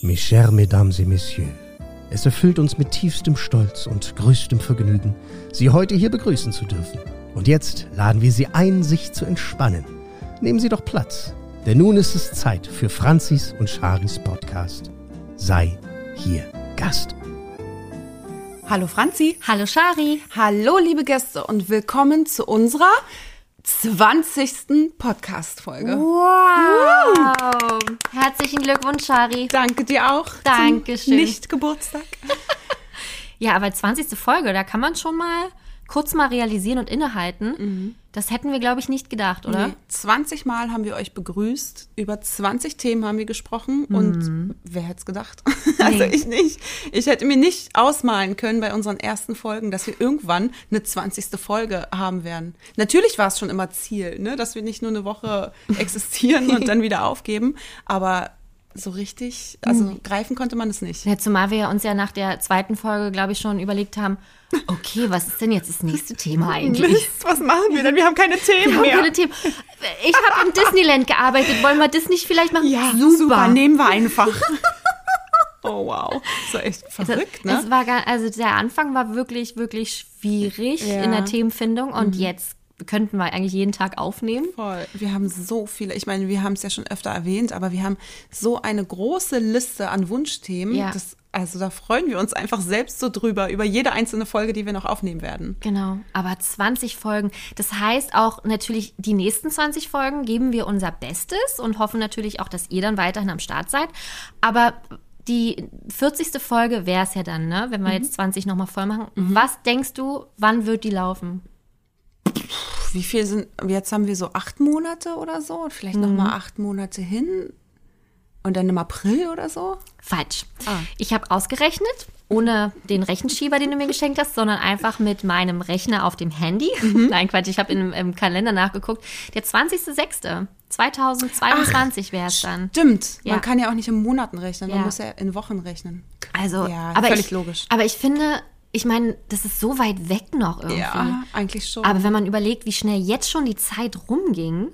Mes chers Mesdames et Messieurs, es erfüllt uns mit tiefstem Stolz und größtem Vergnügen, Sie heute hier begrüßen zu dürfen. Und jetzt laden wir Sie ein, sich zu entspannen. Nehmen Sie doch Platz, denn nun ist es Zeit für Franzis und Charis Podcast. Sei hier Gast. Hallo Franzi. Hallo Shari. Hallo liebe Gäste und willkommen zu unserer 20. Podcast-Folge. Wow. Herzlichen Glückwunsch, Shari. Danke dir auch. Dankeschön. Nicht Geburtstag. Ja, aber 20. Folge, da kann man schon mal kurz mal realisieren und innehalten. Das hätten wir, glaube ich, nicht gedacht, oder? Nee, 20 Mal haben wir euch begrüßt. Über 20 Themen haben wir gesprochen. Und wer hätte es gedacht? Also ich nicht. Ich hätte mir nicht ausmalen können bei unseren ersten Folgen, dass wir irgendwann eine 20. Folge haben werden. Natürlich war es schon immer Ziel, ne? dass wir nicht nur eine Woche existieren und dann wieder aufgeben. Aber so richtig, also greifen konnte man es nicht. Ja, zumal wir uns ja nach der zweiten Folge, glaube ich, schon überlegt haben, okay, was ist denn jetzt das nächste Thema eigentlich? Mist, was machen wir denn? Wir haben keine Themen Wir haben mehr. keine Themen. Ich habe im Disneyland gearbeitet. Wollen wir das nicht vielleicht machen? ja, super. nehmen wir einfach. oh wow, das war echt verrückt, ne? Es war gar, also der Anfang war wirklich, wirklich schwierig Ja. Mhm. in der Themenfindung und jetzt könnten wir eigentlich jeden Tag aufnehmen. Voll. Wir haben so viele, ich meine, wir haben es ja schon öfter erwähnt, aber wir haben so eine große Liste an Wunschthemen. Ja. Das, also da freuen wir uns einfach selbst so drüber, über jede einzelne Folge, die wir noch aufnehmen werden. Genau, aber 20 Folgen. Das heißt auch natürlich, die nächsten 20 Folgen geben wir unser Bestes und hoffen natürlich auch, dass ihr dann weiterhin am Start seid. Aber die 40. Folge wäre es ja dann, ne? wenn wir jetzt 20 nochmal voll machen. Was denkst du, wann wird die laufen? Wie viel sind, jetzt haben wir so acht Monate oder so, und vielleicht noch mal acht Monate hin und dann im April oder so. Falsch. Ah. Ich habe ausgerechnet, ohne den Rechenschieber, den du mir geschenkt hast, sondern einfach mit meinem Rechner auf dem Handy. Mhm. Nein, Quatsch, ich habe im, Kalender nachgeguckt. Der 20.06.2022 wäre es dann. Stimmt, Ja. man kann ja auch nicht in Monaten rechnen, man Ja. muss ja in Wochen rechnen. Also, Ja, aber völlig ich, logisch. Aber ich finde, ich meine, das ist so weit weg noch irgendwie. Ja, eigentlich schon. Aber wenn man überlegt, wie schnell jetzt schon die Zeit rumging,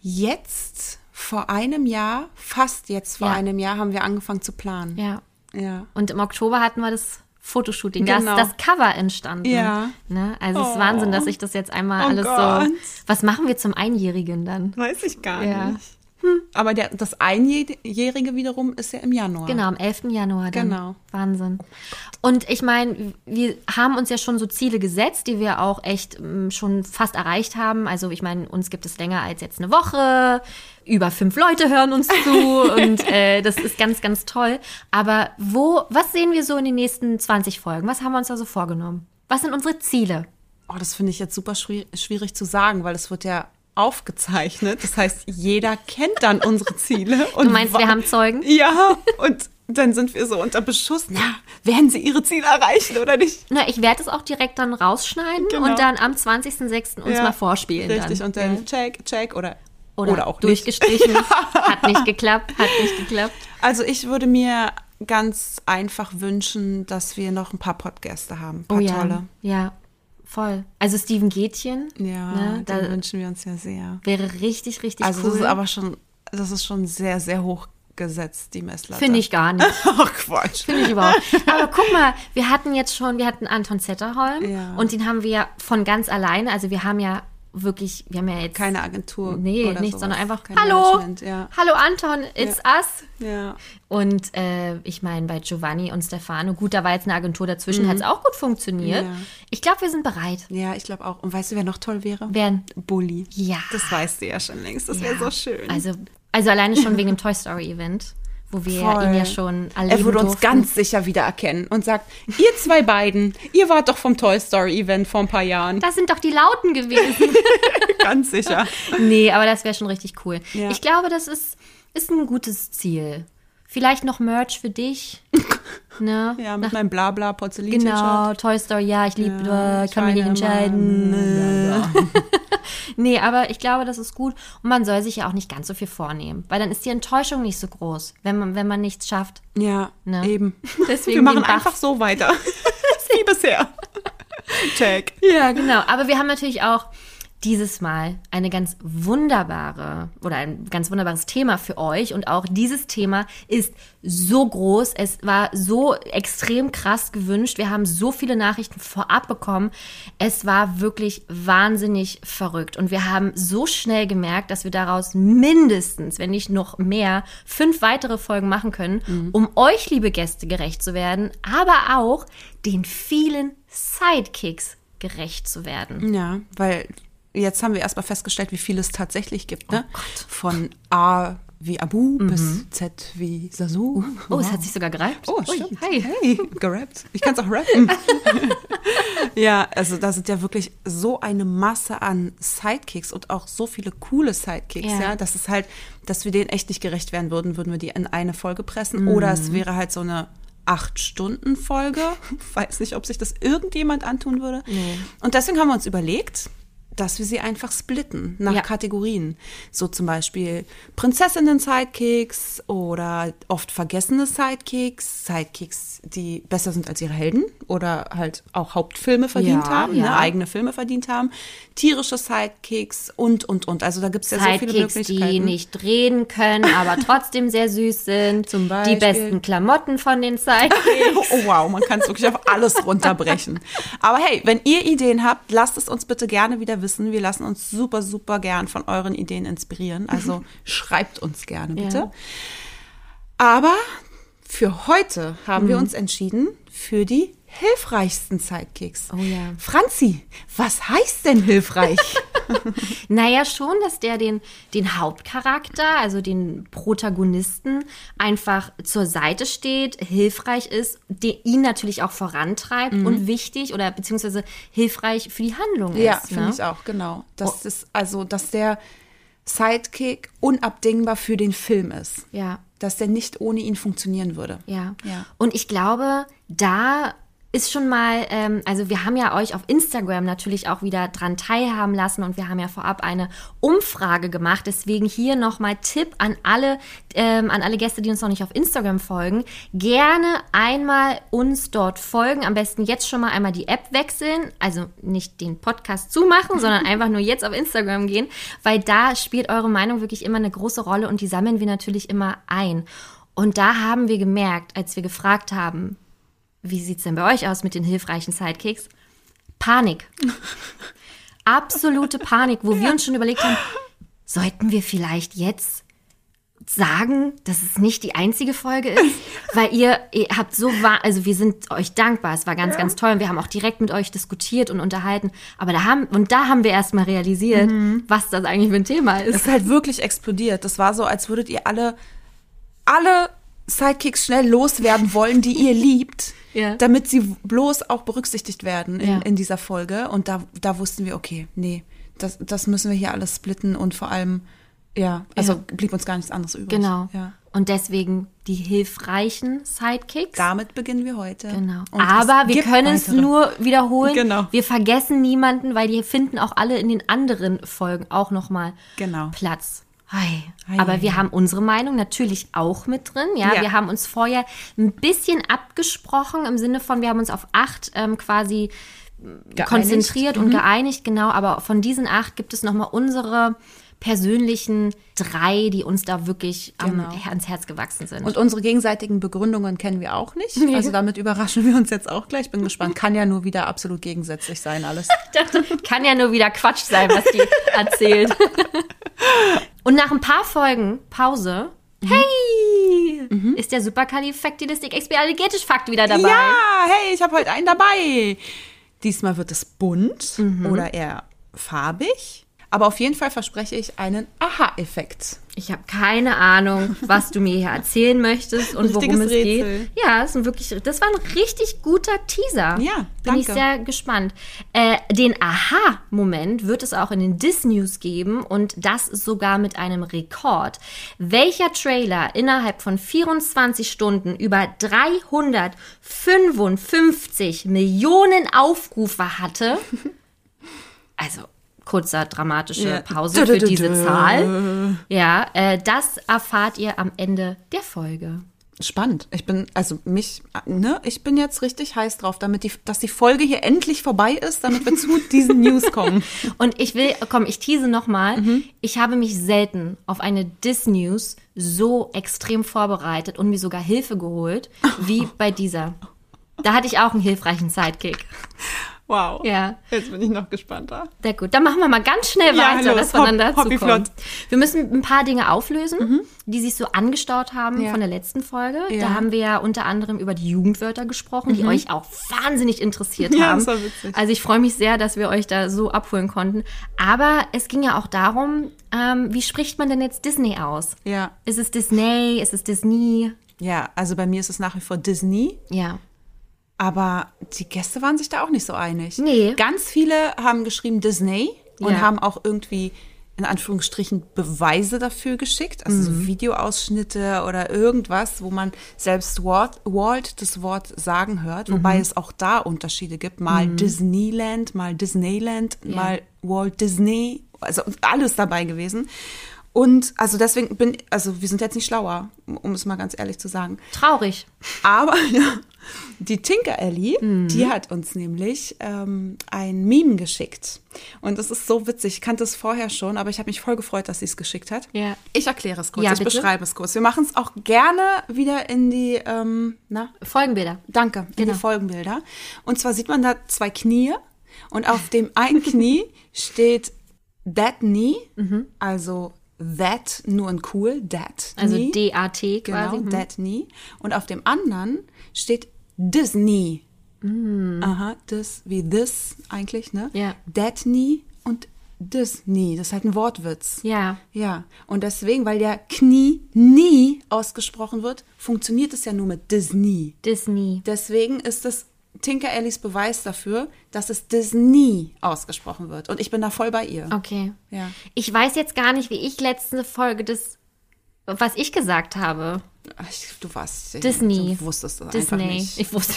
Jetzt, vor einem Jahr, fast jetzt vor Ja. einem Jahr, haben wir angefangen zu planen. ja. Ja. Und im Oktober hatten wir das Fotoshooting, Genau. ist das Cover entstanden. Ja. Ne? Also es ist Oh. Wahnsinn, dass ich das jetzt einmal Oh alles Gott. so. Was machen wir zum Einjährigen dann? Weiß ich gar Ja. nicht. Hm. Aber der, das Einjährige wiederum ist ja im Januar. Genau, am 11. Januar dann. Genau. Wahnsinn. Und ich meine, wir haben uns ja schon so Ziele gesetzt, die wir auch echt mm, schon fast erreicht haben. Also ich meine, uns gibt es länger als jetzt eine Woche. Über fünf Leute hören uns zu und äh, das ist ganz, ganz toll. Aber wo, was sehen wir so in den nächsten 20 Folgen? Was haben wir uns da so vorgenommen? Was sind unsere Ziele? Oh, das finde ich jetzt super schwi- schwierig zu sagen, weil es wird ja aufgezeichnet. Das heißt, jeder kennt dann unsere Ziele. Und Du meinst, wir haben Zeugen? Ja, und dann sind wir so unter Beschuss. Na, werden sie ihre Ziele erreichen oder nicht? Na, ich werde es auch direkt dann rausschneiden Genau. und dann am 20.06. uns Ja, mal vorspielen. Richtig, dann. und dann check, check oder, Oder, oder, auch nicht. durchgestrichen. Hat nicht geklappt, hat nicht geklappt. Also ich würde mir ganz einfach wünschen, dass wir noch ein paar Podcaster haben. Ein paar Oh ja, tolle. ja, voll. Also Steven Gätchen, Ja, ne, da wünschen wir uns ja sehr. wäre richtig, richtig Also cool. das ist aber schon, das ist schon sehr, sehr hoch gesetzt, die Messlatte. Finde ich gar nicht. Ach Quatsch. Finde ich überhaupt. Aber guck mal, wir hatten jetzt schon, wir hatten Anton Zetterholm Ja. und den haben wir von ganz alleine, also wir haben ja wirklich, wir haben ja jetzt Keine Agentur. Nee, nicht, sowas. sondern einfach Kein Hallo, Management, Ja. hallo Anton, it's us. ja. Und äh, ich meine, bei Giovanni und Stefano, gut, da war jetzt eine Agentur dazwischen, hat es auch gut funktioniert. Mhm. Ja. Ich glaube, wir sind bereit. Ja, ich glaube auch. Und weißt du, wer noch toll wäre? Wer? Bulli. Ja. Das weißt du ja schon längst. Das wäre Ja. so schön. Also, also alleine schon wegen dem Toy Story Event, wo wir Voll. ihn ja schon alle er würde uns ganz sicher wiedererkennen und sagt, ihr zwei beiden, ihr wart doch vom Toy Story Event vor ein paar Jahren. Das sind doch die Lauten gewesen. ganz sicher. nee, aber das wäre schon richtig cool. Ja. Ich glaube, das ist, ist ein gutes Ziel. Vielleicht noch Merch für dich. Ne? Ja, mit Nach- meinem Blabla Porzellan Genau, Toy Story, ja, ich liebe, Ja, äh, ich kann mich nicht entscheiden. nee, aber ich glaube, das ist gut. Und man soll sich ja auch nicht ganz so viel vornehmen, weil dann ist die Enttäuschung nicht so groß, wenn man, wenn man nichts schafft. Ja, Ne? eben. Deswegen wir machen einfach so weiter. Wie bisher. Check. Ja, genau. Aber wir haben natürlich auch dieses Mal eine ganz wunderbare oder ein ganz wunderbares Thema für euch. Und auch dieses Thema ist so groß. Es war so extrem krass gewünscht. Wir haben so viele Nachrichten vorab bekommen. Es war wirklich wahnsinnig verrückt. Und wir haben so schnell gemerkt, dass wir daraus mindestens, wenn nicht noch mehr, fünf weitere Folgen machen können, mhm. um euch, liebe Gäste, gerecht zu werden, aber auch den vielen Sidekicks gerecht zu werden. Ja, weil jetzt haben wir erstmal festgestellt, wie viel es tatsächlich gibt. Ne? Oh Von A wie Abu mhm. bis Z wie Sasu. Oh, wow. es hat sich sogar gereibt. Oh, stimmt. Hey, hey gerappt. Ich kann es auch rappen. ja, also da sind ja wirklich so eine Masse an Sidekicks und auch so viele coole Sidekicks, ja, ja dass es halt, dass wir denen echt nicht gerecht werden würden, würden wir die in eine Folge pressen. Mhm. Oder es wäre halt so eine Acht-Stunden-Folge. Weiß nicht, ob sich das irgendjemand antun würde. Nee. Und deswegen haben wir uns überlegt, dass wir sie einfach splitten nach ja. Kategorien. So zum Beispiel Prinzessinnen-Sidekicks oder oft vergessene Sidekicks, Sidekicks, die besser sind als ihre Helden oder halt auch Hauptfilme verdient ja, haben, ne, ja. Ne, eigene Filme verdient haben, tierische Sidekicks und, und, und. Also da gibt es ja Sidekicks, so viele Möglichkeiten. die nicht reden können, aber trotzdem sehr süß sind. Zum Beispiel. Die besten Klamotten von den Sidekicks. oh wow, man kann es wirklich auf alles runterbrechen. Aber hey, wenn ihr Ideen habt, lasst es uns bitte gerne wieder wissen wissen. Wir lassen uns super, super gern von euren Ideen inspirieren. Also schreibt uns gerne bitte. Ja. Aber für heute haben mhm. wir uns entschieden für die hilfreichsten Sidekicks. Oh ja. Franzi, was heißt denn hilfreich? naja, schon, dass der den, den Hauptcharakter, also den Protagonisten, einfach zur Seite steht, hilfreich ist, der ihn natürlich auch vorantreibt mhm. und wichtig oder beziehungsweise hilfreich für die Handlung ja, ist. Ja, finde ne? ich auch, genau. Das oh. ist also, dass der Sidekick unabdingbar für den Film ist. Ja. Dass der nicht ohne ihn funktionieren würde. Ja. ja. Und ich glaube, da ist schon mal, ähm, also wir haben ja euch auf Instagram natürlich auch wieder dran teilhaben lassen und wir haben ja vorab eine Umfrage gemacht. Deswegen hier nochmal Tipp an alle, ähm, an alle Gäste, die uns noch nicht auf Instagram folgen. Gerne einmal uns dort folgen. Am besten jetzt schon mal einmal die App wechseln. Also nicht den Podcast zumachen, sondern einfach nur jetzt auf Instagram gehen, weil da spielt eure Meinung wirklich immer eine große Rolle und die sammeln wir natürlich immer ein. Und da haben wir gemerkt, als wir gefragt haben, wie sieht es denn bei euch aus mit den hilfreichen Sidekicks? Panik. Absolute Panik, wo ja. wir uns schon überlegt haben, sollten wir vielleicht jetzt sagen, dass es nicht die einzige Folge ist, weil ihr, ihr habt so wahr, also wir sind euch dankbar, es war ganz, ja. ganz toll und wir haben auch direkt mit euch diskutiert und unterhalten, aber da haben, und da haben wir erstmal realisiert, mhm. was das eigentlich für ein Thema ist. Es ist halt wirklich explodiert. Das war so, als würdet ihr alle, alle Sidekicks schnell loswerden wollen, die ihr liebt ja. damit sie bloß auch berücksichtigt werden in, ja. in dieser Folge. Und da, da wussten wir, okay, nee, das, das müssen wir hier alles splitten und vor allem, ja, also ja. blieb uns gar nichts anderes übrig. Genau. Ja. Und deswegen die hilfreichen Sidekicks. Damit beginnen wir heute. Genau. Und Aber wir können es nur wiederholen. Genau. Wir vergessen niemanden, weil die finden auch alle in den anderen Folgen auch nochmal genau. Platz. Hi. Hi. Aber wir haben unsere Meinung natürlich auch mit drin. Ja? ja, wir haben uns vorher ein bisschen abgesprochen im Sinne von, wir haben uns auf acht ähm, quasi geeinigt. konzentriert mhm. und geeinigt, genau. Aber von diesen acht gibt es nochmal unsere persönlichen drei, die uns da wirklich genau. am, ans Herz gewachsen sind. Und unsere gegenseitigen Begründungen kennen wir auch nicht. Nee. Also damit überraschen wir uns jetzt auch gleich. Bin gespannt. Kann ja nur wieder absolut gegensätzlich sein, alles. Kann ja nur wieder Quatsch sein, was die erzählt. Und nach ein paar Folgen Pause Mhm. Hey! Mhm. Ist der Superkalifaktilistik-Expialigetisch-Fakt wieder dabei? Ja, hey, ich habe heute einen dabei. Diesmal wird es bunt mhm. oder eher farbig. Aber auf jeden Fall verspreche ich einen Aha-Effekt. Ich habe keine Ahnung, was du mir hier erzählen möchtest und worum es Rätsel. geht. Ja, das, ist ein wirklich, das war ein richtig guter Teaser. Ja, danke. Bin ich sehr gespannt. Äh, den Aha-Moment wird es auch in den Dis-News geben und das sogar mit einem Rekord. Welcher Trailer innerhalb von 24 Stunden über 355 Millionen Aufrufe hatte? Also kurzer dramatische ja. Pause für diese Zahl. Ja, äh, das erfahrt ihr am Ende der Folge. Spannend. Ich bin, also mich, ne, ich bin jetzt richtig heiß drauf, damit die, dass die Folge hier endlich vorbei ist, damit wir zu diesen News kommen. Und ich will, komm, ich tease nochmal. Ich habe mich selten auf eine Dis-News so extrem vorbereitet und mir sogar Hilfe geholt, wie bei dieser. Da hatte ich auch einen hilfreichen Sidekick. Wow. Ja. Jetzt bin ich noch gespannter. Sehr gut. Dann machen wir mal ganz schnell Ja, weiter, los, dass wir dann dazu kommen. Wir müssen ein paar Dinge auflösen, die sich so angestaut haben Ja. von der letzten Folge. Ja. Da haben wir ja unter anderem über die Jugendwörter gesprochen, die euch auch wahnsinnig interessiert Ja, haben. das war witzig. Also ich freue mich sehr, dass wir euch da so abholen konnten. Aber es ging ja auch darum, ähm, wie spricht man denn jetzt Disney aus? Ja. Ist es Disney? Ist es Disney? Ja, also bei mir ist es nach wie vor Disney. Ja. Aber die Gäste waren sich da auch nicht so einig. Nee. Ganz viele haben geschrieben Disney und Ja. haben auch irgendwie in Anführungsstrichen Beweise dafür geschickt, also Mhm. so Videoausschnitte oder irgendwas, wo man selbst Walt, Walt das Wort sagen hört, wobei Mhm. es auch da Unterschiede gibt. Mal Disneyland, mal Disneyland, Ja. mal Walt Disney, also alles dabei gewesen. Und also deswegen bin, also wir sind jetzt nicht schlauer, um es mal ganz ehrlich zu sagen. Traurig. Aber ja, die Tinker Ellie, Mhm. die hat uns nämlich ähm, ein Meme geschickt. Und das ist so witzig. Ich kannte es vorher schon, aber ich habe mich voll gefreut, dass sie es geschickt hat. Ja. Ich erkläre es kurz, Ja, ich bitte. beschreibe es kurz. Wir machen es auch gerne wieder in die, ähm, na, Folgenbilder. danke, in Genau. die Folgenbilder. Und zwar sieht man da zwei Knie und auf dem einen Knie steht that knee, also that, nur in cool, that. Also. D-A-T Genau, quasi. Mhm. that knee. Und auf dem anderen steht Disney. Mhm. Aha, das wie this eigentlich, ne? Ja. That knee und Disney. Das ist halt ein Wortwitz. Ja. Ja, und deswegen, weil der Knie nie ausgesprochen wird, funktioniert es ja nur mit Disney. Disney. Deswegen ist es Tinker Ellis Beweis dafür, dass es Disney ausgesprochen wird. Und ich bin da voll bei ihr. Okay. Ja. Ich weiß jetzt gar nicht, wie ich letzte Folge das, was ich gesagt habe. Ich, du warst Disney. Du wusstest es einfach Disney. nicht. Ich wusste,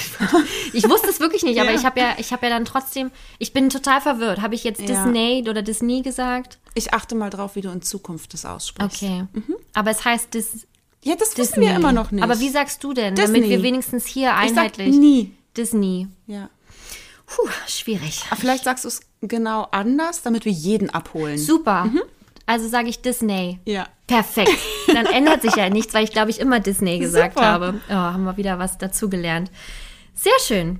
ich wusste es wirklich nicht, aber Ja. ich habe ja, ich habe ja dann trotzdem, ich bin total verwirrt. Habe ich jetzt Ja. Disney oder Disney gesagt? Ich achte mal drauf, wie du in Zukunft das aussprichst. Okay. Aber es heißt Dis Ja, das wissen Disney. wir immer noch nicht. Aber wie sagst du denn, Disney. damit wir wenigstens hier ich sag einheitlich nie. Disney. Ja. Puh, schwierig. Aber vielleicht sagst du es genau anders, damit wir jeden abholen. Super. Also sage ich Disney. Ja. Perfekt. Dann ändert sich ja nichts, weil ich glaube ich immer Disney gesagt Super. habe. Oh, haben wir wieder was dazugelernt. Sehr schön.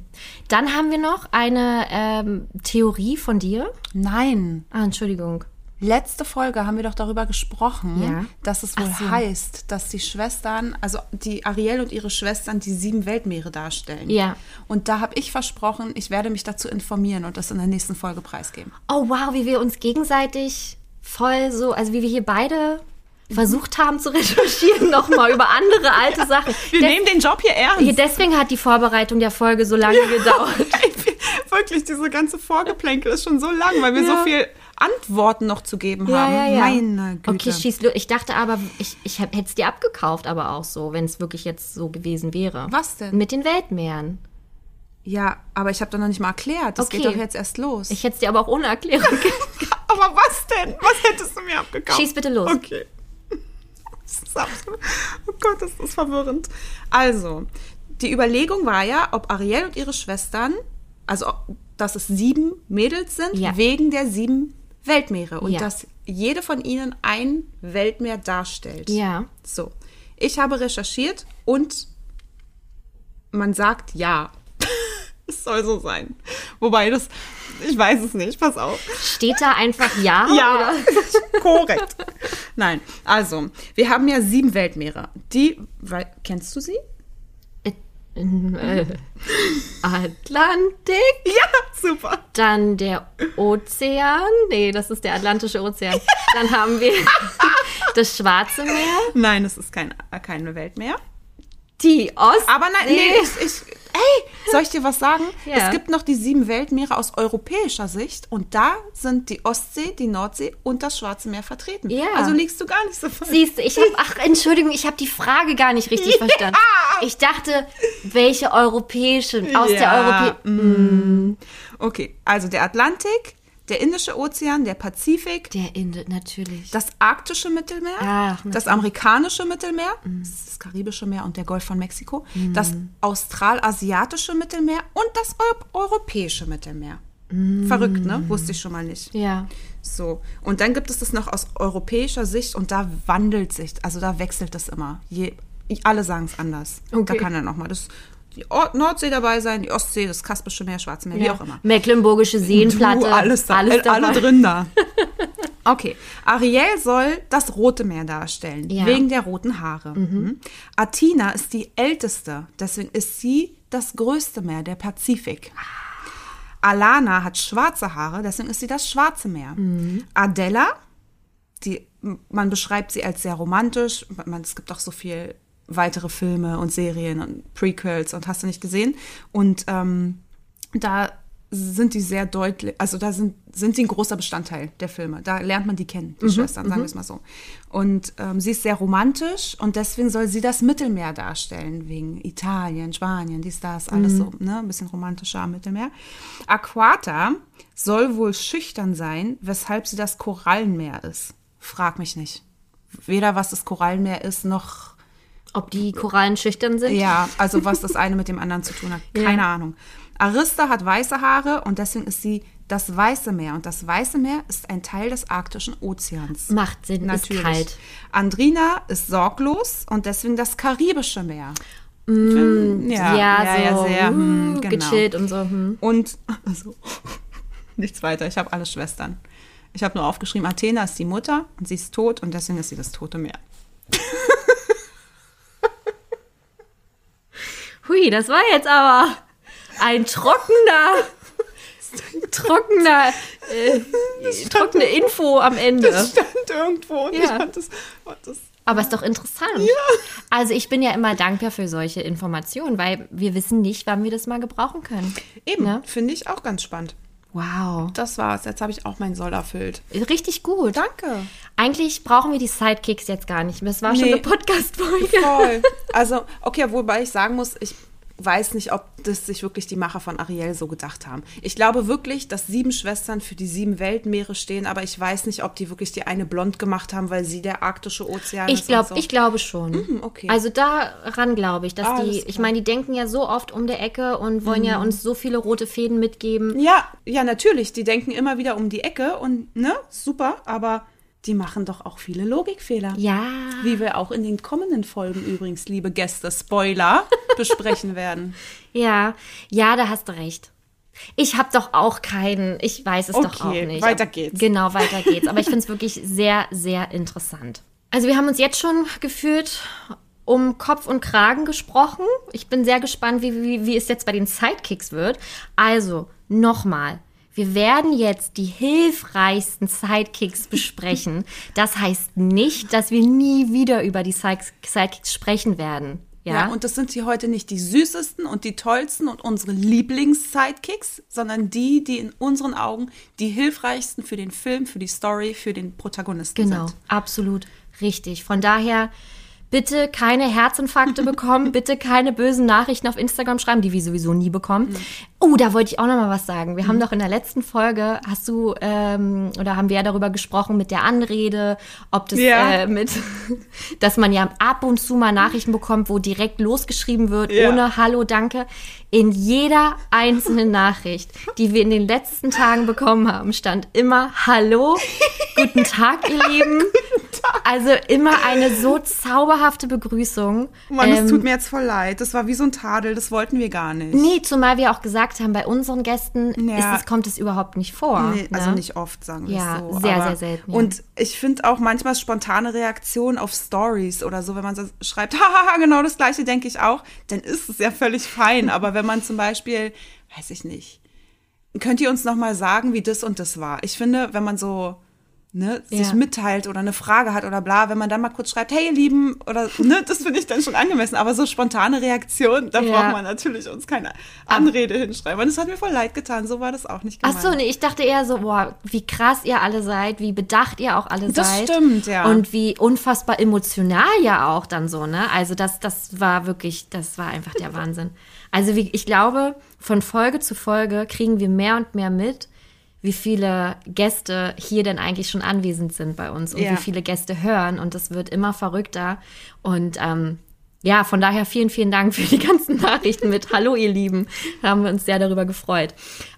Dann haben wir noch eine ähm, Theorie von dir. Nein. Ah, Entschuldigung. Letzte Folge haben wir doch darüber gesprochen, Ja. dass es wohl so. heißt, dass die Schwestern, also die Ariel und ihre Schwestern, die sieben Weltmeere darstellen. Ja. Und da habe ich versprochen, ich werde mich dazu informieren und das in der nächsten Folge preisgeben. Oh wow, wie wir uns gegenseitig voll so, also wie wir hier beide versucht haben zu recherchieren nochmal über andere alte Sachen. Wir Des- nehmen den Job hier ernst. deswegen hat die Vorbereitung der Folge so lange gedauert. Wirklich, diese ganze Vorgeplänkel ist schon so lang, weil wir Ja. so viel Antworten noch zu geben haben. Meine Güte. Okay, schieß los. Ich dachte aber, ich, ich hätte es dir abgekauft, aber auch so, wenn es wirklich jetzt so gewesen wäre. Was denn? Mit den Weltmeeren. Ja, aber ich habe doch noch nicht mal erklärt. Das Okay. geht doch jetzt erst los. Ich hätte es dir aber auch ohne Erklärung aber was denn? Was hättest du mir abgekauft? Schieß bitte los. Okay. Das ist absolut, oh Gott, das ist verwirrend. Also, die Überlegung war ja, ob Ariel und ihre Schwestern, also dass es sieben Mädels sind, Ja. wegen der sieben Weltmeere. Und Ja. dass jede von ihnen ein Weltmeer darstellt. Ja. So. Ich habe recherchiert und man sagt ja. es soll so sein. Wobei das, ich weiß es nicht, pass auf. Steht da einfach ja? Ja, korrekt. Nein, also, wir haben ja sieben Weltmeere. Die, kennst du sie? Äh, Atlantik, Ja, super. dann der Ozean. Nee, das ist der Atlantische Ozean. Dann haben wir das Schwarze Meer, Nein, es ist kein, äh, keine Weltmeer. die Ost. Aber nein, nee, ich, ich, ey, soll ich dir was sagen? Ja. Es gibt noch die sieben Weltmeere aus europäischer Sicht und da sind die Ostsee, die Nordsee und das Schwarze Meer vertreten. Ja. Also liegst du gar nicht so falsch. Siehst du, ich habe, ach, Entschuldigung, ich habe die Frage gar nicht richtig verstanden. Ich dachte, welche europäische, aus der Ja, europäischen. Okay, also der Atlantik, der Indische Ozean, der Pazifik, Der Inde, natürlich. das arktische Mittelmeer, Ach, das amerikanische Mittelmeer, das, ist das karibische Meer und der Golf von Mexiko, das australasiatische Mittelmeer und das Eu europäische Mittelmeer. Verrückt, ne? Wusste ich schon mal nicht. ja. So, und dann gibt es das noch aus europäischer Sicht und da wandelt sich, also da wechselt das immer. Je, alle sagen es anders. Okay. Da kann dann nochmal das die Or- Nordsee dabei sein, die Ostsee, das Kaspische Meer, Schwarze Meer, wie ja. auch immer. Mecklenburgische Seenplatte. Du, alles, da, alles äh, alle dabei. drin da. Okay, Ariel soll das Rote Meer darstellen, Ja. wegen der roten Haare. Mhm. Athena ist die älteste, deswegen ist sie das größte Meer, der Pazifik. Alana hat schwarze Haare, deswegen ist sie das Schwarze Meer. Adela, die, man beschreibt sie als sehr romantisch. Man, es gibt auch so viel weitere Filme und Serien und Prequels und hast du nicht gesehen. Und ähm, da sind die sehr deutlich, also da sind, sind sie ein großer Bestandteil der Filme. Da lernt man die kennen, die Schwestern, sagen wir es mal so. Und ähm, sie ist sehr romantisch und deswegen soll sie das Mittelmeer darstellen, wegen Italien, Spanien, dies, das, alles so, ne, ein bisschen romantischer am Mittelmeer. Aquata soll wohl schüchtern sein, weshalb sie das Korallenmeer ist. Frag mich nicht. Weder was das Korallenmeer ist, noch Ob die Korallen schüchtern sind? ja, also was das eine mit dem anderen zu tun hat. Keine Ahnung. Arista hat weiße Haare und deswegen ist sie das Weiße Meer. Und das Weiße Meer ist ein Teil des arktischen Ozeans. Macht Sinn, Natürlich. ist kalt. Andrina ist sorglos und deswegen das Karibische Meer. ja, Ja, so sehr. uh, hm, genau. gechillt und so. Hm. Und also, nichts weiter. Ich habe alle Schwestern. Ich habe nur aufgeschrieben, Athena ist die Mutter und sie ist tot und deswegen ist sie das Tote Meer. Hui, das war jetzt aber ein trockener, trockener, äh, trockene Info am Ende. stand irgendwo und Ja. ich fand das, fand das Aber ist doch interessant. Also ich bin ja immer dankbar für solche Informationen, weil wir wissen nicht, wann wir das mal gebrauchen können. Eben, Ne? finde ich auch ganz spannend. Wow. Das war's. Jetzt habe ich auch meinen Soll erfüllt. Richtig gut. Danke. Eigentlich brauchen wir die Sidekicks jetzt gar nicht mehr. Das war schon Nee. eine Podcast-Folge. Voll. Also, okay, wobei ich sagen muss, ich weiß nicht, ob das sich wirklich die Macher von Ariel so gedacht haben. Ich glaube wirklich, dass sieben Schwestern für die sieben Weltmeere stehen, aber ich weiß nicht, ob die wirklich die eine blond gemacht haben, weil sie der arktische Ozean Ich ist. glaube, und so. ich glaube schon. okay. Also daran glaube ich, dass Alles die, ich. Mhm. meine, die denken ja so oft um der Ecke und wollen ja uns so viele rote Fäden mitgeben. Ja, ja, natürlich. Die denken immer wieder um die Ecke und, ne, super, aber die machen doch auch viele Logikfehler. Ja. Wie wir auch in den kommenden Folgen übrigens, liebe Gäste, Spoiler, besprechen werden. Ja, ja, da hast du recht. Ich habe doch auch keinen, ich weiß es doch auch Okay, nicht. weiter geht's. Genau, weiter geht's. Aber ich finde es wirklich sehr, sehr interessant. Also wir haben uns jetzt schon gefühlt um Kopf und Kragen gesprochen. Ich bin sehr gespannt, wie, wie, wie es jetzt bei den Sidekicks wird. Also, nochmal. Wir werden jetzt die hilfreichsten Sidekicks besprechen. Das heißt nicht, dass wir nie wieder über die Side- Sidekicks sprechen werden. Ja. Ja, und das sind hier heute nicht die süßesten und die tollsten und unsere Lieblings-Sidekicks, sondern die, die in unseren Augen die hilfreichsten für den Film, für die Story, für den Protagonisten Genau, sind. absolut richtig. Von daher bitte keine Herzinfarkte bekommen, bitte keine bösen Nachrichten auf Instagram schreiben, die wir sowieso nie bekommen. Mhm. Oh, da wollte ich auch noch mal was sagen. Wir haben doch in der letzten Folge, hast du, ähm, oder haben wir ja darüber gesprochen mit der Anrede, ob das Ja. äh, mit, dass man ja ab und zu mal Nachrichten bekommt, wo direkt losgeschrieben wird, Ja. ohne Hallo, danke. In jeder einzelnen Nachricht, die wir in den letzten Tagen bekommen haben, stand immer Hallo, guten Tag, ihr Lieben. Also immer eine so zauberhafte Begrüßung. Mann, es Ähm, tut mir jetzt voll leid. Das war wie so ein Tadel, das wollten wir gar nicht. Nee, zumal wir auch gesagt haben, bei unseren Gästen Ja. es, kommt es überhaupt nicht vor. Nee, also ne? nicht oft, sagen wir Ja, es so. sehr, aber, sehr selten, ja. Und ich finde auch manchmal spontane Reaktionen auf Stories oder so, wenn man so schreibt, hahaha, genau das gleiche denke ich auch, dann ist es ja völlig fein. Aber wenn man zum Beispiel, weiß ich nicht, könnt ihr uns noch mal sagen, wie das und das war? Ich finde, wenn man so ne, sich Ja. mitteilt oder eine Frage hat oder bla, wenn man dann mal kurz schreibt, hey ihr Lieben, oder ne, das finde ich dann schon angemessen. Aber so spontane Reaktionen, da Ja. braucht man natürlich uns keine Anrede hinschreiben. Und es hat mir voll leid getan, so war das auch nicht Ach gemeint. so, nee, ich dachte eher so, boah, wie krass ihr alle seid, wie bedacht ihr auch alle Das seid. stimmt, ja. Und wie unfassbar emotional ja auch dann so, ne? Also das, das war wirklich, das war einfach der Wahnsinn. Also wie, ich glaube, von Folge zu Folge kriegen wir mehr und mehr mit, wie viele Gäste hier denn eigentlich schon anwesend sind bei uns und Ja. wie viele Gäste hören. Und das wird immer verrückter. Und ähm, ja, von daher vielen, vielen Dank für die ganzen Nachrichten mit Hallo, ihr Lieben. Da haben wir uns sehr darüber gefreut.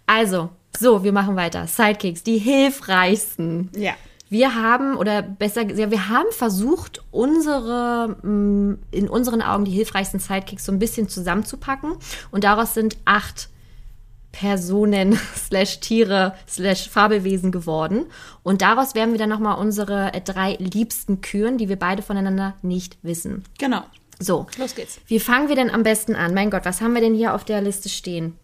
Also, so, wir machen weiter. Sidekicks, die hilfreichsten. Ja. Wir haben, oder besser gesagt, wir haben versucht, unsere, mh, in unseren Augen die hilfreichsten Sidekicks so ein bisschen zusammenzupacken. Und daraus sind acht Personen slash Tiere slash Fabelwesen geworden. Und daraus werden wir dann nochmal unsere äh, drei liebsten küren, die wir beide voneinander nicht wissen. Genau. So. Los geht's. Wie fangen wir denn am besten an? Mein Gott, was haben wir denn hier auf der Liste stehen?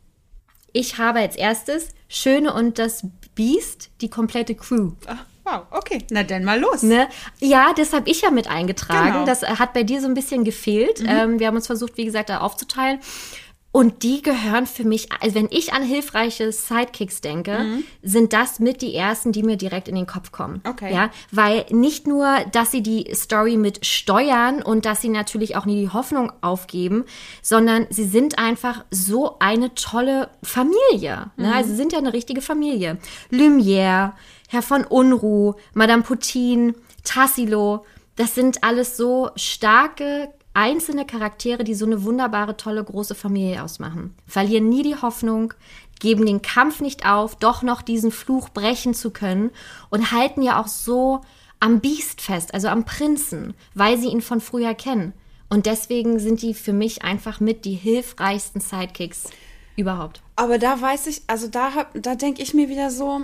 Ich habe als erstes Schöne und das Biest, die komplette Crew. Ach, wow, okay. Na dann mal los. Ne? Ja, das habe ich ja mit eingetragen. Genau. Das äh, hat bei dir so ein bisschen gefehlt. Ähm, wir haben uns versucht, wie gesagt, da aufzuteilen. Und die gehören für mich, also wenn ich an hilfreiche Sidekicks denke, sind das mit die ersten, die mir direkt in den Kopf kommen. Okay. Ja, weil nicht nur, dass sie die Story mit steuern und dass sie natürlich auch nie die Hoffnung aufgeben, sondern sie sind einfach so eine tolle Familie. Ne? Also sie sind ja eine richtige Familie. Lumière, Herr von Unruh, Madame Putin, Tassilo, das sind alles so starke einzelne Charaktere, die so eine wunderbare, tolle, große Familie ausmachen. Verlieren nie die Hoffnung, geben den Kampf nicht auf, doch noch diesen Fluch brechen zu können und halten ja auch so am Biest fest, also am Prinzen, weil sie ihn von früher kennen. Und deswegen sind die für mich einfach mit die hilfreichsten Sidekicks überhaupt. Aber da weiß ich, also da, da denke ich mir wieder so,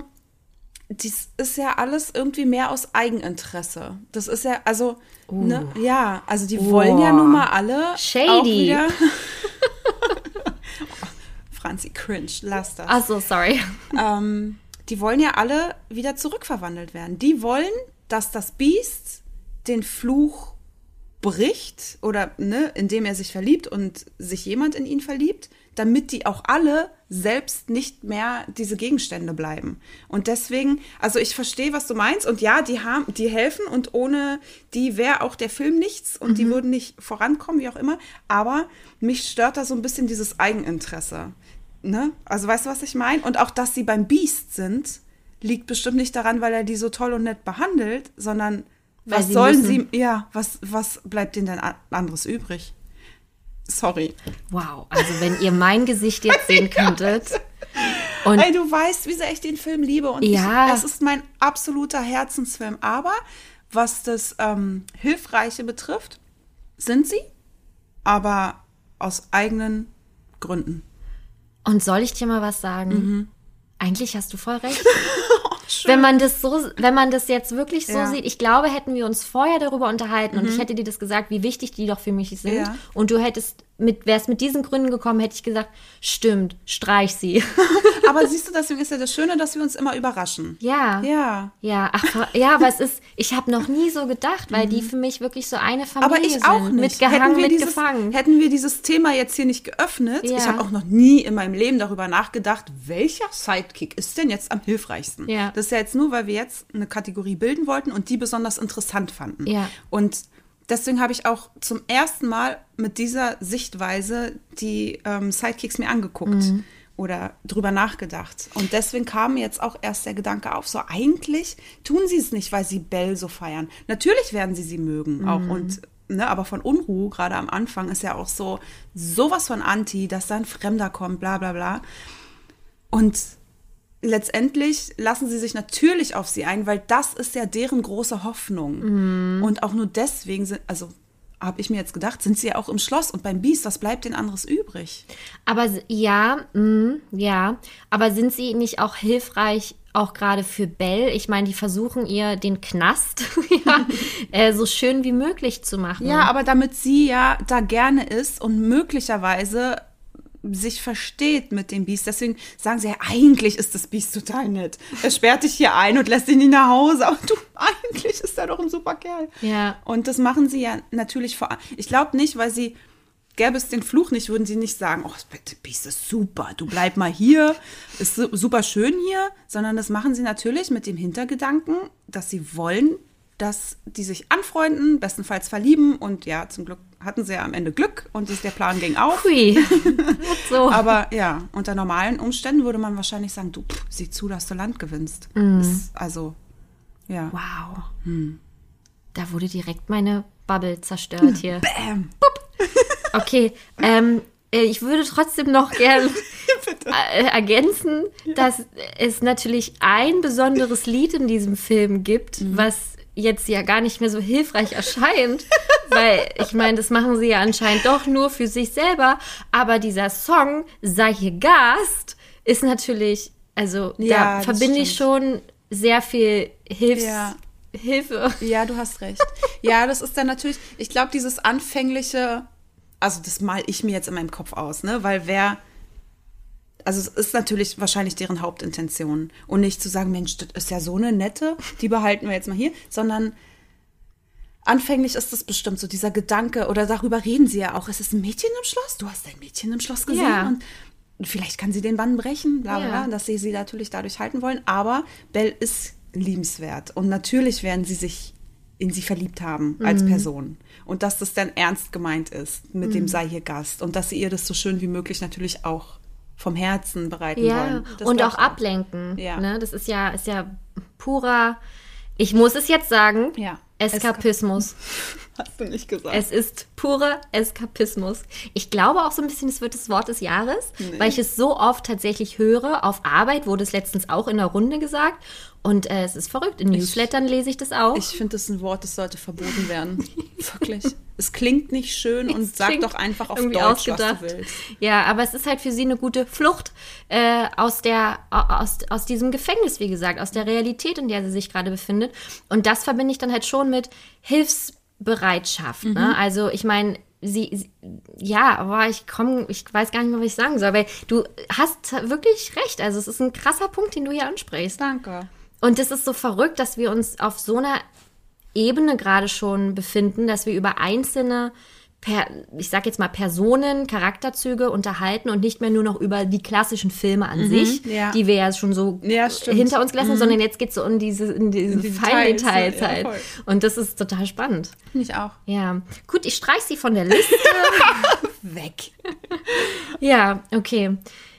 dies ist ja alles irgendwie mehr aus Eigeninteresse. Das ist ja, also, ne, ja, also die wollen ja nun mal alle Shady. auch wieder. Franzi, cringe, lass das. Ach so, sorry. ähm, die wollen ja alle wieder zurückverwandelt werden. Die wollen, dass das Biest den Fluch bricht oder ne, indem er sich verliebt und sich jemand in ihn verliebt, damit die auch alle selbst nicht mehr diese Gegenstände bleiben. Und deswegen, also ich verstehe, was du meinst und ja, die haben, die helfen und ohne die wäre auch der Film nichts und die würden nicht vorankommen, wie auch immer. Aber mich stört da so ein bisschen dieses Eigeninteresse. Ne? Also weißt du, was ich meine? Und auch, dass sie beim Biest sind, liegt bestimmt nicht daran, weil er die so toll und nett behandelt, sondern Weil was sie sollen müssen. sie, ja, was, was bleibt denen denn anderes übrig? Sorry. Wow, also wenn ihr mein Gesicht jetzt sehen könntet. Und Ey, du weißt, wie sehr ich den Film liebe und Ja. ich, es ist mein absoluter Herzensfilm. Aber was das ähm, Hilfreiche betrifft, sind sie, aber aus eigenen Gründen. Und soll ich dir mal was sagen? Mhm. Eigentlich hast du voll recht. wenn man das so, wenn man das jetzt wirklich so Ja. Mhm. sieht, ich glaube, hätten wir uns vorher darüber unterhalten und ich hätte dir das gesagt, wie wichtig die doch für mich sind. Ja. Und du hättest mit, wärst mit diesen Gründen gekommen, hätte ich gesagt, stimmt, streich sie. Aber siehst du, deswegen ist ja das Schöne, dass wir uns immer überraschen. ja. Ja. Ja, ach, ja, aber es ist, ich habe noch nie so gedacht, weil die für mich wirklich so eine Familie Mhm. Aber ich sind. auch nicht. Mitgehangen, hätten, wir dieses, mitgefangen. hätten wir dieses Thema jetzt hier nicht geöffnet, Ja. ich habe auch noch nie in meinem Leben darüber nachgedacht, welcher Sidekick ist denn jetzt am hilfreichsten. Ja. Das ist ja jetzt nur, weil wir jetzt eine Kategorie bilden wollten und die besonders interessant fanden. Ja. Und deswegen habe ich auch zum ersten Mal mit dieser Sichtweise die ähm, Sidekicks mir angeguckt. Mhm. Oder drüber nachgedacht. Und deswegen kam mir jetzt auch erst der Gedanke auf, so eigentlich tun sie es nicht, weil sie Belle so feiern. Natürlich werden sie sie mögen auch. Und, ne, aber von Unruhe, gerade am Anfang, ist ja auch so sowas von Anti, dass da ein Fremder kommt, bla bla bla. Und letztendlich lassen sie sich natürlich auf sie ein, weil das ist ja deren große Hoffnung. Und auch nur deswegen sind, also habe ich mir jetzt gedacht, sind sie ja auch im Schloss und beim Biest, was bleibt denn anderes übrig? Aber ja, mh, ja, aber sind sie nicht auch hilfreich, auch gerade für Belle? Ich meine, die versuchen ihr den Knast ja, äh, so schön wie möglich zu machen. Ja, aber damit sie ja da gerne ist und möglicherweise sich versteht mit dem Biest. Deswegen sagen sie ja, eigentlich ist das Biest total nett. Er sperrt dich hier ein und lässt dich nicht nach Hause. Aber du, eigentlich ist er doch ein super Kerl. Ja. Und das machen sie ja natürlich vor Ich glaube nicht, weil sie, gäbe es den Fluch nicht, würden sie nicht sagen, oh, das Biest ist super, du bleib mal hier, ist su- super schön hier, sondern das machen sie natürlich mit dem Hintergedanken, dass sie wollen, dass die sich anfreunden, bestenfalls verlieben und ja, zum Glück hatten sie ja am Ende Glück und der Plan ging auf. Hui. so. Aber ja, unter normalen Umständen würde man wahrscheinlich sagen, du, pff, sieh zu, dass du Land gewinnst. Mhm. Ist, also, ja. wow. Da wurde direkt meine Bubble zerstört hier. Bäm. Okay, ähm, äh, ich würde trotzdem noch gern äh, ergänzen, dass es natürlich ein besonderes Lied in diesem Film gibt, was jetzt ja gar nicht mehr so hilfreich erscheint, weil ich meine, das machen sie ja anscheinend doch nur für sich selber, aber dieser Song Sei hier Gast ist natürlich, also Ja, da verbinde ich schon sehr viel Hilfs Ja. Hilfe. Ja, du hast recht. Ja, das ist dann natürlich, ich glaube, dieses anfängliche, also das mal ich mir jetzt in meinem Kopf aus, ne? Weil wer, also es ist natürlich wahrscheinlich deren Hauptintention. Und nicht zu sagen, Mensch, das ist ja so eine nette, die behalten wir jetzt mal hier, sondern anfänglich ist es bestimmt so dieser Gedanke, oder darüber reden sie ja auch, es ist ein Mädchen im Schloss, du hast ein Mädchen im Schloss gesehen Ja. und vielleicht kann sie den Bann brechen, bla bla, Ja. dass sie sie natürlich dadurch halten wollen, aber Belle ist liebenswert und natürlich werden sie sich in sie verliebt haben als Mhm. Person und dass das dann ernst gemeint ist mit dem sei hier Gast und dass sie ihr das so schön wie möglich natürlich auch vom Herzen bereiten Ja, wollen. Das und auch ablenken. Ja. Ne? Das ist ja, ist ja purer, ich muss es jetzt sagen, Ja. Eskapismus. Hast du nicht gesagt. Es ist purer Eskapismus. Ich glaube auch so ein bisschen, es wird das Wort des Jahres, weil ich es so oft tatsächlich höre. Auf Arbeit wurde es letztens auch in der Runde gesagt. Und äh, es ist verrückt. In Newslettern lese ich das auch. Ich finde, das ist ein Wort, das sollte verboten werden. Wirklich. Es klingt nicht schön und Es sag klingt doch einfach auf Deutsch, was ausgedacht. du willst. Ja, aber es ist halt für sie eine gute Flucht äh, aus, der, aus, aus diesem Gefängnis, wie gesagt, aus der Realität, in der sie sich gerade befindet. Und das verbinde ich dann halt schon mit Hilfsbereitschaft. Mhm. Ne? Also ich meine, sie, sie, ja, aber ich komme, ich weiß gar nicht mehr, was ich sagen soll, weil du hast wirklich recht. Also es ist ein krasser Punkt, den du hier ansprichst. Danke. Und es ist so verrückt, dass wir uns auf so einer Ebene gerade schon befinden, dass wir über einzelne, per, ich sag jetzt mal Personen, Charakterzüge unterhalten und nicht mehr nur noch über die klassischen Filme an sich, ja. die wir ja schon so Ja, hinter uns gelassen haben, sondern jetzt geht es so um diese, in diese, die feinen Details, Details ja, halt. und das ist total spannend. Finde ich auch. Ja, gut, ich streich sie von der Liste. Weg. ja, okay.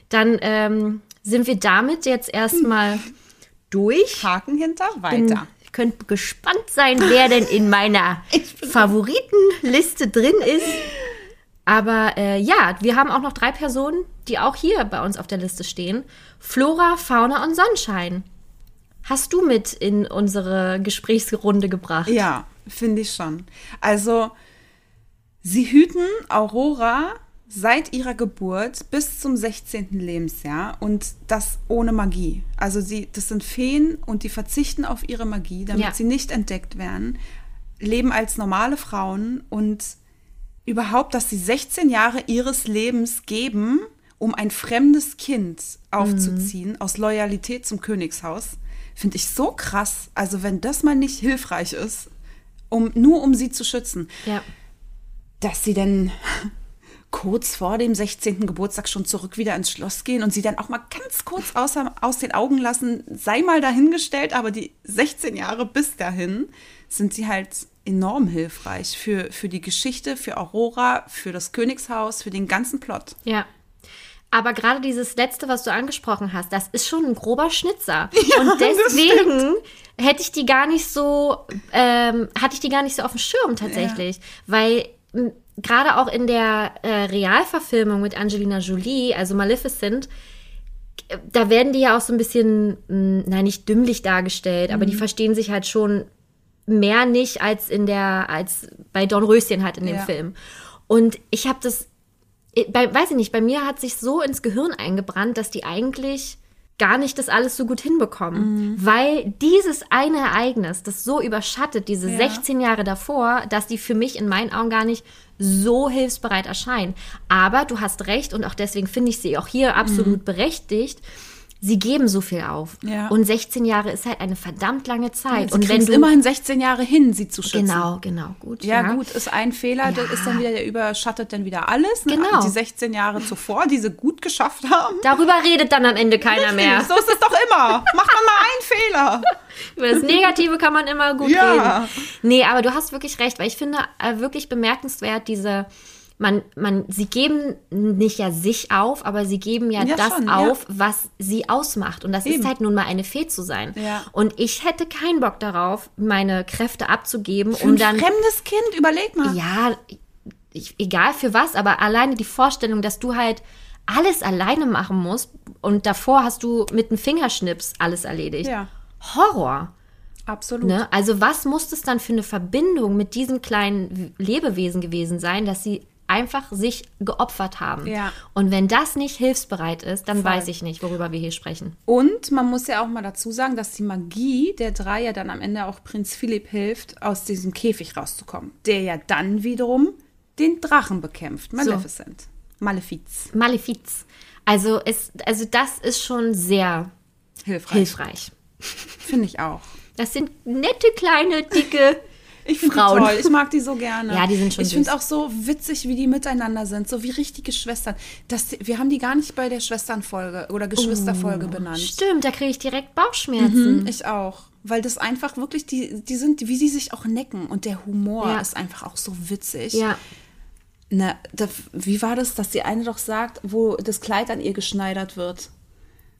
Dann ähm, sind wir damit jetzt erstmal durch. Haken hinter, weiter. Ihr könnt gespannt sein, wer denn in meiner Favoritenliste drin ist. Aber äh, ja, wir haben auch noch drei Personen, die auch hier bei uns auf der Liste stehen. Flora, Fauna und Sonnenschein. Hast du mit in unsere Gesprächsrunde gebracht? Ja, finde ich schon. Also, sie hüten Aurora seit ihrer Geburt bis zum 16. Lebensjahr und das ohne Magie. Also sie, das sind Feen und die verzichten auf ihre Magie, damit Ja. sie nicht entdeckt werden, leben als normale Frauen und überhaupt, dass sie 16 Jahre ihres Lebens geben, um ein fremdes Kind aufzuziehen aus Loyalität zum Königshaus, finde ich so krass. Also wenn das mal nicht hilfreich ist, um nur um sie zu schützen, Ja. dass sie dann kurz vor dem 16. Geburtstag schon zurück wieder ins Schloss gehen und sie dann auch mal ganz kurz außer, aus den Augen lassen, sei mal dahingestellt, aber die 16 Jahre bis dahin sind sie halt enorm hilfreich für, für die Geschichte, für Aurora, für das Königshaus, für den ganzen Plot. Ja. Aber gerade dieses letzte, was du angesprochen hast, das ist schon ein grober Schnitzer. und deswegen hätte ich die gar nicht so, ähm, hatte ich die gar nicht so auf dem Schirm tatsächlich. Weil m, gerade auch in der äh, Realverfilmung mit Angelina Jolie, also Maleficent, da werden die ja auch so ein bisschen, mh, nein, nicht dümmlich dargestellt, aber die verstehen sich halt schon mehr nicht als in der, als bei Don Röschen halt in dem Ja. Film. Und ich habe das, bei, weiß ich nicht, bei mir hat sich so ins Gehirn eingebrannt, dass die eigentlich gar nicht das alles so gut hinbekommen. Weil dieses eine Ereignis, das so überschattet, diese Ja. 16 Jahre davor, dass die für mich in meinen Augen gar nicht so hilfsbereit erscheinen. Aber du hast recht und auch deswegen finde ich sie auch hier absolut berechtigt. Sie geben so viel auf. Ja. Und 16 Jahre ist halt eine verdammt lange Zeit. Sie und wenn du immerhin 16 Jahre hin, sie zu schützen. genau, genau, gut. Ja, gut, ist ein Fehler, Ja. ist dann wieder, der überschattet dann wieder alles. Ne? Genau. Die 16 Jahre zuvor, die sie gut geschafft haben. Darüber redet dann am Ende keiner mehr. So ist es doch immer. Macht man mal einen Fehler. Über das Negative kann man immer gut Ja. reden. Nee, aber du hast wirklich recht, weil ich finde äh, wirklich bemerkenswert diese man, man, sie geben nicht ja sich auf, aber sie geben ja, Ja, das schon, ja. auf, was sie ausmacht. Und das Eben. ist halt nun mal eine Fee zu sein. Ja. Und ich hätte keinen Bock darauf, meine Kräfte abzugeben, Für um ein dann. fremdes Kind, überleg mal. Ja, ich, egal für was, aber alleine die Vorstellung, dass du halt alles alleine machen musst und davor hast du mit einem Fingerschnips alles erledigt. Ja, Horror. absolut. Ne? Also was muss es dann für eine Verbindung mit diesen kleinen Lebewesen gewesen sein, dass sie einfach sich geopfert haben? Ja. Und wenn das nicht hilfsbereit ist, dann Voll. weiß ich nicht, worüber wir hier sprechen. Und man muss ja auch mal dazu sagen, dass die Magie der drei ja dann am Ende auch Prinz Philipp hilft, aus diesem Käfig rauszukommen. Der ja dann wiederum den Drachen bekämpft. Maleficent. Malefiz. Malefiz. Also, es, also das ist schon sehr Hilfreich. hilfreich. Finde ich auch. Das sind nette, kleine, dicke Ich finde die toll. Ich mag die so gerne. Ja, die sind schon Ich finde auch so witzig, wie die miteinander sind. So wie richtige Schwestern. Das, wir haben die gar nicht bei der Schwesternfolge oder Geschwisterfolge benannt. Stimmt, da kriege ich direkt Bauchschmerzen. Ich auch. Weil das einfach wirklich, die, die sind, wie sie sich auch necken. Und der Humor Ja. ist einfach auch so witzig. Ja. Na, da, wie war das, dass die eine doch sagt, wo das Kleid an ihr geschneidert wird?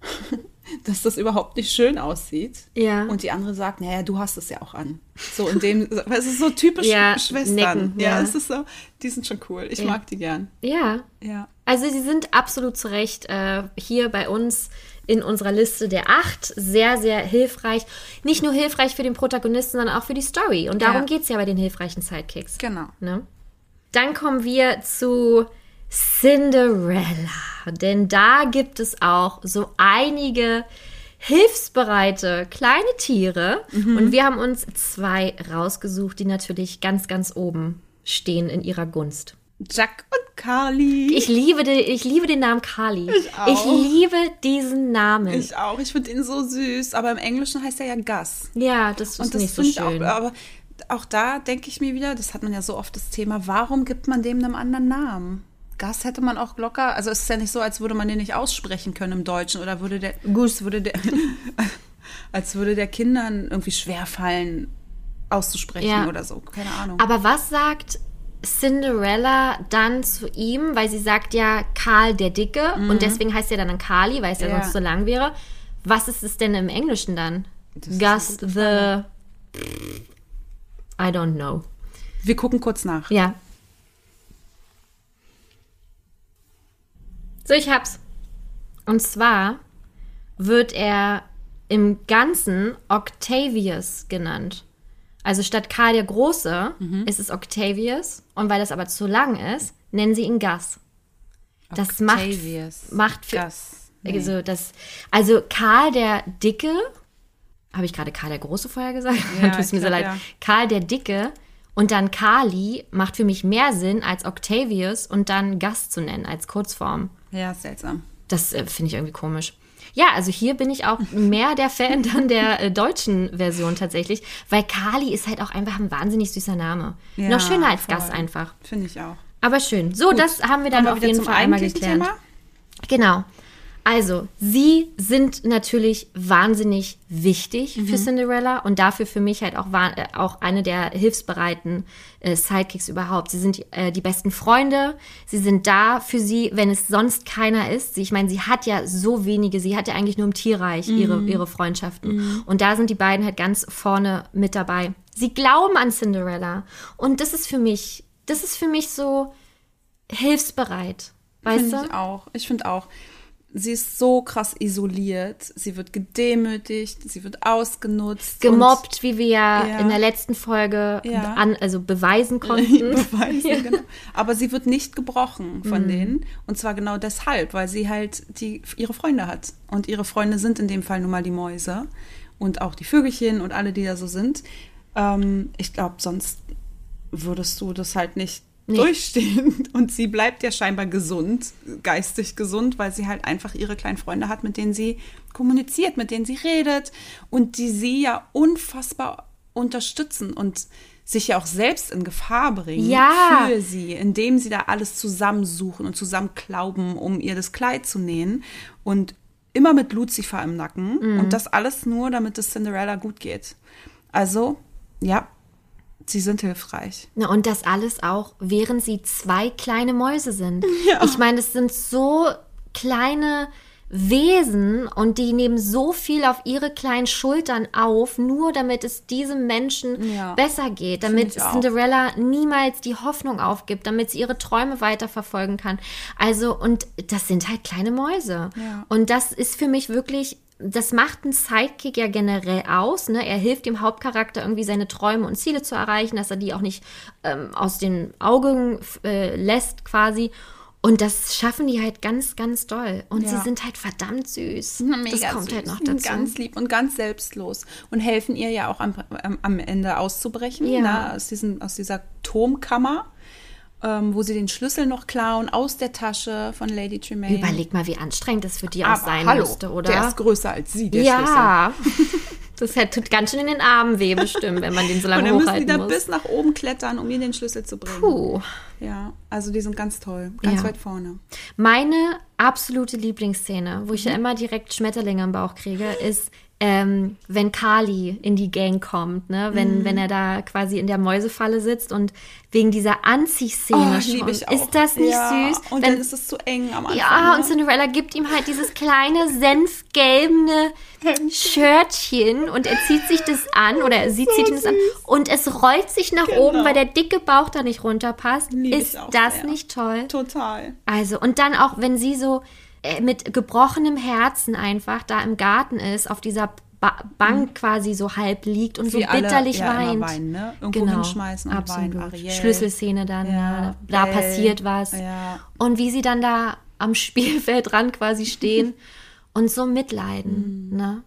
dass das überhaupt nicht schön aussieht. Ja. Und die andere sagt, naja, du hast es ja auch an. So in dem, es ist so typisch Ja, Schwestern. necken, ja, ja. es ist so, die sind schon cool. Ich Ja. mag die gern. Ja. Ja. Also sie sind absolut zu Recht äh, hier bei uns in unserer Liste der acht sehr, sehr hilfreich. Nicht nur hilfreich für den Protagonisten, sondern auch für die Story. Und darum Ja. geht es ja bei den hilfreichen Sidekicks. Genau. Ne? Dann kommen wir zu Cinderella. Denn da gibt es auch so einige hilfsbereite kleine Tiere. Und wir haben uns zwei rausgesucht, die natürlich ganz, ganz oben stehen in ihrer Gunst. Jack und Carly. Ich liebe, den, ich liebe den Namen Carly. Ich auch. Ich liebe diesen Namen. Ich auch. Ich finde ihn so süß. Aber im Englischen heißt er ja Gus. ja, das ist nicht so schön. auch. Aber auch da denke ich mir wieder, das hat man ja so oft das Thema, warum gibt man dem einen anderen Namen? Gas hätte man auch locker, also es ist ja nicht so, als würde man den nicht aussprechen können im Deutschen oder würde der Gus würde der als würde der Kindern irgendwie schwer fallen auszusprechen Ja. oder so, keine Ahnung. Aber was sagt Cinderella dann zu ihm? Weil sie sagt ja Karl der Dicke und deswegen heißt er dann Carly, weil es ja, Mhm. Ja. sonst so lang wäre. Was ist es denn im Englischen dann? Gus the. I don't know. Wir gucken kurz nach. Ja. So, ich hab's. Und zwar wird er im Ganzen Octavius genannt. Also statt Karl der Große Mhm. ist es Octavius. Und weil das aber zu lang ist, nennen sie ihn Gus. Das macht, Octavius. macht für, Gus. Nee. also, das, also Karl der Dicke, habe ich gerade Karl der Große vorher gesagt? Ja, Tut mir so leid. ja. Karl der Dicke und dann Kali macht für mich mehr Sinn, als Octavius und dann Gus zu nennen als Kurzform. Ja, seltsam. Das äh, finde ich irgendwie komisch. Ja, also hier bin ich auch mehr der Fan dann der äh, deutschen Version tatsächlich, weil Kali ist halt auch einfach ein wahnsinnig süßer Name. Ja, Noch schöner als voll. Gus einfach. Finde ich auch. Aber schön. So, das haben wir dann Kommen auf jeden Fall einmal geklärt. Thema? Genau. Also, sie sind natürlich wahnsinnig wichtig Mhm. für Cinderella und dafür für mich halt auch, äh, auch eine der hilfsbereiten äh, Sidekicks überhaupt. Sie sind äh, die besten Freunde. Sie sind da für sie, wenn es sonst keiner ist. Sie, ich meine, sie hat ja so wenige. Sie hat ja eigentlich nur im Tierreich ihre, Mhm. ihre Freundschaften. Und da sind die beiden halt ganz vorne mit dabei. Sie glauben an Cinderella. Und das ist für mich, das ist für mich so hilfsbereit. Weißt Finde du? ich auch. Ich finde auch. Sie ist so krass isoliert. Sie wird gedemütigt, sie wird ausgenutzt. gemobbt, wie wir ja, Ja. in der letzten Folge Ja. an, also beweisen konnten. beweisen, genau. Aber sie wird nicht gebrochen von denen. Und zwar genau deshalb, weil sie halt die, ihre Freunde hat. Und ihre Freunde sind in dem Fall nun mal die Mäuse. Und auch die Vögelchen und alle, die da so sind. Ähm, ich glaube, sonst würdest du das halt nicht durchstehen. Und sie bleibt ja scheinbar gesund, geistig gesund, weil sie halt einfach ihre kleinen Freunde hat, mit denen sie kommuniziert, mit denen sie redet und die sie ja unfassbar unterstützen und sich ja auch selbst in Gefahr bringen Ja. für sie, indem sie da alles zusammensuchen und zusammenklauben, um ihr das Kleid zu nähen und immer mit Lucifer im Nacken Mhm. und das alles nur, damit es Cinderella gut geht. Also, ja, sie sind hilfreich. Na, und das alles auch, während sie zwei kleine Mäuse sind. Ja. Ich meine, es sind so kleine Wesen und die nehmen so viel auf ihre kleinen Schultern auf, nur damit es diesem Menschen Ja. besser geht, damit ich auch. Cinderella niemals die Hoffnung aufgibt, damit sie ihre Träume weiterverfolgen kann. Also, und das sind halt kleine Mäuse. Ja. Und das ist für mich wirklich das macht einen Sidekick ja generell aus. Ne? Er hilft dem Hauptcharakter irgendwie seine Träume und Ziele zu erreichen, dass er die auch nicht ähm, aus den Augen äh, lässt quasi. Und das schaffen die halt ganz, ganz doll. Und Ja. sie sind halt verdammt süß. das kommt halt noch süß, dazu. Ganz lieb und ganz selbstlos. Und helfen ihr ja auch am, am, Ende auszubrechen, Ja. ne, aus, diesen, aus dieser Turmkammer, ähm, wo sie den Schlüssel noch klauen aus der Tasche von Lady Tremaine. Überleg mal, wie anstrengend das für die auch Aber sein hallo, müsste, oder? der ist größer als sie, der Schlüssel. ja. das tut ganz schön in den Armen weh, bestimmt, wenn man den so Und lange dann müssen die hochhalten da muss. bis nach oben klettern, um ihr den Schlüssel zu bringen. Puh. Ja, also die sind ganz toll, ganz Ja. weit vorne. Meine absolute Lieblingsszene, wo ich Mhm. ja immer direkt Schmetterlinge im Bauch kriege, ist, ähm, wenn Carly in die Gang kommt, ne? Mhm. wenn, wenn er da quasi in der Mäusefalle sitzt und wegen dieser Anziehszene schon. Oh, auch. Ist das nicht ja. süß? Und wenn, dann ist es zu eng am Anfang. ja, und ne? Cinderella gibt ihm halt dieses kleine senfgelbene Shirtchen und er zieht sich das an oder sie zieht ihm das an und es rollt sich nach Genau. oben, weil der dicke Bauch da nicht runterpasst. Lieb ist das sehr. nicht toll? Total. Also, und dann auch, wenn sie so mit gebrochenem Herzen einfach da im Garten ist, auf dieser ba Bank quasi so halb liegt und so Mhm. Wie alle bitterlich ja, immer weint. weinen, ne? Irgendwo genau, hinschmeißen und absolut. weinen. Ariel. Schlüsselszene dann, Ja, ne? da Belle. passiert was. Ja. Und wie sie dann da am Spielfeldrand quasi stehen und so mitleiden, ne?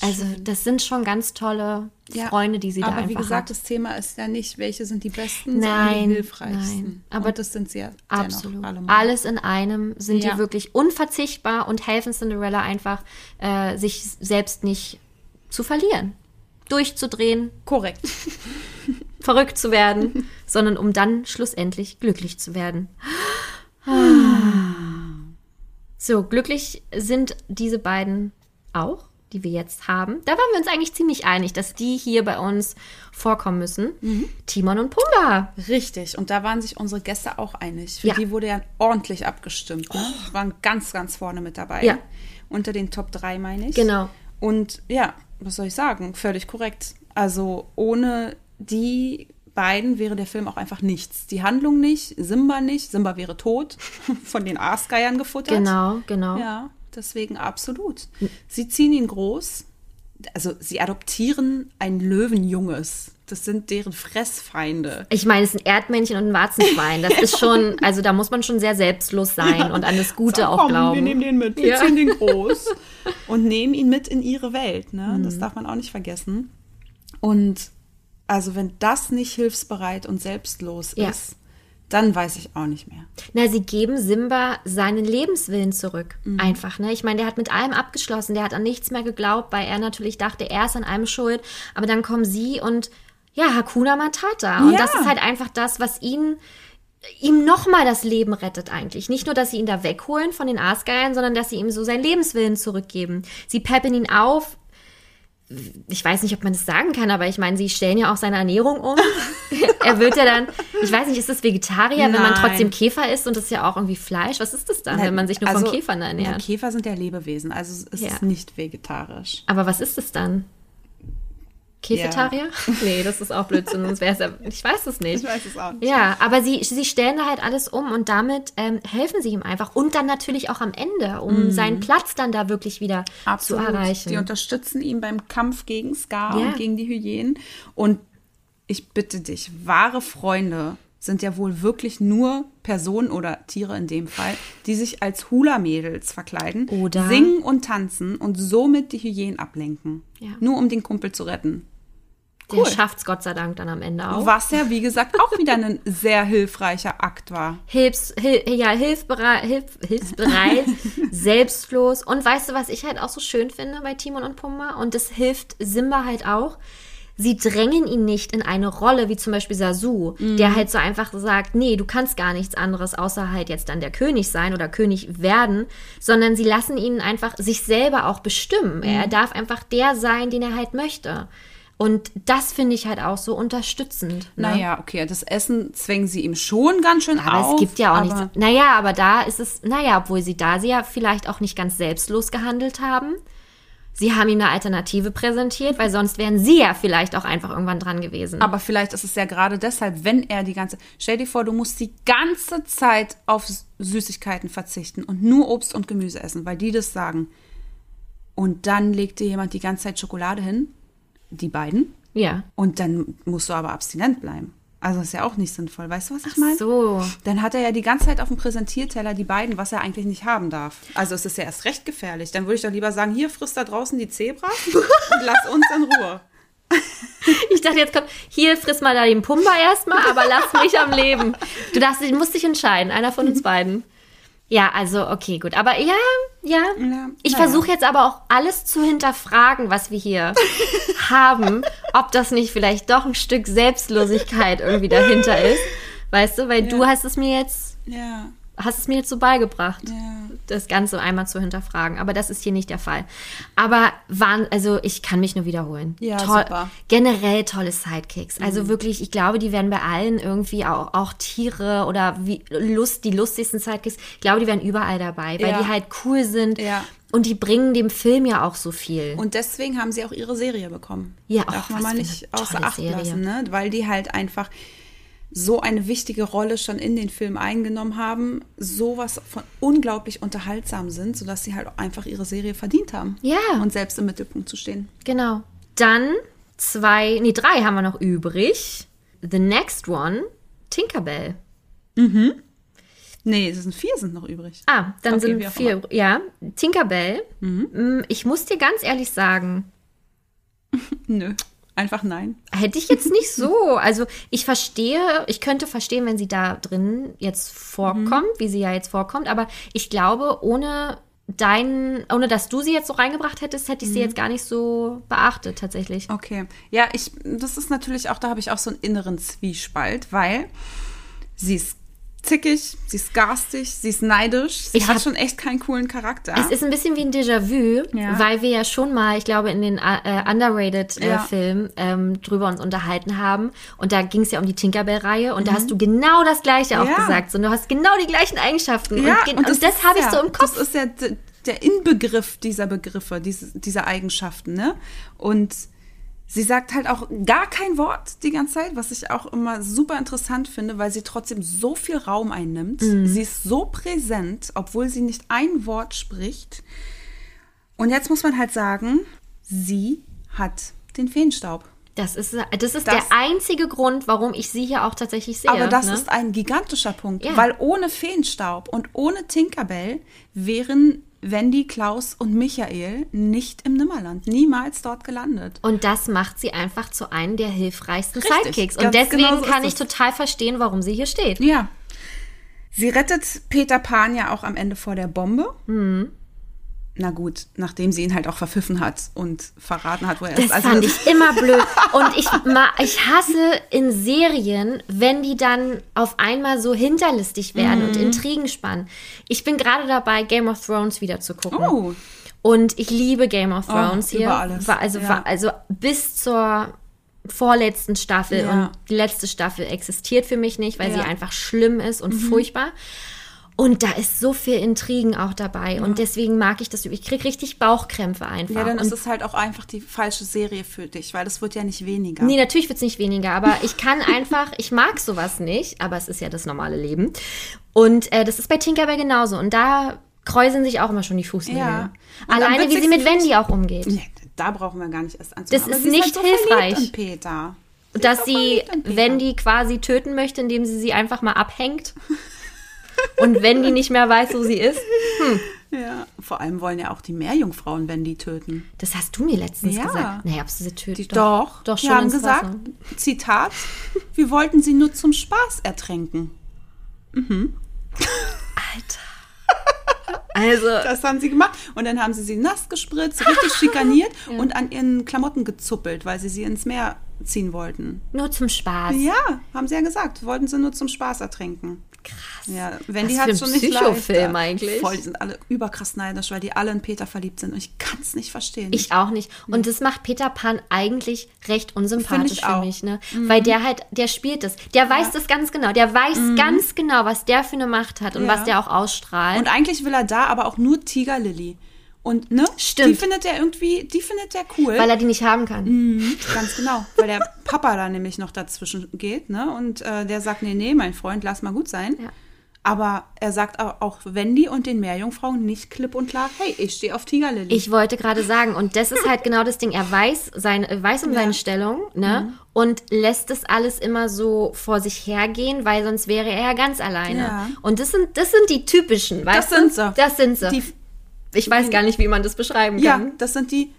Also, das sind schon ganz tolle Mhm. Ja, Freunde, die sie da Aber einfach wie gesagt, hat. das Thema ist ja nicht, welche sind die besten, sondern Nein, die hilfreichsten. nein. Aber Und das sind sie ja Absolut. alle. Alles in einem sind Ja. die wirklich unverzichtbar und helfen Cinderella einfach, äh, sich selbst nicht zu verlieren, durchzudrehen, Korrekt. verrückt zu werden, sondern um dann schlussendlich glücklich zu werden. So, glücklich sind diese beiden auch, die wir jetzt haben. Da waren wir uns eigentlich ziemlich einig, dass die hier bei uns vorkommen müssen. Mhm. Timon und Pumba. Richtig. Und da waren sich unsere Gäste auch einig. Für Ja. die wurde ja ordentlich abgestimmt. Ne? Die waren ganz, ganz vorne mit dabei. Ja. Unter den Top 3, meine ich. Genau. Und ja, was soll ich sagen? Völlig korrekt. Also ohne die beiden wäre der Film auch einfach nichts. Die Handlung nicht, Simba nicht. Simba wäre tot, von den Aasgeiern gefuttert. Genau, genau. Ja, deswegen absolut. Sie ziehen ihn groß. Also sie adoptieren ein Löwenjunges. Das sind deren Fressfeinde. Ich meine, es ist ein Erdmännchen und ein Warzenschwein. Das ist schon, also da muss man schon sehr selbstlos sein und an das Gute So, auch komm, glauben. Wir nehmen den mit, wir Ja. ziehen den groß und nehmen ihn mit in ihre Welt. Ne? Mhm. Das darf man auch nicht vergessen. Und also wenn das nicht hilfsbereit und selbstlos Ja. ist, dann weiß ich auch nicht mehr. Na, sie geben Simba seinen Lebenswillen zurück. Mhm. Einfach, ne? Ich meine, der hat mit allem abgeschlossen, der hat an nichts mehr geglaubt, weil er natürlich dachte, er ist an allem schuld. Aber dann kommen sie und ja, Hakuna Matata. Und Ja. das ist halt einfach das, was ihn ihm nochmal das Leben rettet eigentlich. Nicht nur, dass sie ihn da wegholen von den Aasgeiern, sondern dass sie ihm so seinen Lebenswillen zurückgeben. Sie peppen ihn auf. Ich weiß nicht, ob man das sagen kann, aber ich meine, sie stellen ja auch seine Ernährung um. er wird ja dann, ich weiß nicht, ist das Vegetarier, wenn man Nein. trotzdem Käfer isst und das ist ja auch irgendwie Fleisch? Was ist das dann, wenn man sich nur von Also, Käfern Na, ernährt? Käfer sind ja Lebewesen, also es Ja. ist nicht vegetarisch. Aber was ist das dann? Käfetarier? Nee, das ist auch Blödsinn, sonst wäre es ja, ich weiß es nicht. weiß es auch nicht. Ja, aber sie, sie stellen da halt alles um und damit ähm, helfen sie ihm einfach. Und dann natürlich auch am Ende, um seinen Platz dann da wirklich wieder Mhm. Absolut. zu erreichen. Die unterstützen ihn beim Kampf gegen Scar Ja. und gegen die Hyänen. Und ich bitte dich, wahre Freunde sind ja wohl wirklich nur Personen oder Tiere in dem Fall, die sich als Hula-Mädels verkleiden, Oder- singen und tanzen und somit die Hyänen ablenken. Ja. Nur um den Kumpel zu retten. Der schafft's Gott sei Dank dann am Ende auch. Was ja, wie gesagt, auch wieder ein sehr hilfreicher Akt war. Hilfs, hil, ja, hilfbereit, hilf, hilfsbereit, selbstlos. Und weißt du, was ich halt auch so schön finde bei Timon und Pumba? Und das hilft Simba halt auch. Sie drängen ihn nicht in eine Rolle, wie zum Beispiel Sasu, der halt so einfach sagt, nee, du kannst gar nichts anderes, außer halt jetzt dann der König sein oder König werden, sondern sie lassen ihn einfach sich selber auch bestimmen. Er darf einfach der sein, den er halt möchte. Und das finde ich halt auch so unterstützend. Ne? Naja, okay, das Essen zwängen sie ihm schon ganz schön Aber auf. es gibt ja auch aber nichts. Naja, aber da ist es, naja, obwohl sie da sie ja vielleicht auch nicht ganz selbstlos gehandelt haben. Sie haben ihm eine Alternative präsentiert, weil sonst wären sie ja vielleicht auch einfach irgendwann dran gewesen. Aber vielleicht ist es ja gerade deshalb, wenn er die ganze. Stell dir vor, du musst die ganze Zeit auf Süßigkeiten verzichten und nur Obst und Gemüse essen, weil die das sagen. Und dann legt dir jemand die ganze Zeit Schokolade hin, die beiden, ja. und dann musst du aber abstinent bleiben. Also das ist ja auch nicht sinnvoll. Weißt du, was ich meine? So. Dann hat er ja die ganze Zeit auf dem Präsentierteller die beiden, was er eigentlich nicht haben darf. Also es ist ja erst recht gefährlich. Dann würde ich doch lieber sagen, hier frisst da draußen die Zebras und lass uns in Ruhe. Ich dachte, jetzt kommt, hier friss mal da den Pumba erstmal, aber lass mich am Leben. Du darfst, du musst dich entscheiden, einer von uns beiden. Ja, also, okay, gut. Aber ja, ja. Ja, ich versuche jetzt aber auch alles zu hinterfragen, was wir hier haben, ob das nicht vielleicht doch ein Stück Selbstlosigkeit irgendwie dahinter ist. Weißt du, weil du hast es mir jetzt, Ja, hast es mir jetzt so beigebracht ja. das Ganze einmal zu hinterfragen. Aber das ist hier nicht der Fall. Aber waren, also ich kann mich nur wiederholen. Ja, Toll, super. Mhm. Generell tolle Sidekicks. Also wirklich, ich glaube, die werden bei allen irgendwie auch, auch Tiere oder wie Lust, die lustigsten Sidekicks, ich glaube, die werden überall dabei, weil Ja. die halt cool sind. Ja. Und die bringen dem Film ja auch so viel. Und deswegen haben sie auch ihre Serie bekommen. Ja, Darf ach, man mal nicht außer Acht Serie. lassen, ne? Weil die halt einfach so eine wichtige Rolle schon in den Film eingenommen haben, sowas von unglaublich unterhaltsam sind, sodass sie halt auch einfach ihre Serie verdient haben. Ja. Und selbst im Mittelpunkt zu stehen. Genau. Dann zwei, nee, drei haben wir noch übrig. The next one, Tinkerbell. Nee, es sind vier sind noch übrig. Ah, dann Okay, sind vier. Ja, Tinkerbell. Mm, Ich muss dir ganz ehrlich sagen, Nö. Einfach nein. hätte ich jetzt nicht so. Also ich verstehe, ich könnte verstehen, wenn sie da drin jetzt vorkommt, wie sie ja jetzt vorkommt, aber ich glaube, ohne deinen, ohne dass du sie jetzt so reingebracht hättest, hätte ich sie jetzt gar nicht so beachtet tatsächlich. Okay. Ja, ich, das ist natürlich auch, da habe ich auch so einen inneren Zwiespalt, weil sie ist zickig, sie ist garstig, sie ist neidisch, sie Ich hat hab- schon echt keinen coolen Charakter. Es ist ein bisschen wie ein Déjà-vu, Ja. weil wir ja schon mal, ich glaube, in den äh, Underrated-Film Ja. ähm, drüber uns unterhalten haben. Und da ging es ja um die Tinkerbell-Reihe. Und da hast du genau das Gleiche auch Mhm. Ja. gesagt. So, du hast genau die gleichen Eigenschaften. ja, und, und das, ist habe ich so im Kopf. Das ist ja der Inbegriff dieser Begriffe, dieses, dieser Eigenschaften, ne? Und sie sagt halt auch gar kein Wort die ganze Zeit, was ich auch immer super interessant finde, weil sie trotzdem so viel Raum einnimmt. Mhm. Sie ist so präsent, obwohl sie nicht ein Wort spricht. Und jetzt muss man halt sagen, sie hat den Feenstaub. Das ist, das ist Das- der einzige Grund, warum ich sie hier auch tatsächlich sehe. Aber das ne? ist ein gigantischer Punkt, Ja. weil ohne Feenstaub und ohne Tinkerbell wären Wendy, Klaus und Michael nicht im Nimmerland, niemals dort gelandet. Und das macht sie einfach zu einem der hilfreichsten Richtig, Sidekicks. Und deswegen genau so kann ich es. total verstehen, warum sie hier steht. Ja. Sie rettet Peter Pan ja auch am Ende vor der Bombe. Mhm. Na gut, nachdem sie ihn halt auch verpfiffen hat und verraten hat, wo er Das ist. Also fand ich immer blöd. Und ich, ich hasse in Serien, wenn die dann auf einmal so hinterlistig werden Mhm. und Intrigen spannen. Ich bin gerade dabei, Game of Thrones wieder zu gucken. Oh, Und ich liebe Game of Oh, Thrones hier. über alles. Also, Ja. also bis zur vorletzten Staffel Ja. und die letzte Staffel existiert für mich nicht, weil sie Ja. Mhm. einfach schlimm ist und furchtbar. Und da ist so viel Intrigen auch dabei. Und deswegen mag ich das. Ich krieg richtig Bauchkrämpfe einfach. ja, dann und ist es halt auch einfach die falsche Serie für dich, weil das wird ja nicht weniger. Nee, natürlich wird es nicht weniger, aber ich kann einfach, ich mag sowas nicht, aber es ist ja das normale Leben. Und äh, das ist bei Tinkerbell genauso. Und da kräuseln sich auch immer schon die Fußnägel. Ja. Alleine, wie sie mit Wendy auch umgeht. Nee, da brauchen wir gar nicht erst anzufangen. Das ist nicht halt so hilfreich. Peter. Sie ist Dass sie. Wendy quasi töten möchte, indem sie sie einfach mal abhängt. Und Wendy nicht mehr weiß, wo sie ist. Ja, vor allem wollen ja auch die Meerjungfrauen Wendy töten. Das hast du mir letztens Ja. gesagt. Naja, ob sie sie tötet. Die, doch, doch die schon haben ins gesagt, Wasser. Zitat, wir wollten sie nur zum Spaß ertränken. Also, Das haben sie gemacht. Und dann haben sie sie nass gespritzt, richtig schikaniert und an ihren Klamotten gezuppelt, weil sie sie ins Meer ziehen wollten. nur zum Spaß. Ja, haben sie ja gesagt. Wollten sie nur zum Spaß ertränken. Krass. Ja, Wendy hat schon nicht Psychofilm eigentlich. Voll, die sind alle überkrass neidisch, weil die alle in Peter verliebt sind. Und ich kann es nicht verstehen. Ich auch nicht. Und das macht Peter Pan eigentlich recht unsympathisch für. Mhm. mich, ne? Weil der halt, der spielt das. Der weiß das ganz genau. Der weiß ganz genau, was der für eine Macht hat und Mhm. Ja. was der auch ausstrahlt. Und eigentlich will er da aber auch nur Tiger Lily. Und ne? Stimmt. Die findet er irgendwie, die findet er cool. weil er die nicht haben kann. Mhm. Ganz genau, weil der Papa da nämlich noch dazwischen geht, ne? Und äh, der sagt, nee, nee, mein Freund, lass mal gut sein. Ja. Aber er sagt au- auch Wendy und den Meerjungfrauen nicht klipp und klar, hey, ich stehe auf Tigerlily. Ich wollte gerade sagen, und das ist halt genau das Ding. Er weiß, sein, weiß um seine Stellung, ne? Mhm. Und lässt das alles immer so vor sich hergehen, weil sonst wäre er ja ganz alleine. Ja. Und das sind, das sind die typischen, weißt Das sind du? sie. Das sind sie. Die, ich weiß gar nicht, wie man das beschreiben ja, kann. das sind die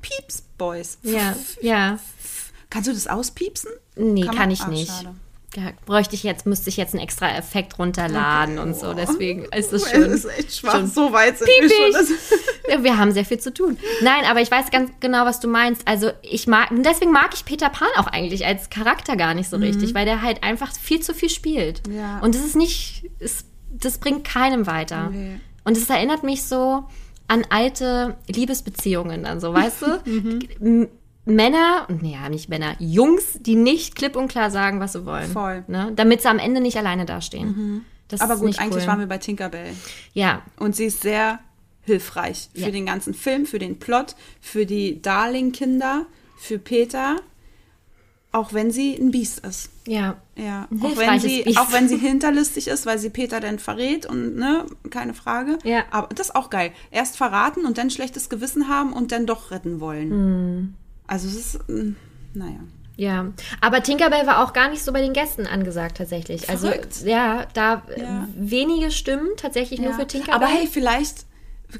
Pieps Boys. Ja, ja. Kannst du das auspiepsen? Nee, kann, man- ich Ah, nicht. schade. Ja, bräuchte ich jetzt, müsste ich jetzt einen extra Effekt runterladen und so. Deswegen ist es Oh, schon. es ist echt schwach. schon so weit sind wir piepig. schon. Das, Ja, wir haben sehr viel zu tun. Nein, aber ich weiß ganz genau, was du meinst. Also ich mag, deswegen mag ich Peter Pan auch eigentlich als Charakter gar nicht so richtig, weil der halt einfach viel zu viel spielt. Mhm. Ja. Und das ist nicht, es, das bringt keinem weiter. Nee. Und es erinnert mich so an alte Liebesbeziehungen dann so, weißt du? Mhm. Männer, nee, ja, nicht Männer, Jungs, die nicht klipp und klar sagen, was sie wollen. Voll. Mhm. Ne? Damit sie am Ende nicht alleine dastehen. Das aber ist gut, eigentlich cool. waren wir bei Tinkerbell. Ja, Und sie ist sehr hilfreich für Ja. den ganzen Film, für den Plot, für die Darling-Kinder, für Peter, auch wenn sie ein Biest ist. ja. Ja, Ein auch wenn, sie, Biest. auch wenn sie hinterlistig ist, weil sie Peter dann verrät und ne, keine Frage. Ja. Aber das ist auch geil. Erst verraten und dann schlechtes Gewissen haben und dann doch retten wollen. Hm. Also es ist, mm, naja. Ja, aber Tinkerbell war auch gar nicht so bei den Gästen angesagt tatsächlich. Also Verrückt. ja, da Ja. wenige Stimmen tatsächlich nur Ja. für Tinkerbell. Aber hey, vielleicht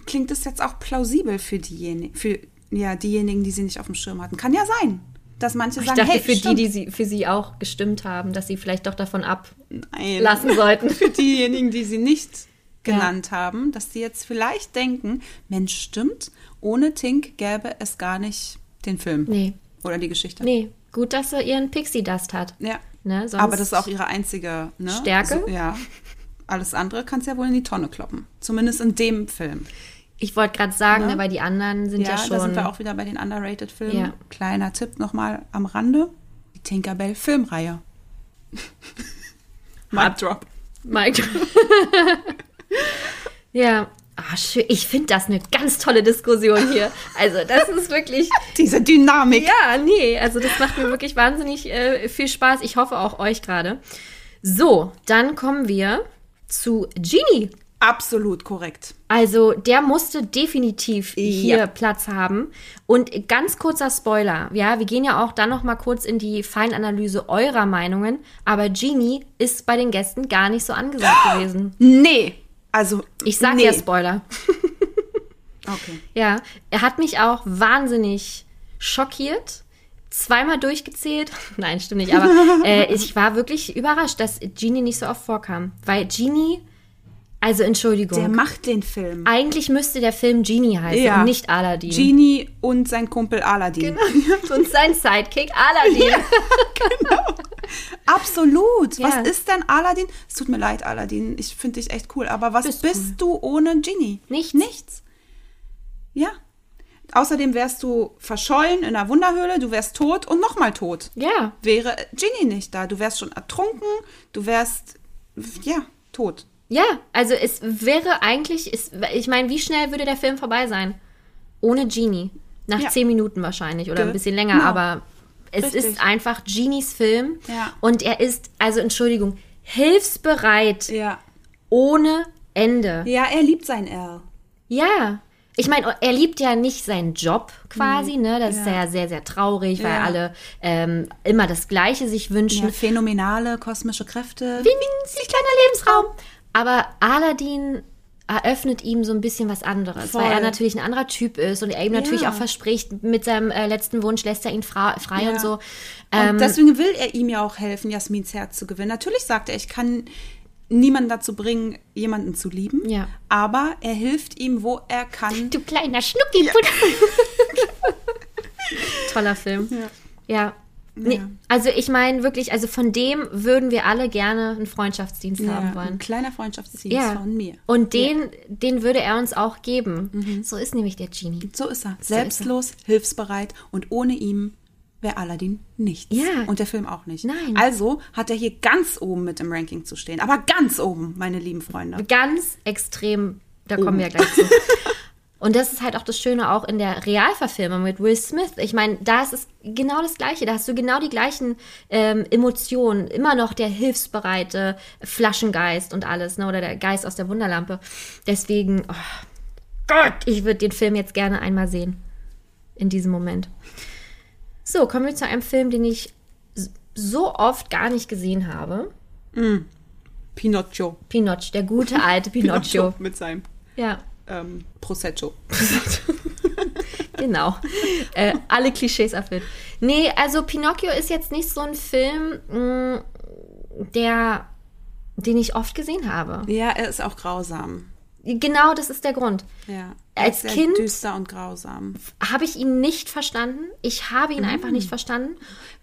klingt es jetzt auch plausibel für diejenigen, für ja, diejenigen, die sie nicht auf dem Schirm hatten. Kann ja sein, dass manche ich sagen, dachte hey, für stimmt. die, die sie, für sie auch gestimmt haben, dass sie vielleicht doch davon ablassen sollten. Für diejenigen, die sie nicht genannt haben, dass die jetzt vielleicht denken, Mensch, stimmt, ohne Tink gäbe es gar nicht den Film Nee, oder die Geschichte. nee, gut, dass sie ihren Pixie Dust hat. Ja. Ne, Aber das ist auch ihre einzige ne? Stärke? So, ja. Alles andere kannst du ja wohl in die Tonne kloppen. Zumindest in dem Film. Ich wollte gerade sagen, Ne? ne? weil die anderen sind ja, Ja, schon. da sind wir auch wieder bei den Underrated-Filmen. Ja. Kleiner Tipp nochmal am Rande. Die Tinkerbell-Filmreihe. Mic drop. Mike. ja. Ah, schön. Ich finde das eine ganz tolle Diskussion hier. Also, das ist wirklich. Diese Dynamik. Ja, nee, also das macht mir wirklich wahnsinnig äh, viel Spaß. Ich hoffe auch euch gerade. So, dann kommen wir zu Genie. Absolut korrekt. Also der musste definitiv hier Ja. Platz haben. Und ganz kurzer Spoiler, ja, wir gehen ja auch dann noch mal kurz in die Feinanalyse eurer Meinungen. Aber Genie ist bei den Gästen gar nicht so angesagt gewesen. Nee. Also, Ich sag nee. ja Spoiler. Okay. Ja, er hat mich auch wahnsinnig schockiert. Zweimal durchgezählt. Nein, stimmt nicht. Aber äh, ich war wirklich überrascht, dass Genie nicht so oft vorkam. Weil Genie, also Entschuldigung, Der macht den Film. eigentlich müsste der Film Genie heißen Ja. und nicht Aladdin. Genie und sein Kumpel Aladdin. und sein Sidekick Aladdin. Absolut. Ja. Was ist denn Aladdin? Es tut mir leid, Aladdin. Ich finde dich echt cool. Aber was Bist bist, du ohne Genie? Nichts. Nichts. Ja. Außerdem wärst du verschollen in einer Wunderhöhle, du wärst tot und nochmal tot. ja, Wäre Genie nicht da. Du wärst schon ertrunken, du wärst, ja, tot. Ja, also es wäre eigentlich, es, ich meine, wie schnell würde der Film vorbei sein? Ohne Genie. Nach Ja. zehn Minuten wahrscheinlich oder Ge- ein bisschen länger, genau. aber es Richtig. ist einfach Genies Film Ja. und er ist, also Entschuldigung, hilfsbereit Ja. ohne Ende. Ja, er liebt sein Earl. Ja. Ich meine, er liebt ja nicht seinen Job quasi, ne? Das ist Ja. ja sehr, sehr traurig, weil Ja. alle ähm, immer das Gleiche sich wünschen. Ja, phänomenale kosmische Kräfte. winzig kleiner Lebensraum. Aber Aladdin eröffnet ihm so ein bisschen was anderes, Voll. weil er natürlich ein anderer Typ ist und er ihm natürlich Ja. auch verspricht, mit seinem äh, letzten Wunsch lässt er ihn frei Ja. und so. Und Ähm, deswegen will er ihm ja auch helfen, Jasmins Herz zu gewinnen. Natürlich sagt er, ich kann niemanden dazu bringen, jemanden zu lieben. Ja. Aber er hilft ihm, wo er kann. du kleiner Schnucki. Toller Film. Ja. Ja. Nee, Ja. also ich meine wirklich, also von dem würden wir alle gerne einen Freundschaftsdienst haben Ja, wollen. ein kleiner Freundschaftsdienst von mir. Und den, den würde er uns auch geben. So ist nämlich der Genie. So ist er. So ist er. Selbstlos, hilfsbereit und ohne ihm wäre Aladdin nichts. Ja. Und der Film auch nicht. Nein. Also hat er hier ganz oben mit im Ranking zu stehen. Aber ganz oben, meine lieben Freunde. Ganz extrem, da kommen wir gleich zu. Und das ist halt auch das Schöne auch in der Realverfilmung mit Will Smith. Ich meine, da ist es genau das Gleiche. Da hast du genau die gleichen ähm, Emotionen. Immer noch der hilfsbereite Flaschengeist und alles, ne? Oder der Geist aus der Wunderlampe. Deswegen, oh Gott, ich würde den Film jetzt gerne einmal sehen. In diesem Moment. So, kommen wir zu einem Film, den ich so oft gar nicht gesehen habe. Pinocchio. Pinocchio, der gute alte Pinocchio. mit seinem Ja, ähm, Prosecco. genau. äh, alle Klischees erfüllt. Nee, also Pinocchio ist jetzt nicht so ein Film, mh, der, den ich oft gesehen habe. Ja, er ist auch grausam. Genau, das ist der Grund. Ja. Als er ist sehr Kind- düster und grausam. Habe ich ihn nicht verstanden? Ich habe ihn einfach Mm. nicht verstanden.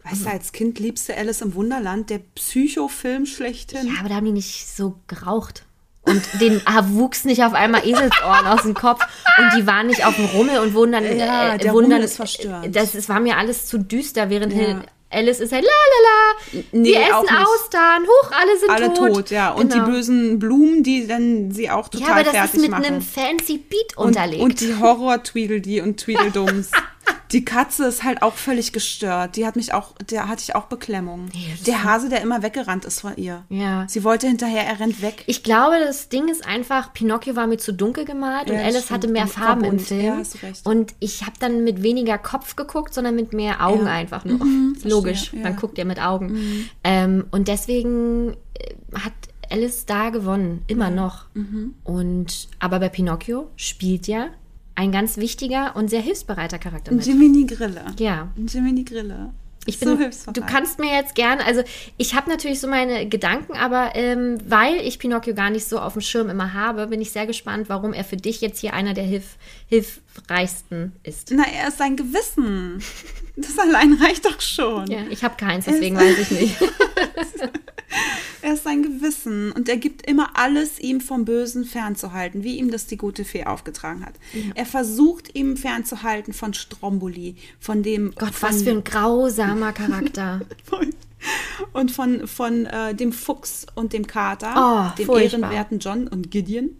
Weißt du, als Kind liebst du Alice im Wunderland, der Psychofilm schlechthin. Ja, aber da haben die nicht so geraucht. Und den wuchs nicht auf einmal Eselsohren aus dem Kopf. Und die waren nicht auf dem Rummel und wurden dann. Ja, äh, der wurden Rummel dann, ist verstörend. Das, es war mir alles zu düster, während Ja. Alice ist halt la la la. Nee, auch essen. Austern. Huch, alle sind Alle tot. tot, ja. Und Genau. die bösen Blumen, die dann sie auch total Ja, aber das fertig ist mit machen. einem fancy Beat und, unterlegt. und die Horror-Tweedledee und Tweedledums. die Katze ist halt auch völlig gestört. Die hat mich auch, der hatte ich auch Beklemmung. ist der Hase, der immer weggerannt ist von ihr. Ja. Sie wollte hinterher, er rennt weg. ich glaube, das Ding ist einfach, Pinocchio war mir zu dunkel gemalt und Ja, das Alice hatte mehr Und Farben im. Film. Ja, hast recht. Und ich habe dann mit weniger Kopf geguckt, sondern mit mehr Augen Ja. einfach nur. Logisch, ja. Mhm. man guckt ja mit Augen. Ähm, und deswegen äh, hat Alice da gewonnen, immer noch. Mhm. Und aber bei Pinocchio spielt ja ein ganz wichtiger und sehr hilfsbereiter Charakter mit. Jiminy Grille. Ja. Jiminy Grille. Ich so bin, hilfsbereit. du kannst mir jetzt gern, also ich habe natürlich so meine Gedanken, aber ähm, weil ich Pinocchio gar nicht so auf dem Schirm immer habe, bin ich sehr gespannt, warum er für dich jetzt hier einer der Hilf, hilfreichsten ist. Na, er ist sein Gewissen. Das allein reicht doch schon. Ja, ich habe keins, deswegen weiß ich nicht. Er ist sein Gewissen und er gibt immer alles, ihm vom Bösen fernzuhalten, wie ihm das die gute Fee aufgetragen hat. Er versucht, ihm fernzuhalten von Stromboli, von dem. Gott, von, was für ein grausamer Charakter. Und von, von äh, dem Fuchs und dem Kater, Oh, dem furchtbar. ehrenwerten John und Gideon.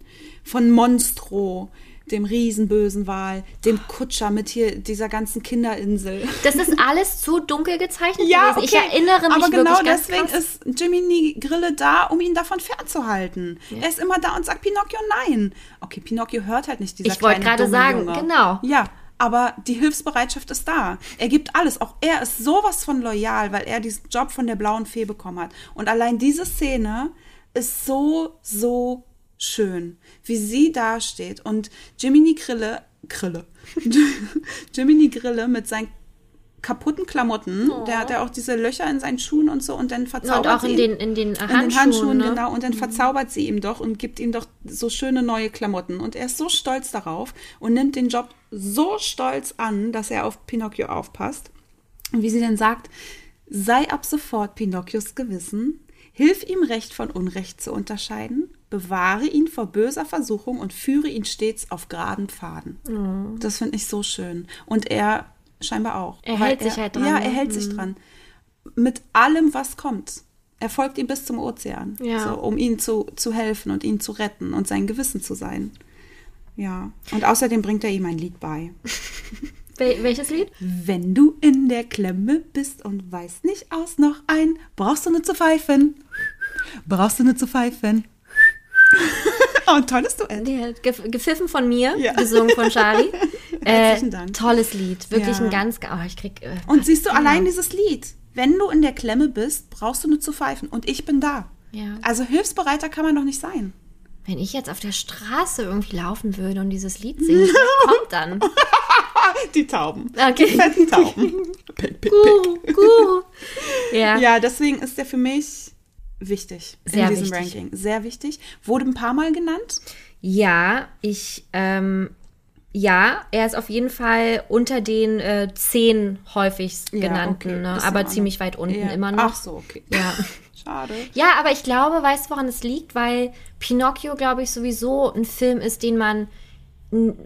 Von Monstro, dem riesenbösen Wal, dem Kutscher mit hier dieser ganzen Kinderinsel. Das ist alles zu dunkel gezeichnet Ja, gewesen. okay. Ich erinnere mich aber genau deswegen krass. ist Jiminy Grille da, um ihn davon fernzuhalten. Er ist immer da und sagt Pinocchio nein. Okay, Pinocchio hört halt nicht dieser Ich wollte gerade sagen, Junge. genau. Ja, aber die Hilfsbereitschaft ist da. Er gibt alles. Auch er ist sowas von loyal, weil er diesen Job von der blauen Fee bekommen hat. Und allein diese Szene ist so, so schön, wie sie dasteht und Jiminy Grille, Grille, Jiminy Grille mit seinen kaputten Klamotten, der hat ja auch diese Löcher in seinen Schuhen und so und dann Ja, und verzaubert auch sie in ihn- den, in den in Handschuhen. den Handschuhen, ne? genau. Und dann verzaubert sie ihm doch und gibt ihm doch so schöne neue Klamotten. Und er ist so stolz darauf und nimmt den Job so stolz an, dass er auf Pinocchio aufpasst. Und wie sie dann sagt, sei ab sofort Pinocchios Gewissen, hilf ihm Recht von Unrecht zu unterscheiden, bewahre ihn vor böser Versuchung und führe ihn stets auf geraden Pfaden. Oh. Das finde ich so schön. Und er scheinbar auch. Er hält sich halt dran, Ja, ne? er hält sich dran mit allem, was kommt. Er folgt ihm bis zum Ozean, Ja. so, um ihn zu, zu helfen und ihn zu retten und sein Gewissen zu sein. Ja, und außerdem bringt er ihm ein Lied bei. Wel welches Lied? Wenn du in der Klemme bist und weißt nicht aus noch ein, brauchst du nur zu pfeifen. Brauchst du nur zu pfeifen. oh, ein tolles Duett. Gef gepfiffen von mir, Ja. gesungen von Charlie. Herzlichen Dank. Tolles Lied, wirklich Ja. ein ganz, oh, ich krieg. Äh, Und siehst du ja. allein dieses Lied. Wenn du in der Klemme bist, brauchst du nur zu pfeifen. Und ich bin da. Ja. Also hilfsbereiter kann man doch nicht sein. Wenn ich jetzt auf der Straße irgendwie laufen würde und dieses Lied singen, kommt dann? Die Tauben. Okay. Die fetten Tauben. pick, pick, pick. Guru, Guru. Ja. Ja, deswegen ist der für mich wichtig Sehr in diesem wichtig. Ranking. Sehr wichtig. Wurde ein paar Mal genannt. Ja, ich, ähm, ja, er ist auf jeden Fall unter den äh, zehn häufigst Ja, genannten, okay, ne? aber ziemlich weit unten Ja. immer noch. Ach so, okay. Ja. Schade. Ja, aber ich glaube, weißt du, woran es liegt? Weil Pinocchio, glaube ich, sowieso ein Film ist, den man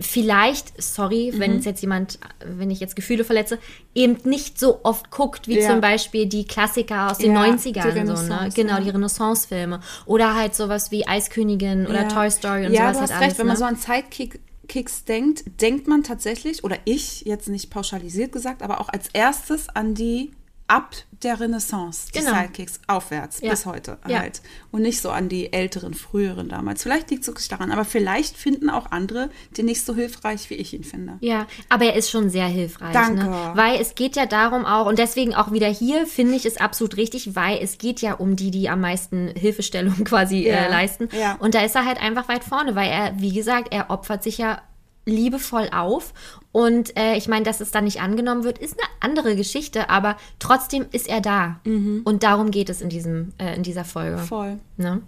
vielleicht, sorry, Mhm. wenn jetzt jemand, wenn ich jetzt Gefühle verletze, eben nicht so oft guckt, wie Ja. zum Beispiel die Klassiker aus den Ja, die 90ern, so, ne? Genau, ja. die Renaissance-Filme. Oder halt sowas wie Eiskönigin oder Ja. Toy Story und ja, sowas du hast halt recht, alles. wenn man ne? so an Sidekicks denkt, denkt man tatsächlich, oder ich, jetzt nicht pauschalisiert gesagt, aber auch als erstes an die ab der Renaissance, die Genau. Sidekicks aufwärts Ja. bis heute Ja. halt. Und nicht so an die älteren, früheren damals. Vielleicht liegt es wirklich daran, aber vielleicht finden auch andere den nicht so hilfreich, wie ich ihn finde. Ja, aber er ist schon sehr hilfreich. Danke. Ne? Weil es geht ja darum auch, und deswegen auch wieder hier finde ich es absolut richtig, weil es geht ja um die, die am meisten Hilfestellung quasi Ja. äh, leisten. Ja. Und da ist er halt einfach weit vorne, weil er, wie gesagt, er opfert sich ja liebevoll auf. Und äh, ich meine, dass es dann nicht angenommen wird, ist eine andere Geschichte, aber trotzdem ist er da. Mhm. Und darum geht es in, diesem, äh, in dieser Folge. Voll. Ne?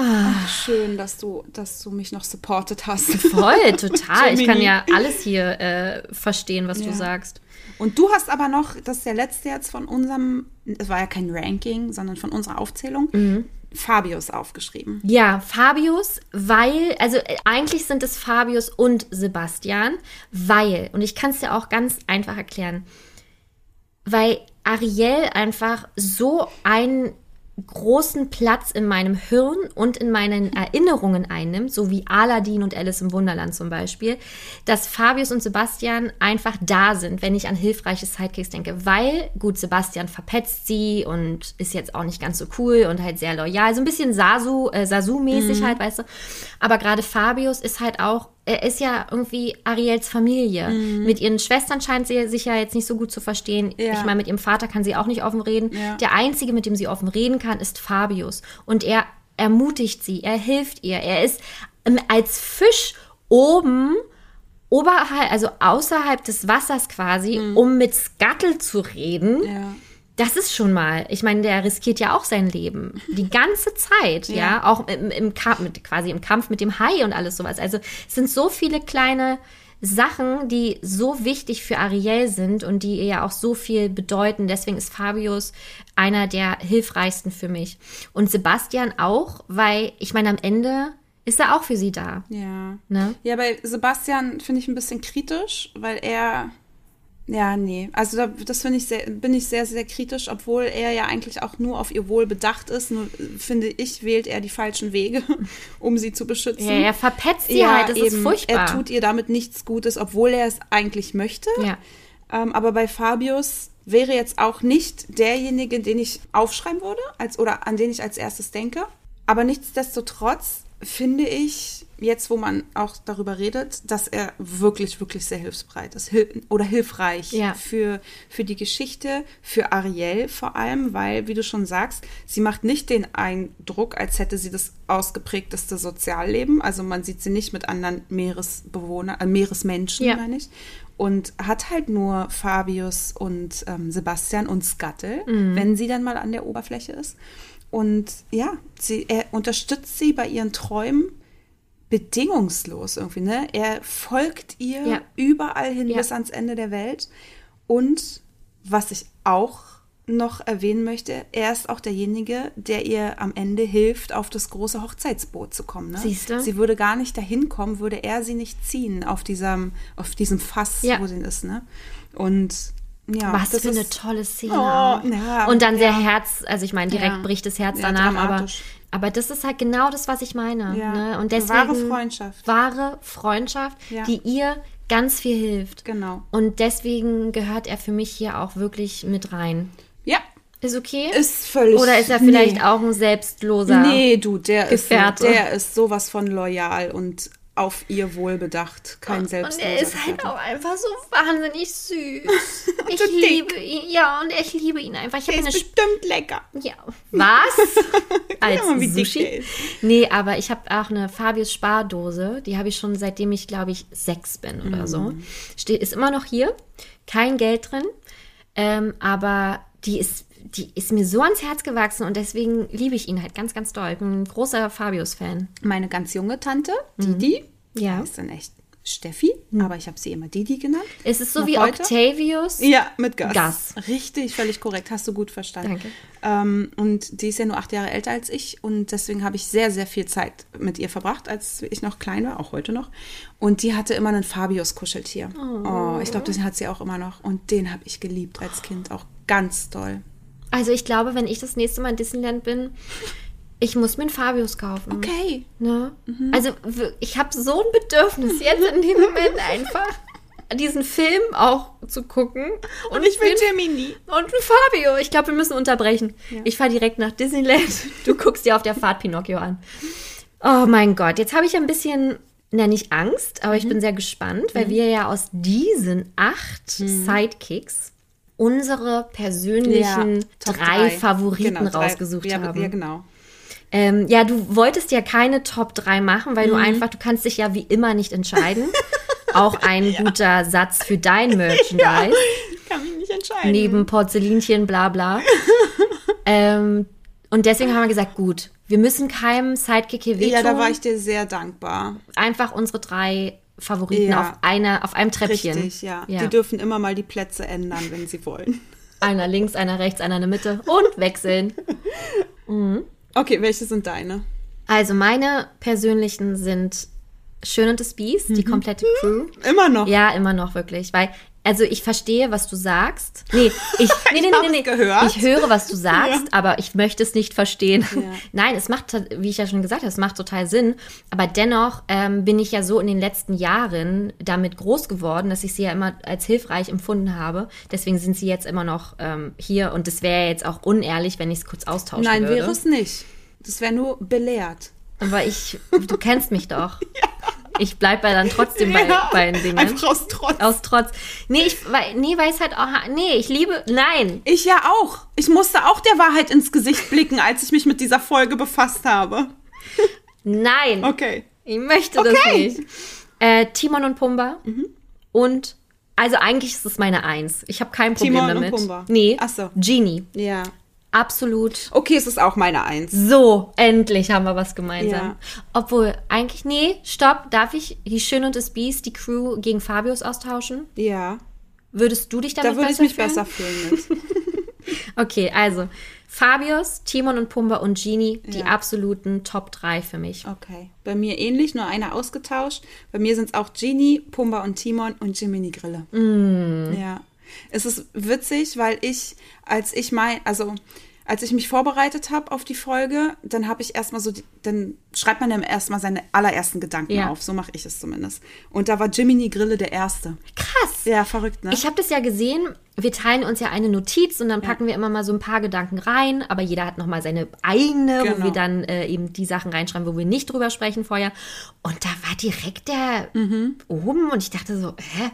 Ach, schön, dass du, dass du mich noch supportet hast. Voll, total. Ich kann ja alles hier äh, verstehen, was Ja. du sagst. Und du hast aber noch, das ist der letzte jetzt von unserem, es war ja kein Ranking, sondern von unserer Aufzählung, Mhm. Fabius aufgeschrieben. Ja, Fabius, weil, also äh, eigentlich sind es Fabius und Sebastian, weil, und ich kann es dir auch ganz einfach erklären, weil Ariel einfach so einen großen Platz in meinem Hirn und in meinen Erinnerungen einnimmt, so wie Aladdin und Alice im Wunderland zum Beispiel, dass Fabius und Sebastian einfach da sind, wenn ich an hilfreiche Sidekicks denke. Weil, gut, Sebastian verpetzt sie und ist jetzt auch nicht ganz so cool und halt sehr loyal. So ein bisschen Sasu, äh, Sasu-mäßig halt, weißt du. Aber gerade Fabius ist halt auch, er ist ja irgendwie Ariels Familie. Mit ihren Schwestern scheint sie sich ja jetzt nicht so gut zu verstehen. Ja. Ich meine, mit ihrem Vater kann sie auch nicht offen reden. Ja. Der einzige, mit dem sie offen reden kann, ist Fabius. Und er ermutigt sie, er hilft ihr. Er ist ähm, als Fisch oben, oberhalb, also außerhalb des Wassers quasi, um mit Scuttle zu reden. Ja. Das ist schon mal, ich meine, der riskiert ja auch sein Leben. Die ganze Zeit, ja. Ja. Auch im, im Kampf, mit, quasi im Kampf mit dem Hai und alles sowas. Also es sind so viele kleine Sachen, die so wichtig für Ariel sind und die ihr ja auch so viel bedeuten. Deswegen ist Fabius einer der hilfreichsten für mich. Und Sebastian auch, weil ich meine, am Ende ist er auch für sie da. Ja. Ne? Ja, bei Sebastian finde ich ein bisschen kritisch, weil er. Ja, nee. Also da, das finde ich sehr, bin ich sehr, sehr kritisch, obwohl er ja eigentlich auch nur auf ihr Wohl bedacht ist. Nur finde ich, wählt er die falschen Wege, um sie zu beschützen. Ja, er verpetzt sie halt, das ist furchtbar. Er tut ihr damit nichts Gutes, obwohl er es eigentlich möchte. Ja. Ähm, aber bei Fabius wäre jetzt auch nicht derjenige, den ich aufschreiben würde, als, oder an den ich als erstes denke. Aber nichtsdestotrotz finde ich, jetzt wo man auch darüber redet, dass er wirklich, wirklich sehr hilfsbereit ist hil oder hilfreich Ja. für, für die Geschichte, für Ariel vor allem, weil, wie du schon sagst, sie macht nicht den Eindruck, als hätte sie das ausgeprägteste Sozialleben. Also man sieht sie nicht mit anderen Meeresbewohnern, äh, Meeresmenschen, Ja. meine ich. Und hat halt nur Fabius und ähm, Sebastian und Scuttle, wenn sie dann mal an der Oberfläche ist. Und ja, sie, er unterstützt sie bei ihren Träumen bedingungslos irgendwie, ne? Er folgt ihr Ja. überall hin Ja. bis ans Ende der Welt. Und was ich auch noch erwähnen möchte, er ist auch derjenige, der ihr am Ende hilft, auf das große Hochzeitsboot zu kommen. Ne? Siehste? Sie würde gar nicht dahin kommen, würde er sie nicht ziehen auf diesem, auf diesem Fass, Ja. wo sie ist. Ne? Und ja, Was für eine ist- tolle Szene. Oh, ja, und dann sehr ja. Herz, also ich meine, direkt bricht das Herz danach, aber, aber das ist halt genau das, was ich meine. Ja. Ne? Und deswegen, Wahre Freundschaft. Wahre Freundschaft, die ihr ganz viel hilft. Genau. Und deswegen gehört er für mich hier auch wirklich mit rein. Ja, Ist okay? ist völlig. Oder ist er vielleicht nee. auch ein selbstloser? Nee, du, der ist, Gefährte? der ist sowas von loyal und auf ihr Wohl bedacht, kein Und Selbstloser. er ist halt auch einfach so wahnsinnig süß. Ich so dick. liebe ihn. Ja, und ich liebe ihn einfach. Ich Der ist eine bestimmt lecker. Ja. Was? Als mal, wie dick Sushi? ist. Nee, aber ich habe auch eine Fabius Spardose. Die habe ich schon seitdem ich, glaube ich, sechs bin oder so. Mhm. Steht, ist immer noch hier. Kein Geld drin. Ähm, aber die ist, die ist mir so ans Herz gewachsen und deswegen liebe ich ihn halt ganz, ganz doll. Ich bin ein großer Fabius-Fan. Meine ganz junge Tante, Didi, Mhm. Ja. Mhm. die ist dann echt Steffi, aber ich habe sie immer Didi genannt. Es ist so Noch wie heute? Octavius. Ja, mit Gas. Gas. Richtig, völlig korrekt. Hast du gut verstanden. Danke. Ähm, und die ist ja nur acht Jahre älter als ich und deswegen habe ich sehr, sehr viel Zeit mit ihr verbracht, als ich noch klein war, auch heute noch. Und die hatte immer einen Fabius-Kuscheltier. Oh. ich glaube, das hat sie auch immer noch. Und den habe ich geliebt als Kind, auch ganz toll. Also ich glaube, wenn ich das nächste Mal in Disneyland bin, ich muss mir einen Fabius kaufen. Okay. Ne? Also w- ich habe so ein Bedürfnis jetzt in dem Moment einfach diesen Film auch zu gucken. Und ich will bin- Gemini. und ein Fabio. Ich glaube, wir müssen unterbrechen. Ich fahre direkt nach Disneyland. Du guckst dir auf der Fahrt Pinocchio an. Oh mein Gott, jetzt habe ich ein bisschen, na nicht Angst, aber ich Mhm. bin sehr gespannt, weil wir ja aus diesen acht Mhm. Sidekicks unsere persönlichen Top drei, Favoriten Genau, drei. rausgesucht ja, haben. Ja, genau. Ähm, ja, du wolltest ja keine Top 3 machen, weil du Mhm. einfach, du kannst dich ja wie immer nicht entscheiden. Auch ein guter Satz für dein Merchandise. Ich kann mich nicht entscheiden. Neben Porzellinchen, bla bla. ähm, und deswegen haben wir gesagt, gut, wir müssen keinem Sidekick hier wehtun. ja, da war ich dir sehr dankbar. Einfach unsere drei Favoriten Ja. auf, einer, auf einem Treppchen. Richtig, ja. ja. Die dürfen immer mal die Plätze ändern, wenn sie wollen. Einer links, einer rechts, einer in der Mitte und wechseln. Okay, welche sind deine? Also meine persönlichen sind Schön und das Biest, Mhm. die komplette Crew. Immer noch. Ja, immer noch wirklich. Weil, also ich verstehe, was du sagst. Nee, ich, nee, nee, nee, nee, gehört. Ich höre, was du sagst, aber ich möchte es nicht verstehen. Ja. Nein, es macht, wie ich ja schon gesagt habe, es macht total Sinn. Aber dennoch ähm, bin ich ja so in den letzten Jahren damit groß geworden, dass ich sie ja immer als hilfreich empfunden habe. Deswegen sind sie jetzt immer noch ähm, hier und es wäre jetzt auch unehrlich, wenn ich es kurz austauschen Nein, würde. wäre es nicht. Das wäre nur belehrt. Aber ich, du kennst mich doch. Ich bleibe ja dann trotzdem bei, bei den Dingen. Einfach aus Trotz. Aus Trotz. Nee, ich, weil, nee, weil es halt auch. Nee, ich liebe. Nein. Ich ja auch. Ich musste auch der Wahrheit ins Gesicht blicken, als ich mich mit dieser Folge befasst habe. Nein. Okay. Ich möchte das Okay. nicht. Äh, Timon und Pumba. Und. Also eigentlich ist es meine Eins. Ich habe kein Problem Timon und damit. Pumba. Nee. Ach so. Genie. Ja. Absolut. Okay, es ist auch meine Eins. So, endlich haben wir was gemeinsam. Ja. Obwohl, eigentlich, nee, stopp, darf ich die Schön und das Biest, die Crew gegen Fabius austauschen? Ja. Würdest du dich damit Da würde ich besser mich fühlen? besser fühlen. Okay, also Fabius, Timon und Pumba und Genie, die Ja. absoluten Top 3 für mich. Okay. Bei mir ähnlich, nur einer ausgetauscht. Bei mir sind es auch Genie, Pumba und Timon und Jiminy Grille. Ja. Es ist witzig, weil ich, als ich mein, also als ich mich vorbereitet habe auf die Folge, dann habe ich erstmal so, die, dann schreibt man ja erstmal seine allerersten Gedanken Ja. auf. So mache ich es zumindest. Und da war Jiminy Grille der Erste. Krass. Ja, verrückt, ne? Ich habe das ja gesehen. Wir teilen uns ja eine Notiz und dann packen wir immer mal so ein paar Gedanken rein, aber jeder hat noch mal seine eigene, wo Genau. wir dann äh, eben die Sachen reinschreiben, wo wir nicht drüber sprechen vorher. Und da war direkt der Mhm. oben und ich dachte so, hä?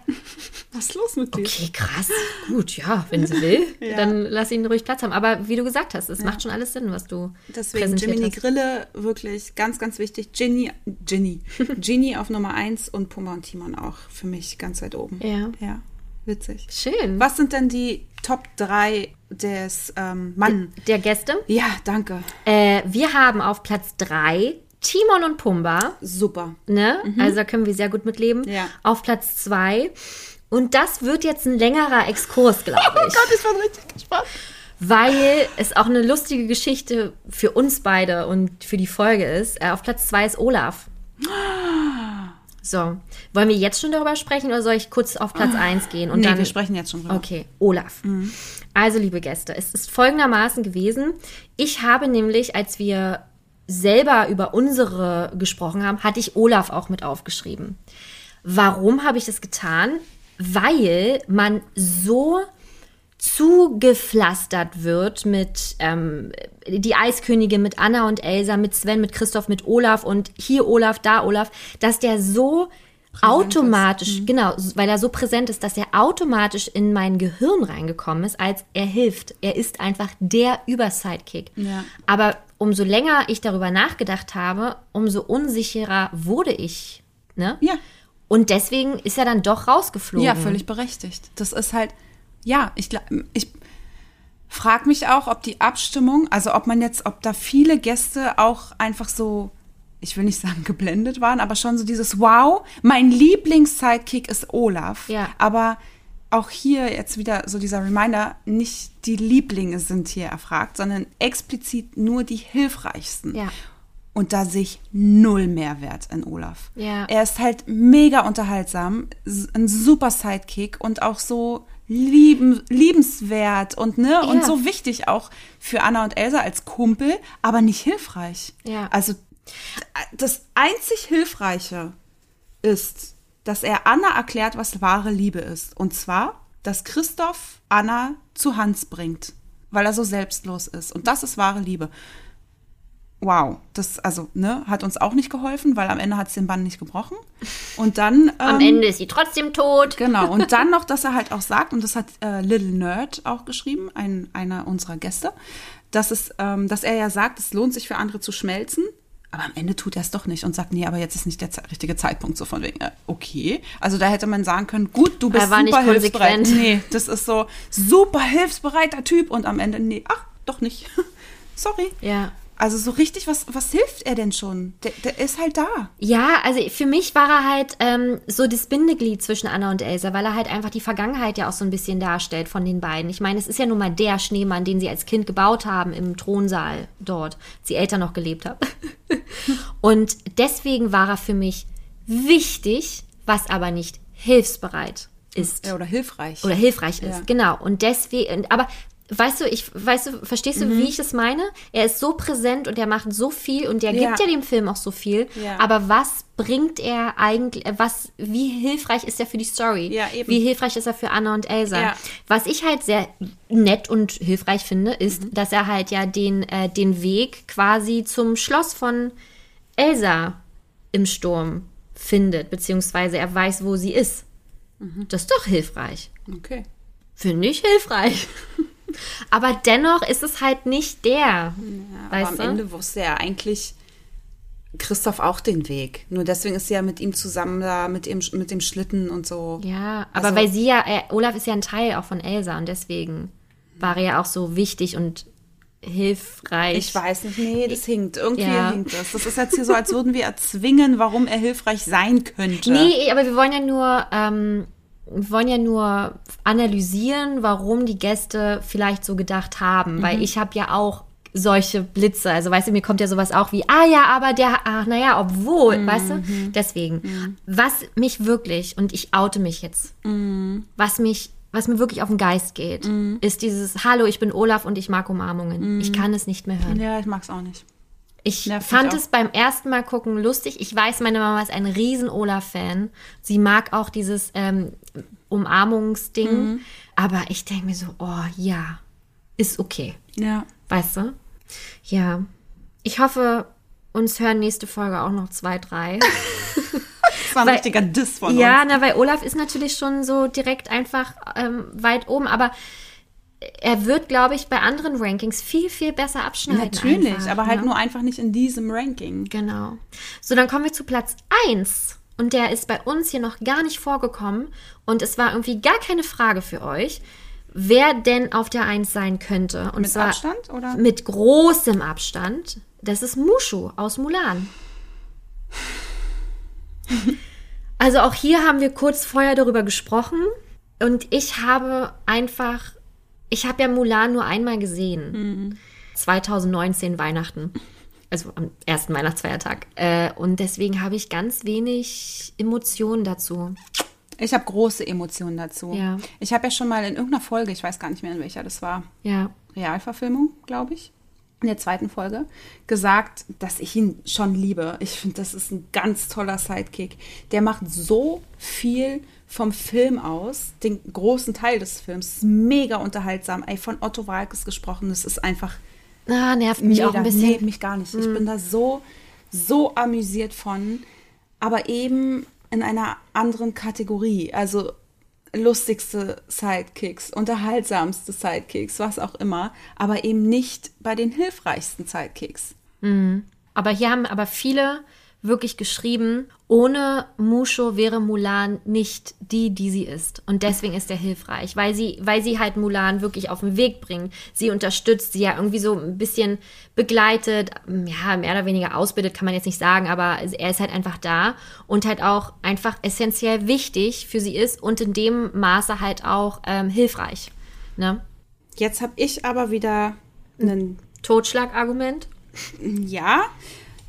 Was ist los mit dir? Okay, krass. Gut, ja, wenn sie will, Ja. dann lass ihn ruhig Platz haben. Aber wie du gesagt hast, es macht schon alles Sinn, was du Deswegen präsentiert Jiminy hast. Grille wirklich ganz, ganz wichtig. Ginny, Ginny, Ginny auf Nummer 1 und Pumba und Timon auch für mich ganz weit oben. Ja. Ja, witzig. Schön. Was sind denn die Top 3 des ähm, Mann? Der Gäste. Ja, danke. Äh, wir haben auf Platz 3 Timon und Pumba. Super. Ne? Also da können wir sehr gut mitleben. Mhm. Ja. Auf Platz 2. Und das wird jetzt ein längerer Exkurs, glaube ich. ich bin richtig gespannt. Weil es auch eine lustige Geschichte für uns beide und für die Folge ist. Äh, auf Platz 2 ist Olaf. So, wollen wir jetzt schon darüber sprechen oder soll ich kurz auf Platz 1 gehen? Und nee, dann wir sprechen jetzt schon drüber. Okay, Olaf. Also, liebe Gäste, es ist folgendermaßen gewesen. Ich habe nämlich, als wir selber über unsere gesprochen haben, hatte ich Olaf auch mit aufgeschrieben. Warum habe ich das getan? Weil man so zugepflastert wird mit ähm, die Eiskönigin, mit Anna und Elsa, mit Sven, mit Christoph, mit Olaf und hier Olaf, da Olaf, dass der so automatisch, Mhm. genau, weil er so präsent ist, dass er automatisch in mein Gehirn reingekommen ist, als er hilft. Er ist einfach der Übersidekick. Ja. Aber umso länger ich darüber nachgedacht habe, umso unsicherer wurde ich. Ne? Ja. Und deswegen ist er dann doch rausgeflogen. Ja, völlig berechtigt. Das ist halt, ja, ich, ich frage mich auch, ob die Abstimmung, also ob man jetzt, ob da viele Gäste auch einfach so, ich will nicht sagen geblendet waren, aber schon so dieses Wow, mein Lieblings-Sidekick ist Olaf. Ja. Aber auch hier jetzt wieder so dieser Reminder, nicht die Lieblinge sind hier erfragt, sondern explizit nur die hilfreichsten. Ja. Und da sehe ich null Mehrwert in Olaf. Ja. Er ist halt mega unterhaltsam, ein super Sidekick und auch so lieben, liebenswert und ne und Ja. so wichtig auch für Anna und Elsa als Kumpel, aber nicht hilfreich. Ja. Also das einzig Hilfreiche ist, dass er Anna erklärt, was wahre Liebe ist. Und zwar, dass Christoph Anna zu Hans bringt, weil er so selbstlos ist. Und das ist wahre Liebe. Wow, das also ne hat uns auch nicht geholfen, weil am Ende hat es den Bann nicht gebrochen. Und dann Am ähm, Ende ist sie trotzdem tot. Genau, und dann noch, dass er halt auch sagt, und das hat äh, Little Nerd auch geschrieben, ein, einer unserer Gäste, dass, es, ähm, dass er ja sagt, es lohnt sich für andere zu schmelzen, aber am Ende tut er es doch nicht und sagt, nee, aber jetzt ist nicht der richtige Zeitpunkt, so von wegen, äh, okay. Also da hätte man sagen können, gut, du bist Er war nicht super hilfsbereit. konsequent. Nee, das ist so super hilfsbereiter Typ und am Ende, nee, ach, doch nicht. Sorry. Ja. Also so richtig, was, was hilft er denn schon? Der, der ist halt da. Ja, also für mich war er halt ähm, so das Bindeglied zwischen Anna und Elsa, weil er halt einfach die Vergangenheit ja auch so ein bisschen darstellt von den beiden. Ich meine, es ist ja nun mal der Schneemann, den sie als Kind gebaut haben im Thronsaal dort, als die Eltern noch gelebt haben. und deswegen war er für mich wichtig, was aber nicht hilfsbereit ist Ja, oder hilfreich. oder hilfreich ist. Ja. Genau. Und deswegen, aber weißt du, ich, weißt du, verstehst Mhm. du, wie ich es meine? Er ist so präsent und er macht so viel und der Ja. gibt ja dem Film auch so viel. Ja. Aber was bringt er eigentlich, äh, was, wie hilfreich ist er für die Story? Ja, eben. Wie hilfreich ist er für Anna und Elsa? Was ich halt sehr nett und hilfreich finde, ist, Mhm. dass er halt ja den, äh, den Weg quasi zum Schloss von Elsa im Sturm findet, beziehungsweise er weiß, wo sie ist. Mhm. Das ist doch hilfreich. Okay. Finde ich hilfreich. Aber dennoch ist es halt nicht der. Aber weißt am du? Ende wusste er eigentlich Christoph auch den Weg. Nur deswegen ist sie ja mit ihm zusammen da, mit, ihm, mit dem Schlitten und so. Ja, aber Also- weil sie ja, äh, Olaf ist ja ein Teil auch von Elsa und deswegen war er ja auch so wichtig und hilfreich. Ich weiß nicht, nee, das hinkt. Irgendwie Ja. hinkt das. Das ist jetzt hier so, als würden wir erzwingen, warum er hilfreich sein könnte. Nee, aber wir wollen ja nur, ähm, wollen ja nur analysieren, warum die Gäste vielleicht so gedacht haben. Weil ich habe ja auch solche Blitze. Also weißt du, mir kommt ja sowas auch wie, ah ja, aber der, ach naja, obwohl, weißt du? Deswegen. Was mich wirklich, und ich oute mich jetzt, was mich, was mir wirklich auf den Geist geht, ist dieses, hallo, ich bin Olaf und ich mag Umarmungen. Ich kann es nicht mehr hören. Ja, ich mag's auch nicht. Ich Nervt fand es beim ersten Mal gucken lustig. Ich weiß, meine Mama ist ein riesen Olaf-Fan. Sie mag auch dieses ähm, Umarmungsding. Mhm. Aber ich denke mir so, oh ja, ist okay. Ja. Weißt du? Ja. Ich hoffe, uns hören nächste Folge auch noch zwei, drei. Das war ein Weil- richtiger Diss von ja, uns. na, weil Olaf ist natürlich schon so direkt einfach ähm, weit oben. Aber er wird, glaube ich, bei anderen Rankings viel, viel besser abschneiden. Natürlich, einfach, aber halt ne? nur einfach nicht in diesem Ranking. Genau. So, dann kommen wir zu Platz 1. Und der ist bei uns hier noch gar nicht vorgekommen. Und es war irgendwie gar keine Frage für euch, wer denn auf der 1 sein könnte. Und Mit Abstand, oder? Mit großem Abstand. Das ist Mushu aus Mulan. Also auch hier haben wir kurz vorher darüber gesprochen. Und ich habe einfach, ich habe ja Mulan nur einmal gesehen. 2019 Weihnachten. Also am ersten Weihnachtsfeiertag. Äh, und deswegen habe ich ganz wenig Emotionen dazu. Ich habe große Emotionen dazu. Ja. Ich habe ja schon mal in irgendeiner Folge, ich weiß gar nicht mehr in welcher das war, Ja. Realverfilmung, glaube ich, in der zweiten Folge gesagt, dass ich ihn schon liebe. Ich finde, das ist ein ganz toller Sidekick. Der macht so viel vom Film aus, den großen Teil des Films. Mega unterhaltsam. Ey, von Otto Walkes gesprochen, das ist einfach. Ah, nervt mich mega, auch ein bisschen. Nee, mich gar nicht. Ich bin da so, so amüsiert von, aber eben in einer anderen Kategorie. Also lustigste Sidekicks, unterhaltsamste Sidekicks, was auch immer, aber eben nicht bei den hilfreichsten Sidekicks. Mhm. Aber hier haben aber viele wirklich geschrieben, ohne Musho wäre Mulan nicht die, die sie ist. Und deswegen ist er hilfreich, weil sie, weil sie halt Mulan wirklich auf den Weg bringt. Sie unterstützt, sie ja irgendwie so ein bisschen begleitet, ja, mehr oder weniger ausbildet, kann man jetzt nicht sagen, aber er ist halt einfach da und halt auch einfach essentiell wichtig für sie ist und in dem Maße halt auch ähm, hilfreich. Ne? Jetzt habe ich aber wieder einen Totschlagargument. Ja,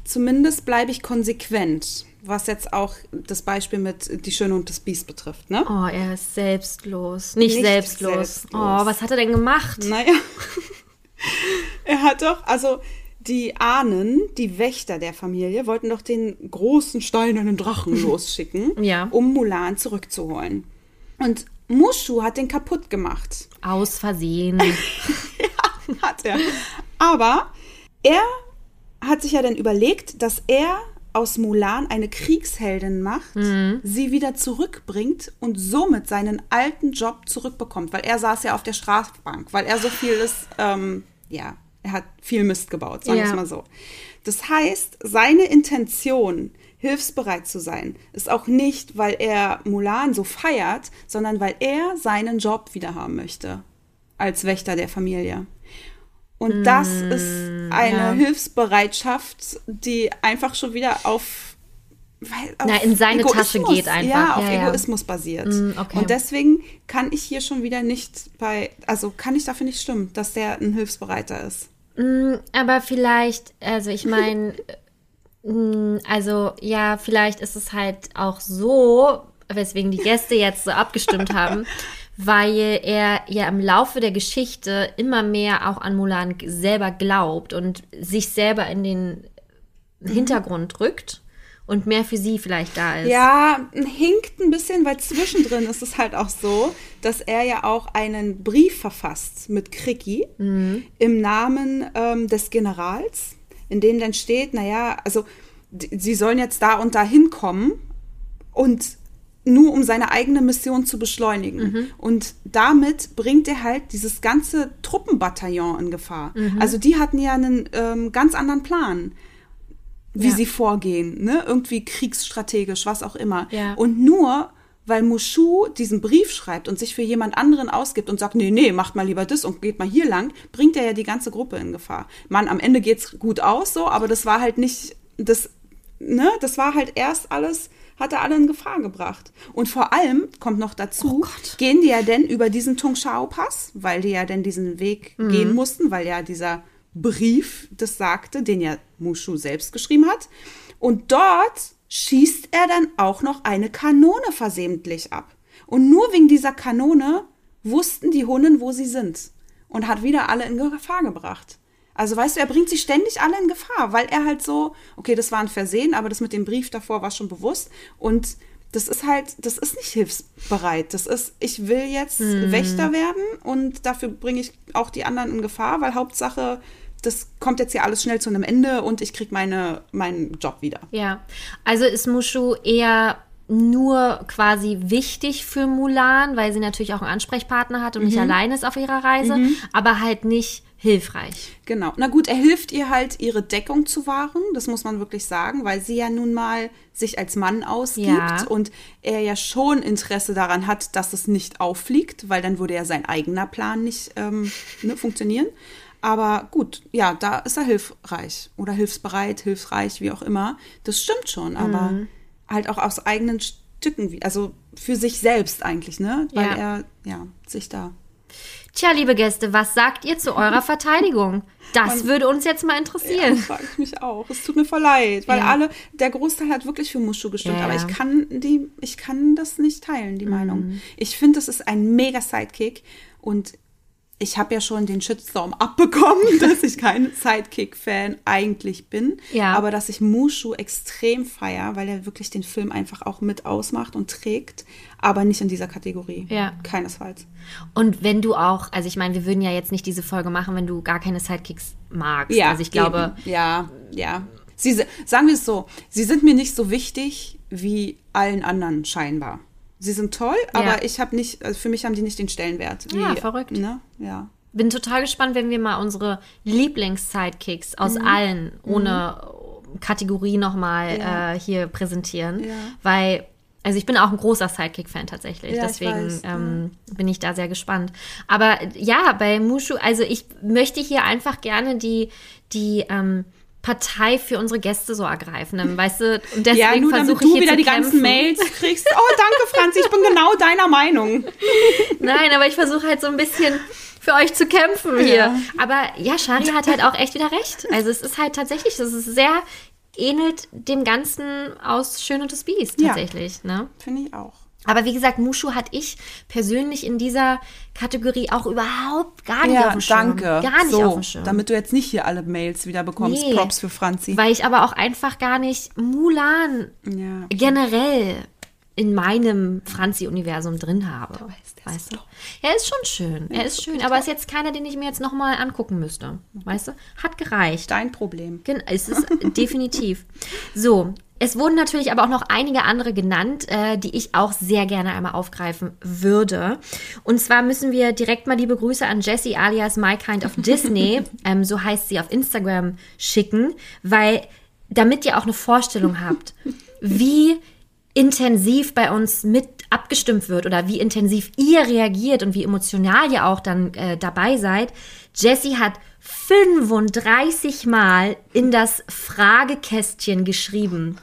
zumindest bleibe ich konsequent, was jetzt auch das Beispiel mit Die Schöne und das Biest betrifft. Ne? Oh, er ist selbstlos. Nicht, Nicht selbstlos. selbstlos. Oh, was hat er denn gemacht? Naja, er hat doch, also die Ahnen, die Wächter der Familie, wollten doch den großen steinernen Drachen losschicken, ja. um Mulan zurückzuholen. Und Mushu hat den kaputt gemacht. Aus Versehen. ja, hat er. Aber er hat sich ja dann überlegt, dass er aus Mulan eine Kriegsheldin macht, mhm. sie wieder zurückbringt und somit seinen alten Job zurückbekommt, weil er saß ja auf der Strafbank, weil er so viel ist, ähm, ja, er hat viel Mist gebaut, sagen wir ja. es mal so. Das heißt, seine Intention, hilfsbereit zu sein, ist auch nicht, weil er Mulan so feiert, sondern weil er seinen Job wieder haben möchte als Wächter der Familie. Und das mm, ist eine ja. Hilfsbereitschaft, die einfach schon wieder auf, weil, auf Na, in seine Egoismus, Tasche geht einfach. Ja, auf ja, Egoismus ja. basiert. Mm, okay. Und deswegen kann ich hier schon wieder nicht bei, also kann ich dafür nicht stimmen, dass der ein Hilfsbereiter ist. Mm, aber vielleicht, also ich meine, also ja, vielleicht ist es halt auch so, weswegen die Gäste jetzt so abgestimmt haben. weil er ja im Laufe der Geschichte immer mehr auch an Mulan selber glaubt und sich selber in den Hintergrund rückt und mehr für sie vielleicht da ist. Ja, hinkt ein bisschen, weil zwischendrin ist es halt auch so, dass er ja auch einen Brief verfasst mit Kriki mhm. im Namen ähm, des Generals, in dem dann steht, naja, also sie sollen jetzt da und da hinkommen und nur um seine eigene Mission zu beschleunigen. Mhm. Und damit bringt er halt dieses ganze Truppenbataillon in Gefahr. Mhm. Also die hatten ja einen ähm, ganz anderen Plan, wie ja. sie vorgehen, ne? Irgendwie kriegsstrategisch, was auch immer. Ja. Und nur weil Mushu diesen Brief schreibt und sich für jemand anderen ausgibt und sagt, nee, nee, macht mal lieber das und geht mal hier lang, bringt er ja die ganze Gruppe in Gefahr. Mann, am Ende geht's gut aus so, aber das war halt nicht das, ne, das war halt erst alles hat er alle in Gefahr gebracht. Und vor allem kommt noch dazu, oh gehen die ja denn über diesen Tungshao-Pass, weil die ja denn diesen Weg mhm. gehen mussten, weil ja dieser Brief das sagte, den ja Mushu selbst geschrieben hat. Und dort schießt er dann auch noch eine Kanone versehentlich ab. Und nur wegen dieser Kanone wussten die Hunnen, wo sie sind. Und hat wieder alle in Gefahr gebracht. Also weißt du, er bringt sich ständig alle in Gefahr, weil er halt so, okay, das war ein Versehen, aber das mit dem Brief davor war schon bewusst und das ist halt, das ist nicht hilfsbereit. Das ist, ich will jetzt hm. Wächter werden und dafür bringe ich auch die anderen in Gefahr, weil Hauptsache, das kommt jetzt ja alles schnell zu einem Ende und ich kriege meine, meinen Job wieder. Ja, also ist Mushu eher nur quasi wichtig für Mulan, weil sie natürlich auch einen Ansprechpartner hat und mhm. nicht alleine ist auf ihrer Reise, mhm. aber halt nicht hilfreich. Genau. Na gut, er hilft ihr halt, ihre Deckung zu wahren, das muss man wirklich sagen, weil sie ja nun mal sich als Mann ausgibt ja. und er ja schon Interesse daran hat, dass es nicht auffliegt, weil dann würde ja sein eigener Plan nicht ähm, ne, funktionieren. Aber gut, ja, da ist er hilfreich oder hilfsbereit, hilfreich, wie auch immer. Das stimmt schon, aber mhm. halt auch aus eigenen Stücken, also für sich selbst eigentlich, ne? Weil ja. er ja sich da Tja, liebe Gäste, was sagt ihr zu eurer Verteidigung? Das Man, würde uns jetzt mal interessieren. Ja, das frage ich mich auch. Es tut mir voll leid, weil ja. alle, der Großteil hat wirklich für Mushu gestimmt, ja, aber ich kann die, ich kann das nicht teilen, die mhm. Meinung. Ich finde, das ist ein mega Sidekick und ich habe ja schon den Shitstorm abbekommen, dass ich kein Sidekick-Fan eigentlich bin. Ja. Aber dass ich Mushu extrem feier, weil er wirklich den Film einfach auch mit ausmacht und trägt, aber nicht in dieser Kategorie. Ja. Keinesfalls. Und wenn du auch, also ich meine, wir würden ja jetzt nicht diese Folge machen, wenn du gar keine Sidekicks magst. Ja, also ich glaube, eben. Ja, ja. Sie, si- sagen wir es so, sie sind mir nicht so wichtig wie allen anderen scheinbar. Sie sind toll, aber Ja. ich habe nicht, also für mich haben die nicht den Stellenwert. Wie, Ja, verrückt. Ne? Ja. bin total gespannt, wenn wir mal unsere Lieblings-Sidekicks aus Mhm. allen ohne Kategorie nochmal Ja. äh, hier präsentieren. Ja. Weil, also ich bin auch ein großer Sidekick-Fan tatsächlich. Ja, ich Deswegen weiß, ähm, bin ich da sehr gespannt. Aber ja, bei Mushu, also ich möchte hier einfach gerne die, die ähm, Partei für unsere Gäste so ergreifen. Weißt du, und deswegen ja, nur damit versuche ich du wieder die ganzen. Mails kriegst. Oh, danke, Franzi, ich bin genau deiner Meinung. Nein, aber ich versuche halt so ein bisschen für euch zu kämpfen hier. Ja. Aber ja, Shari hat halt auch echt wieder recht. Also es ist halt tatsächlich, das ist sehr ähnelt dem Ganzen aus Schön und das Biest Ja. tatsächlich. Ne? Finde ich auch. Aber wie gesagt, Mushu hatte ich persönlich in dieser Kategorie auch überhaupt gar nicht auf Ja, dem Schirm. danke. Gar nicht so, auf dem Schirm. Damit du jetzt nicht hier alle Mails wieder bekommst. Nee. Props für Franzi. weil ich aber auch einfach gar nicht Mulan Ja. generell in meinem Franzi-Universum drin habe. weißt, der ist weißt du? Er ist schon schön. Er ist schön, aber ist jetzt keiner, den ich mir jetzt nochmal angucken müsste. Weißt du? Hat gereicht. Dein Problem. Gen- Es ist definitiv. So, es wurden natürlich aber auch noch einige andere genannt, äh, die ich auch sehr gerne einmal aufgreifen würde. Und zwar müssen wir direkt mal liebe Grüße an Jessie alias My Kind of Disney, ähm, so heißt sie auf Instagram, schicken, weil damit ihr auch eine Vorstellung habt, wie intensiv bei uns mit abgestimmt wird oder wie intensiv ihr reagiert und wie emotional ihr auch dann äh, dabei seid. Jessie hat 35 Mal in das Fragekästchen geschrieben.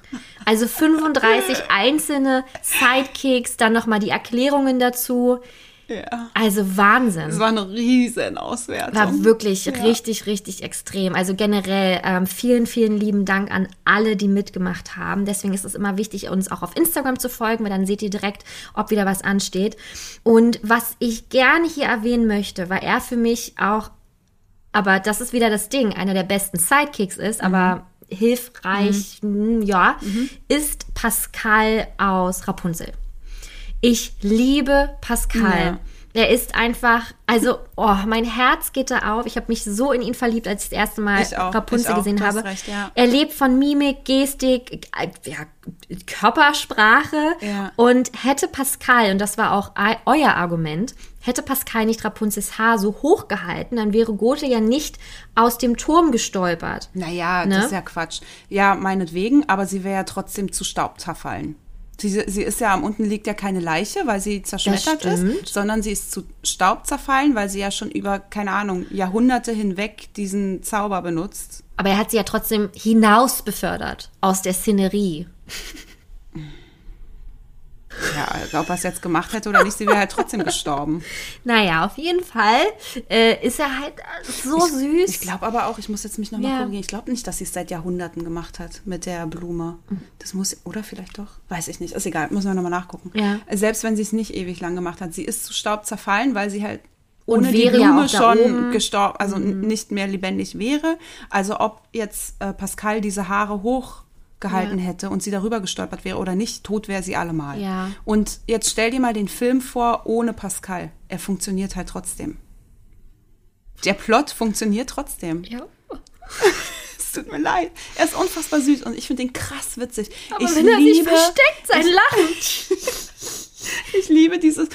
Also 35 einzelne Sidekicks, dann nochmal die Erklärungen dazu. Ja. Also Wahnsinn. Es war eine riesen Auswertung. War wirklich richtig, richtig extrem. Also generell ähm, vielen, vielen lieben Dank an alle, die mitgemacht haben. Deswegen ist es immer wichtig, uns auch auf Instagram zu folgen, weil dann seht ihr direkt, ob wieder was ansteht. Und was ich gerne hier erwähnen möchte, weil er für mich auch, aber das ist wieder das Ding, einer der besten Sidekicks ist, aber hilfreich, mm, ja, ist Pascal aus Rapunzel. Ich liebe Pascal. Ja. Er ist einfach, also, oh, mein Herz geht da auf. Ich habe mich so in ihn verliebt, als ich das erste Mal auch, Rapunzel gesehen habe. recht, ja. Er lebt von Mimik, Gestik, ja, Körpersprache. Ja. Und hätte Pascal, und das war auch euer Argument, hätte Pascal nicht Rapunzels Haar so hoch gehalten, dann wäre Gothe ja nicht aus dem Turm gestolpert. Naja, Ne? das ist ja Quatsch. Ja, meinetwegen, aber sie wäre ja trotzdem zu Staub zerfallen. Sie, sie ist ja am unten liegt ja keine Leiche, weil sie zerschmettert ist, sondern sie ist zu Staub zerfallen, weil sie ja schon über, keine Ahnung, Jahrhunderte hinweg diesen Zauber benutzt. Aber er hat sie ja trotzdem hinaus befördert aus der Szenerie. Ja, ob er es jetzt gemacht hätte oder nicht, sie wäre halt trotzdem gestorben. Naja, auf jeden Fall äh, ist er halt so süß. Ich glaube aber auch, ich muss jetzt mich nochmal Ja. korrigieren, ich glaube nicht, dass sie es seit Jahrhunderten gemacht hat mit der Blume. Das muss, oder vielleicht doch? Weiß ich nicht, ist egal, müssen wir nochmal nachgucken. Ja. Selbst wenn sie es nicht ewig lang gemacht hat, sie ist zu Staub zerfallen, weil sie halt ohne die ja Blume da schon. Mhm. gestorben, also n- nicht mehr lebendig wäre. Also ob jetzt äh, Pascal diese Haare hochgehalten hätte und sie darüber gestolpert wäre oder nicht, tot wäre sie allemal. Ja. Und jetzt stell dir mal den Film vor ohne Pascal. Er funktioniert halt trotzdem. Der Plot funktioniert trotzdem. ja. Es tut mir leid. Er ist unfassbar süß und ich finde ihn krass witzig. Aber ich wenn er sich liebe, versteckt, sein Lachen. ich liebe diese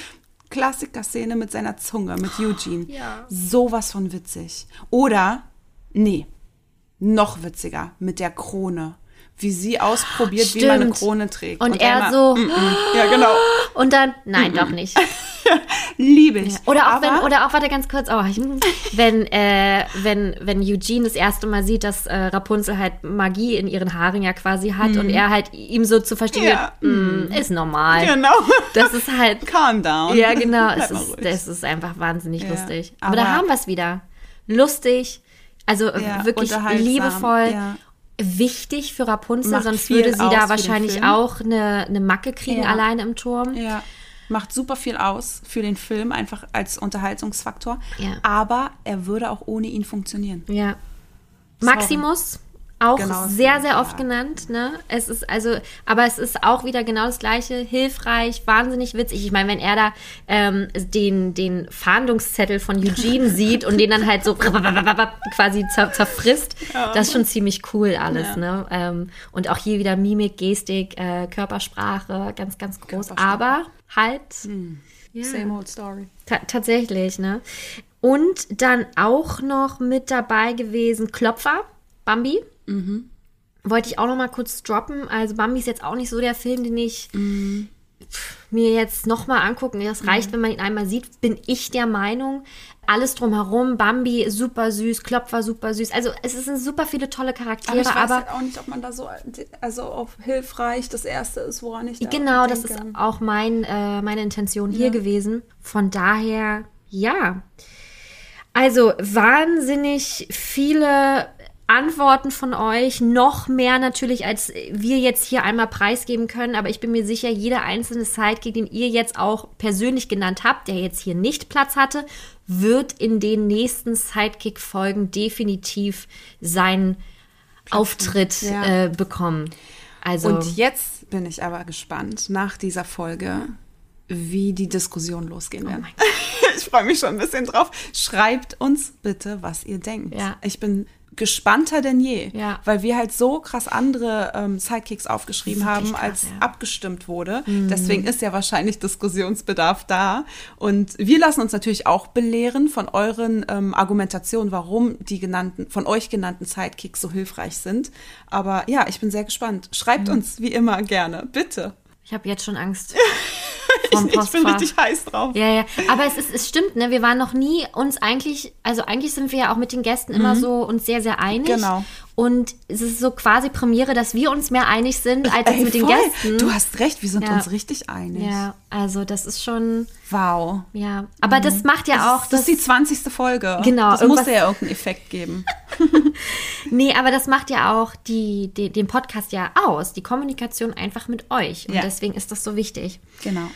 Klassiker-Szene mit seiner Zunge, mit Eugene. Ja. Sowas von witzig. Oder, nee, noch witziger, mit der Krone. Wie sie ausprobiert, wie man eine Stimmt. Krone trägt. Und, er immer, so, mm, ja, genau. und dann, nein, doch nicht. Liebe ich. Oder auch Aber, wenn, oder auch, warte ganz kurz, oh, ich, wenn, äh, wenn, wenn Eugene das erste Mal sieht, dass äh, Rapunzel halt Magie in ihren Haaren ja quasi hat und er halt ihm so zu verstehen. Ja. gibt, "Mm, ist normal. Genau. Das ist halt, Calm down. ja genau, es ist, das ist einfach wahnsinnig Ja. lustig. Aber, da Aber- haben wir es wieder. Lustig, also äh, Ja, wirklich liebevoll. ja. Wichtig für Rapunzel, Macht sonst würde sie da wahrscheinlich auch eine, eine Macke kriegen Ja. alleine im Turm. Ja. macht super viel aus für den Film, einfach als Unterhaltungsfaktor. Ja. Aber er würde auch ohne ihn funktionieren. Ja. Maximus, auch Genau, sehr, sehr ja. oft genannt, ne? Es ist also, aber es ist auch wieder genau das Gleiche, hilfreich, wahnsinnig witzig. Ich meine, wenn er da ähm, den, den Fahndungszettel von Eugene sieht und den dann halt so quasi zer zerfrisst, das ist schon ziemlich cool alles, ne? Ähm, und auch hier wieder Mimik, Gestik, äh, Körpersprache, ganz, ganz groß. Aber halt, ja. Same old story. Ta tatsächlich, ne? Und dann auch noch mit dabei gewesen Klopfer, Bambi. Wollte ich auch noch mal kurz droppen. Also Bambi ist jetzt auch nicht so der Film, den ich pf, mir jetzt noch mal angucken. Das reicht, wenn man ihn einmal sieht, bin ich der Meinung. Alles drumherum, Bambi super süß, Klopfer super süß. Also es sind super viele tolle Aber Charaktere, ich weiß aber, halt auch nicht, ob man da so, also auf hilfreich das erste ist, woran ich da Genau, das denke. ist auch mein, äh, meine Intention hier gewesen. Von daher, ja. Also wahnsinnig viele Antworten von euch, noch mehr natürlich, als wir jetzt hier einmal preisgeben können. Aber ich bin mir sicher, jeder einzelne Sidekick, den ihr jetzt auch persönlich genannt habt, der jetzt hier nicht Platz hatte, wird in den nächsten Sidekick-Folgen definitiv seinen Auftritt Ja. äh, bekommen. Also Und jetzt bin ich aber gespannt nach dieser Folge, wie die Diskussion losgehen Oh wird. ich freue mich schon ein bisschen drauf. Schreibt uns bitte, was ihr denkt. Ja. Ich bin gespannter denn je, Ja. weil wir halt so krass andere ähm, Sidekicks aufgeschrieben haben, krass, als ja. Mhm. abgestimmt wurde. Deswegen ist ja wahrscheinlich Diskussionsbedarf da. Und wir lassen uns natürlich auch belehren von euren ähm, Argumentationen, warum die genannten, von euch genannten Sidekicks so hilfreich sind. Aber ja, ich bin sehr gespannt. Mhm. Schreibt uns wie immer gerne, bitte. ich habe jetzt schon Angst. Ich, ich bin richtig heiß drauf. Ja, ja. Aber es ist, es stimmt, ne? Wir waren noch nie uns eigentlich, also eigentlich sind wir ja auch mit den Gästen immer so uns sehr, sehr einig. Mhm. Genau. Und es ist so quasi Premiere, dass wir uns mehr einig sind als Ey, mit den voll. Gästen. Du hast recht, wir sind Ja. uns richtig einig. ja, also das ist schon, Wow. ja. Aber das macht ja auch, Mhm. das ist die 20. Folge. Genau, Das muss ja irgendeinen Effekt geben. nee, aber das macht ja auch die, die, den Podcast ja aus, die Kommunikation einfach mit euch. Und Ja. deswegen ist das so wichtig. Genau.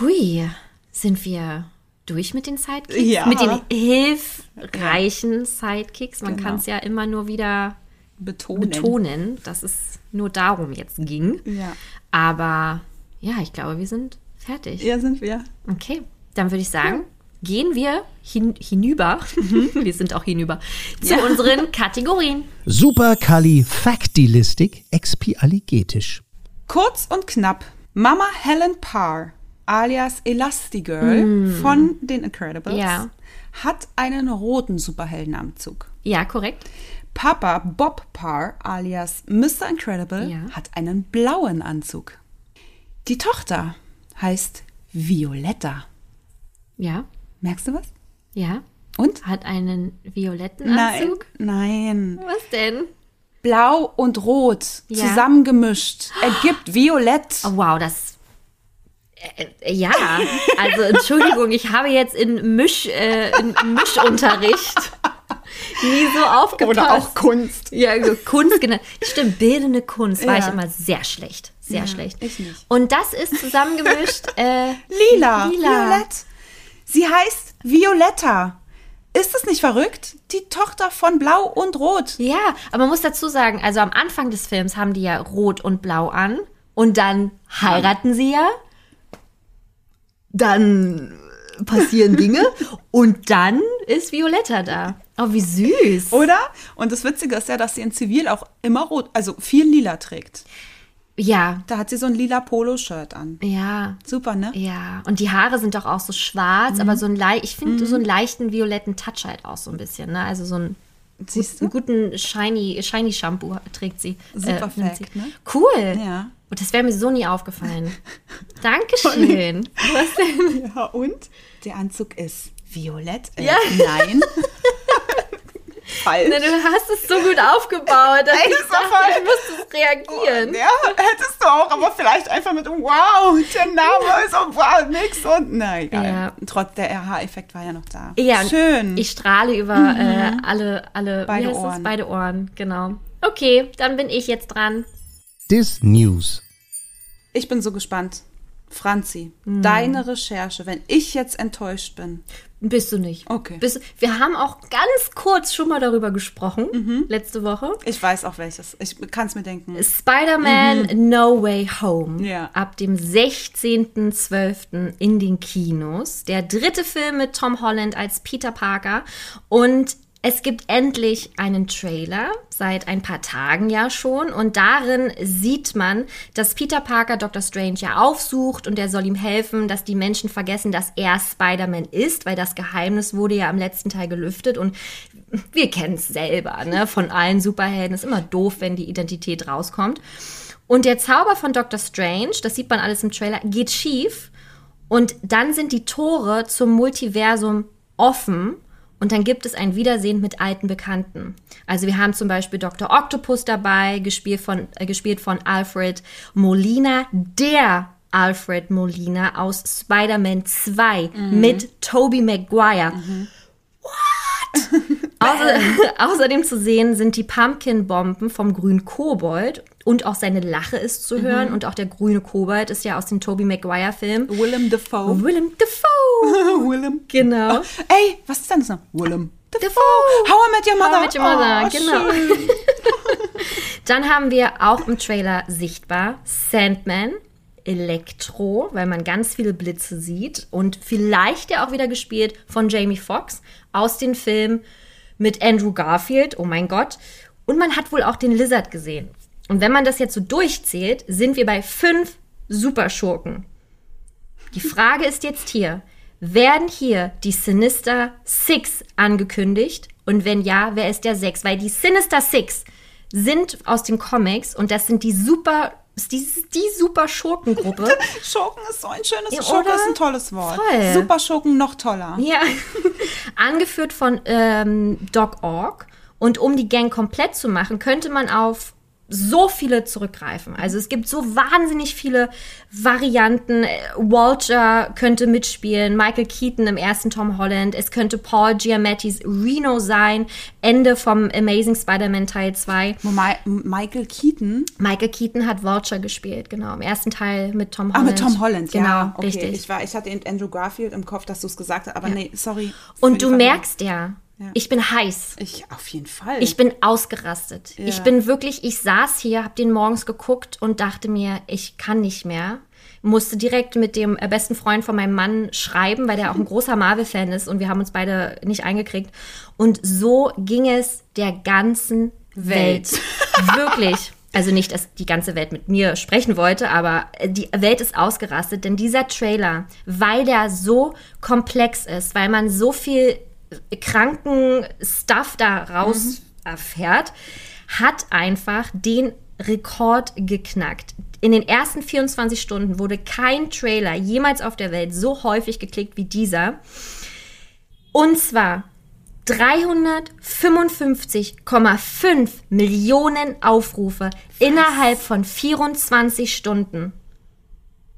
Hui, sind wir durch mit den Sidekicks? Ja. Mit den hilfreichen Sidekicks. Man Genau. kann es ja immer nur wieder Betonen. betonen, dass es nur darum jetzt ging. Ja. Aber ja, ich glaube, wir sind fertig. Ja, sind wir. Okay, dann würde ich sagen, gehen wir hin, hinüber. wir sind auch hinüber zu Ja. unseren Kategorien. Superkalifragdilistik expialigetisch. Kurz und knapp. Mama Helen Parr, alias Elastigirl von den Incredibles, Mm. Ja. hat einen roten Superheldenanzug. Ja, korrekt. Papa Bob Parr, alias Mr. Incredible, Ja. hat einen blauen Anzug. Die Tochter heißt Violetta. Ja, Merkst du was? ja. Und? Hat einen violetten Anzug. Nein, nein. Was denn? Blau und Rot Ja. zusammengemischt ergibt Violett. Oh, wow, das. Äh, äh, ja, also Entschuldigung, ich habe jetzt in, Misch, äh, in Mischunterricht nie so aufgepasst. Oder auch Kunst. Ja, so Kunst genannt. Stimmt, bildende Kunst war Ja. ich immer sehr schlecht. Sehr Ja, schlecht. ich nicht. Und das ist zusammengemischt. Äh, Lila. Lila. Violett. Sie heißt Violetta. Ist es nicht verrückt? Die Tochter von Blau und Rot. Ja, aber man muss dazu sagen, also am Anfang des Films haben die ja rot und blau an und dann heiraten sie ja. Dann passieren Dinge und dann ist Violetta da. Oh, wie süß. Oder? Und das Witzige ist ja, dass sie in Zivil auch immer rot, also viel lila trägt. Ja, Da hat sie so ein lila Polo-Shirt an. ja, Super, ne? ja. Und die Haare sind doch auch so schwarz, aber so ein ich finde so einen leichten violetten Touch halt auch so ein bisschen, ne? Also so einen, Siehst einen du? guten shiny shiny Shampoo trägt sie. Super nimmt Fact, sie. ne? Cool. Ja. Und das wäre mir so nie aufgefallen. Dankeschön. Was denn? Ja, und? Der Anzug ist violett. Äh, Ja. Nein. Falsch. Na, du hast es so gut aufgebaut, dass ich dachte, voll- du musstest reagieren. Ja, hättest du auch, aber vielleicht einfach mit Wow, der Name ist so wow, nix und na egal. Ja. Trotz der RH-Effekt war ja noch da. Ja, und Schön. Ich strahle über äh, alle, alle Beide wie? Ohren. Beide Ohren, genau. Okay, dann bin ich jetzt dran. Dis News. Ich bin so gespannt. Franzi, deine Recherche, wenn ich jetzt enttäuscht bin. Bist du nicht. Okay. Bist, wir haben auch ganz kurz schon mal darüber gesprochen, letzte Woche. Ich weiß auch welches. Ich kann es mir denken. Spider-Man No Way Home. Ja. Ab dem 16.12. in den Kinos. Der dritte Film mit Tom Holland als Peter Parker. Und es gibt endlich einen Trailer, seit ein paar Tagen ja schon. Und darin sieht man, dass Peter Parker Dr. Strange ja aufsucht und er soll ihm helfen, dass die Menschen vergessen, dass er Spider-Man ist, weil das Geheimnis wurde ja im letzten Teil gelüftet. Und wir kennen es selber, ne? Von allen Superhelden. Ist immer doof, wenn die Identität rauskommt. Und der Zauber von Dr. Strange, das sieht man alles im Trailer, geht schief. Und dann sind die Tore zum Multiversum offen. Und dann gibt es ein Wiedersehen mit alten Bekannten. Also wir haben zum Beispiel Dr. Octopus dabei, gespielt von, äh, gespielt von Alfred Molina, der Alfred Molina aus Spider-Man 2 mit Tobey Maguire. Außer, außerdem zu sehen sind die Pumpkin-Bomben vom grünen Kobold und auch seine Lache ist zu hören. Und auch der grüne Kobold ist ja aus dem Tobey Maguire-Film. Willem Dafoe. Willem Dafoe. Willem. Genau. Ey, was ist denn das noch? Willem Dafoe. How I Met Your Mother. How I Met Your Mother, Oh, genau. Dann haben wir auch im Trailer sichtbar Sandman, Elektro, weil man ganz viele Blitze sieht und vielleicht ja auch wieder gespielt von Jamie Foxx aus den Filmen mit Andrew Garfield, oh mein Gott. Und man hat wohl auch den Lizard gesehen. Und wenn man das jetzt so durchzählt, sind wir bei fünf Superschurken. Die Frage ist jetzt hier, werden hier die Sinister Six angekündigt? Und wenn ja, wer ist der Sechs? Weil die Sinister Six sind aus den Comics und das sind die super, die, die super Schurkengruppe. Schurken ist so ein schönes Ja, Schurke oder? ist ein tolles Wort. Voll. Super Schurken noch toller. Ja, angeführt von ähm, Doc Ock. Und um die Gang komplett zu machen, könnte man auf so viele zurückgreifen. Also es gibt so wahnsinnig viele Varianten. Äh, Walter könnte mitspielen, Michael Keaton im ersten Tom Holland. Es könnte Paul Giamattis Reno sein, Ende vom Amazing Spider-Man Teil 2. Wo Mi Michael Keaton. Michael Keaton hat Vulture gespielt, genau, im ersten Teil mit Tom Ah, Holland. mit Tom Holland, genau, ja. Okay, richtig. Ich, war, ich hatte eben Andrew Garfield im Kopf, dass du es gesagt hast, aber nee, sorry. Und du merkst ja, Ja. ich bin heiß. Ich, auf jeden Fall. Ich bin ausgerastet. Ja. Ich bin wirklich, ich saß hier, hab den morgens geguckt und dachte mir, ich kann nicht mehr. Musste direkt mit dem äh, besten Freund von meinem Mann schreiben, weil der auch ein großer Marvel-Fan ist und wir haben uns beide nicht eingekriegt. Und so ging es der ganzen Welt. Welt. wirklich. Also nicht, dass die ganze Welt mit mir sprechen wollte, aber äh, die Welt ist ausgerastet, denn dieser Trailer, weil der so komplex ist, weil man so viel kranken Stuff da raus erfährt, hat einfach den Rekord geknackt. In den ersten 24 Stunden wurde kein Trailer jemals auf der Welt so häufig geklickt wie dieser. Und zwar 355,5 Millionen Aufrufe innerhalb von 24 Stunden.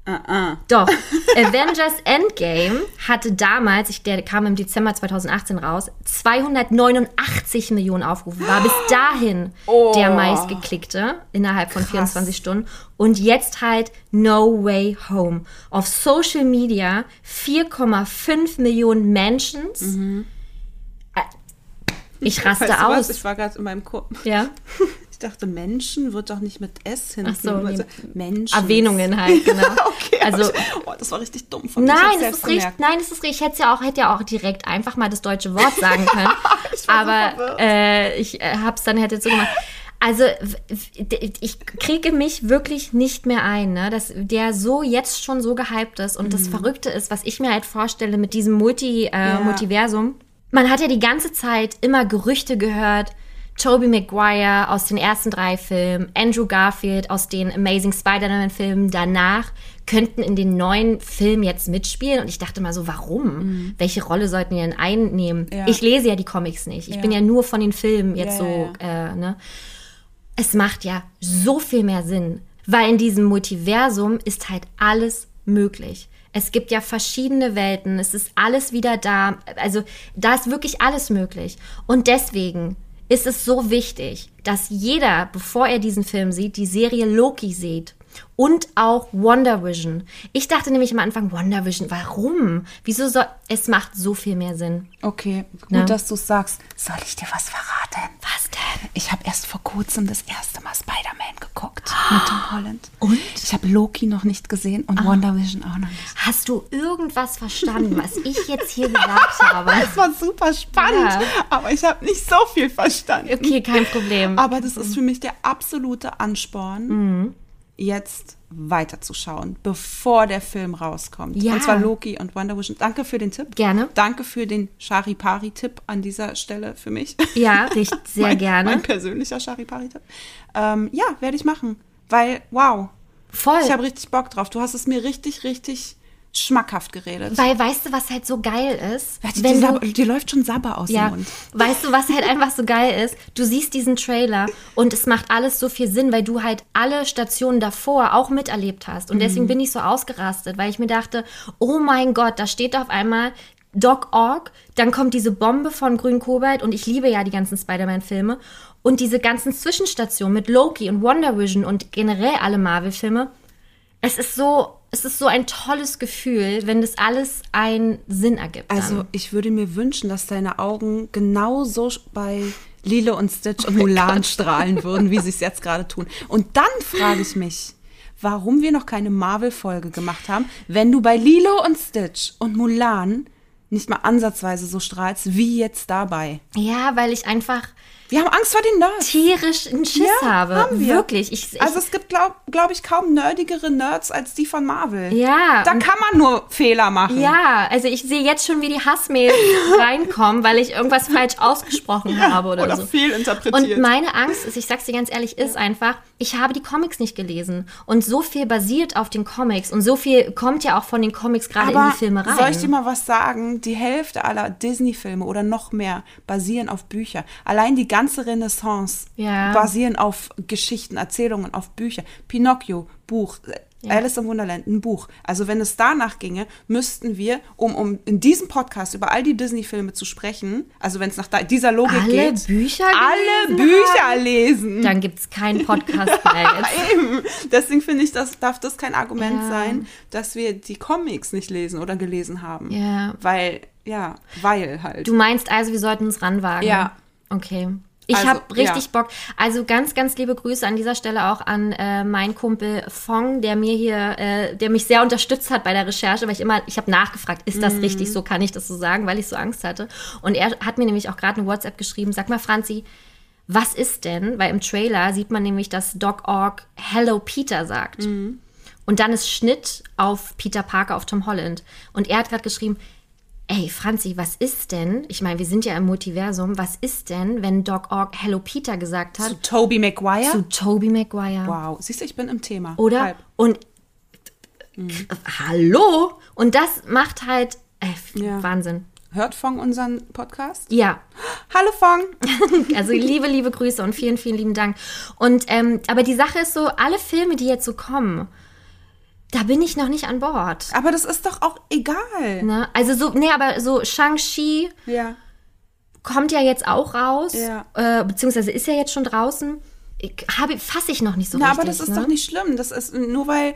Ah, Doch, Avengers Endgame hatte damals, ich, der kam im Dezember 2018 raus, 289 Millionen Aufrufe, war bis dahin der meistgeklickte innerhalb von 24 Stunden. Und jetzt halt No Way Home. Auf Social Media 4,5 Millionen Menschen. Äh, Ich raste Weißt du was? aus. Ich war gerade in meinem Kopf. ja. Ich dachte, Menschen wird doch nicht mit S hinten. Ach so, also. Menschen. Erwähnungen halt, genau. okay, Also- also, oh, das war richtig dumm von mir. Ich Nein, es selbst ist richtig. Nein, es ist richtig. Ich hätte ja auch, hätte ja auch direkt einfach mal das deutsche Wort sagen können. Ich aber äh, ich äh, habe es dann hätte so gemacht. Also ich kriege mich wirklich nicht mehr ein, ne, dass der so jetzt schon so gehypt ist und Mhm. das Verrückte ist, was ich mir halt vorstelle mit diesem Multi äh, Multiversum. Man hat ja die ganze Zeit immer Gerüchte gehört. Tobey Maguire aus den ersten drei Filmen, Andrew Garfield aus den Amazing Spider-Man-Filmen danach könnten in den neuen Film jetzt mitspielen. Und ich dachte mal so, warum? Welche Rolle sollten die denn einnehmen? Mhm. Ja. Ich lese ja die Comics nicht. Ich Ja. bin ja nur von den Filmen jetzt Ja, so, Äh, ne? Es macht ja so viel mehr Sinn, weil in diesem Multiversum ist halt alles möglich. Es gibt ja verschiedene Welten, es ist alles wieder da. Also da ist wirklich alles möglich. Und deswegen ist es so wichtig, dass jeder, bevor er diesen Film sieht, die Serie Loki sieht. Und auch Wonder Vision. Ich dachte nämlich am Anfang, Wonder Vision, warum? Wieso soll. Es macht so viel mehr Sinn. Okay, gut, Ne? dass du es sagst. Soll ich dir was verraten? Was denn? Ich habe erst vor kurzem das erste Mal Spider-Man geguckt mit Tom Holland. Und? Ich habe Loki noch nicht gesehen und Wonder Vision auch noch nicht. Hast du irgendwas verstanden, was ich jetzt hier gesagt habe? Es war super spannend, Ja. aber ich habe nicht so viel verstanden. Okay, kein Problem. Aber das ist für mich der absolute Ansporn, Mhm. Jetzt weiterzuschauen, bevor der Film rauskommt. Ja. Und zwar Loki und Wonder Vision. Danke für den Tipp. Gerne. Danke für den Charipari-Tipp an dieser Stelle für mich. Ja, richtig, sehr mein, gerne. Mein persönlicher Charipari-Tipp. Ähm, ja, werde ich machen. Weil, wow, Voll. ich habe richtig Bock drauf. Du hast es mir richtig, richtig schmackhaft geredet. Weil weißt du, was halt so geil ist? Ja, die, Wenn die, du, dir läuft schon Sabber aus ja, dem Mund. weißt du, was halt einfach so geil ist? Du siehst diesen Trailer und es macht alles so viel Sinn, weil du halt alle Stationen davor auch miterlebt hast. Und Mhm. deswegen bin ich so ausgerastet, weil ich mir dachte, oh mein Gott, da steht auf einmal Doc Ock, dann kommt diese Bombe von Grün Kobalt und ich liebe ja die ganzen Spider-Man-Filme und diese ganzen Zwischenstationen mit Loki und Wonder Vision und generell alle Marvel-Filme. Es ist so, es ist so ein tolles Gefühl, wenn das alles einen Sinn ergibt. dann. Also ich würde mir wünschen, dass deine Augen genauso bei Lilo und Stitch Oh und Mulan strahlen würden, wie sie es jetzt gerade tun. Und dann frage ich mich, warum wir noch keine Marvel-Folge gemacht haben, wenn du bei Lilo und Stitch und Mulan nicht mal ansatzweise so strahlst wie jetzt dabei. ja, weil ich einfach Wir haben Angst vor den Nerds. tierisch einen Schiss Ja, habe. haben wir. Wirklich. Ich, ich, Also es gibt, glaube glaub ich, kaum nerdigere Nerds als die von Marvel. Ja, Da kann man nur Fehler machen. ja, also ich sehe jetzt schon, wie die Hassmails reinkommen, weil ich irgendwas falsch ausgesprochen habe oder, oder so. fehlinterpretiert. Und meine Angst ist, ich sag's dir ganz ehrlich, ist einfach, ich habe die Comics nicht gelesen. Und so viel basiert auf den Comics und so viel kommt ja auch von den Comics gerade in die Filme rein. soll ich dir mal was sagen? Die Hälfte aller Disney-Filme oder noch mehr basieren auf Bücher. Allein die ganze Renaissance Ja. basieren auf Geschichten, Erzählungen, auf Bücher. Pinocchio, Buch. Alice im Wunderland, ein Buch. Also wenn es danach ginge, müssten wir, um, um in diesem Podcast über all die Disney-Filme zu sprechen, also wenn es nach dieser Logik Alle geht, Bücher alle Bücher haben? lesen. Dann gibt's keinen Podcast mehr jetzt. Deswegen finde ich, das darf das kein Argument Ja. sein, dass wir die Comics nicht lesen oder gelesen haben. Ja. Weil, ja, weil halt. Du meinst also, wir sollten uns ranwagen? Ja. Okay. Ich Also, habe richtig ja. Bock. Also ganz, ganz liebe Grüße an dieser Stelle auch an äh, meinen Kumpel Fong, der mir hier, äh, der mich sehr unterstützt hat bei der Recherche, weil ich immer, ich habe nachgefragt, ist das richtig so, kann ich das so sagen, weil ich so Angst hatte. Und er hat mir nämlich auch gerade eine WhatsApp geschrieben, sag mal Franzi, was ist denn, weil im Trailer sieht man nämlich, dass Doc Ock Hello Peter sagt. Mhm. Und dann ist Schnitt auf Peter Parker, auf Tom Holland. Und er hat gerade geschrieben, ey Franzi, was ist denn, ich meine, wir sind ja im Multiversum, was ist denn, wenn Doc Ock Hello Peter gesagt hat zu Tobey Maguire? zu Tobey Maguire? wow. Siehst du, ich bin im Thema. Oder? Halb. Und Mhm. hallo? Und das macht halt äh, Ja. Wahnsinn. Hört Fong unseren Podcast? Ja, Hallo Fong. also liebe, liebe Grüße und vielen, vielen lieben Dank. Und ähm, aber die Sache ist so, alle Filme, die jetzt so kommen, da bin ich noch nicht an Bord. Aber das ist doch auch egal. Ne? Also so, nee, aber so Shang-Chi Ja. kommt ja jetzt auch raus, Ja. äh, beziehungsweise ist ja jetzt schon draußen. Fasse ich noch nicht so Na, richtig. aber das ist ne? doch nicht schlimm. Das ist nur weil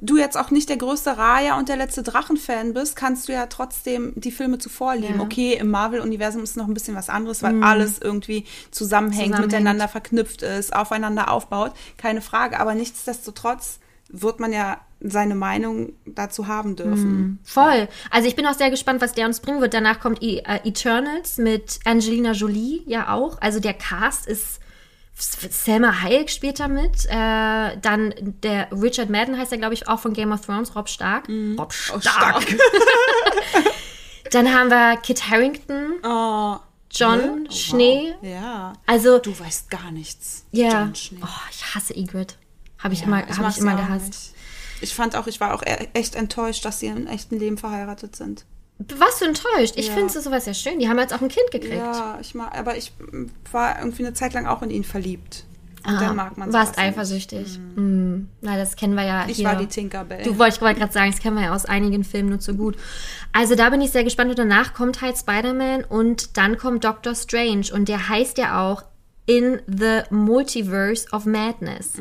du jetzt auch nicht der größte Raya und der letzte Drachen-Fan bist, kannst du ja trotzdem die Filme zuvor lieben. Ja. Okay, im Marvel-Universum ist noch ein bisschen was anderes, weil alles irgendwie zusammenhängt, Zusammenhängt. miteinander verknüpft ist, aufeinander aufbaut. Keine Frage. Aber nichtsdestotrotz wird man ja seine Meinung dazu haben dürfen. Voll. Also ich bin auch sehr gespannt, was der uns bringen wird. Danach kommt e äh, Eternals mit Angelina Jolie ja auch. Also der Cast ist Selma Hayek spielt da mit. Äh, dann der Richard Madden heißt er, glaube ich, auch von Game of Thrones, Rob Stark. Rob Oh, Stark. Dann haben wir Kit Harrington, Oh, John Oh, Schnee. wow. Ja. Also Du weißt gar nichts. ja. Schnee. Oh, ich hasse Ygritte. Habe ich Ja, immer, habe mag ich immer gehasst. Ich fand auch, ich war auch e- echt enttäuscht, dass sie im echten Leben verheiratet sind. Was du enttäuscht? Ich Ja. finde sowas ja schön. Die haben jetzt auch ein Kind gekriegt. Ja, ich mag, aber ich war irgendwie eine Zeit lang auch in ihn verliebt. Und Ah, dann mag man Warst eifersüchtig. Mm. Na, das kennen wir ja Ich hier. war die Tinkerbell. Du wollte ich wollte gerade sagen, das kennen wir ja aus einigen Filmen nur zu gut. Also da bin ich sehr gespannt. Und danach kommt halt Spider-Man und dann kommt Doctor Strange. Und der heißt ja auch in the Multiverse of Madness.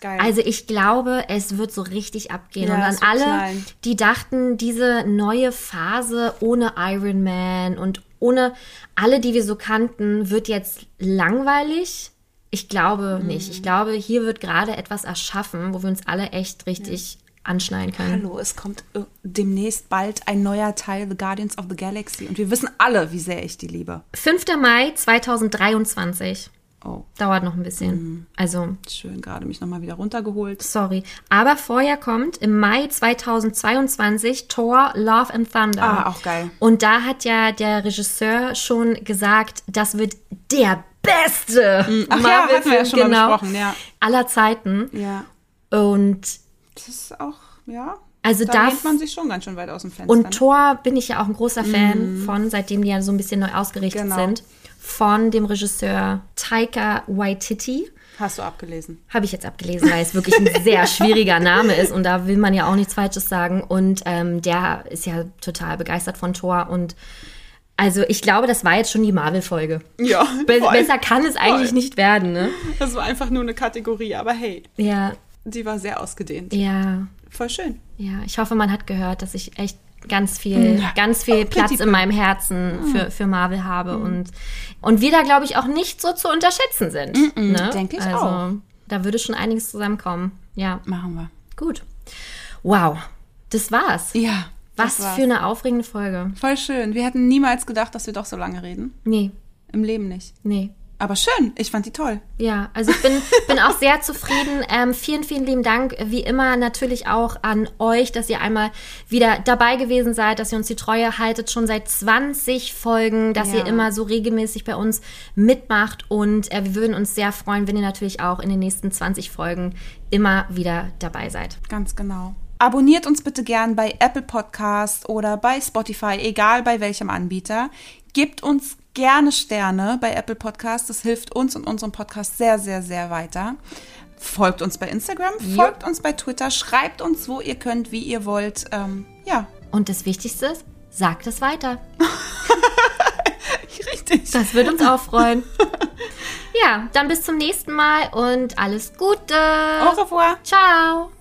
Geil. Also ich glaube, es wird so richtig abgehen. Ja, und an alle, knallen. die dachten, diese neue Phase ohne Iron Man und ohne alle, die wir so kannten, wird jetzt langweilig. Ich glaube Mhm. nicht. Ich glaube, hier wird gerade etwas erschaffen, wo wir uns alle echt richtig anschneiden können. Hallo, es kommt äh, demnächst bald ein neuer Teil The Guardians of the Galaxy und wir wissen alle, wie sehr ich die liebe. 5. Mai 2023. Oh, Dauert noch ein bisschen. Mhm. Also, schön, gerade mich nochmal wieder runtergeholt. sorry. Aber vorher kommt im Mai 2022 Thor Love and Thunder. Ah, auch geil. Und da hat ja der Regisseur schon gesagt, das wird der beste Ach ja, Marvel-Film hatten wir ja schon mal genau, besprochen, ja. aller Zeiten. Ja, Und das ist auch, ja. Also da lehnt man sich schon ganz schön weit aus dem Fenster. Und ne? Thor bin ich ja auch ein großer Fan von, seitdem die ja so ein bisschen neu ausgerichtet Genau. sind. Von dem Regisseur Taika Waititi. Hast du abgelesen. Habe ich jetzt abgelesen, weil es wirklich ein sehr schwieriger Name ist und da will man ja auch nichts Falsches sagen. Und ähm, der ist ja total begeistert von Thor und also ich glaube, das war jetzt schon die Marvel-Folge. Ja, Be voll. besser kann es eigentlich Voll. nicht werden, ne? Das war einfach nur eine Kategorie, aber hey, Ja, die war sehr ausgedehnt. ja, Voll schön. ja. Ich hoffe, man hat gehört, dass ich echt ganz viel, Ja. ganz viel Oh, Platz in meinem Herzen für, für Marvel habe und, und wir da, glaube ich, auch nicht so zu unterschätzen sind. ne? denke ich also, auch. Da würde schon einiges zusammenkommen. Ja, Machen wir. gut. Wow, das war's. Ja. Was war's. für eine aufregende Folge. Voll schön. Wir hätten niemals gedacht, dass wir doch so lange reden. Nee, Im Leben nicht. nee. Aber schön. Ich fand die toll. Ja, also ich bin, bin auch sehr zufrieden. Ähm, vielen, vielen lieben Dank, wie immer natürlich auch an euch, dass ihr einmal wieder dabei gewesen seid, dass ihr uns die Treue haltet, schon seit 20 Folgen, dass Ja. ihr immer so regelmäßig bei uns mitmacht und äh, wir würden uns sehr freuen, wenn ihr natürlich auch in den nächsten 20 Folgen immer wieder dabei seid. Ganz genau. Abonniert uns bitte gern bei Apple Podcast oder bei Spotify, egal bei welchem Anbieter. Gebt uns gerne Sterne bei Apple Podcast. Das hilft uns und unserem Podcast sehr, sehr, sehr weiter. Folgt uns bei Instagram, folgt uns bei Twitter, schreibt uns, wo ihr könnt, wie ihr wollt. Ähm, ja, Und das Wichtigste ist, sagt es weiter. richtig. Das wird uns auch freuen. Ja, dann bis zum nächsten Mal und alles Gute. Au revoir. Ciao.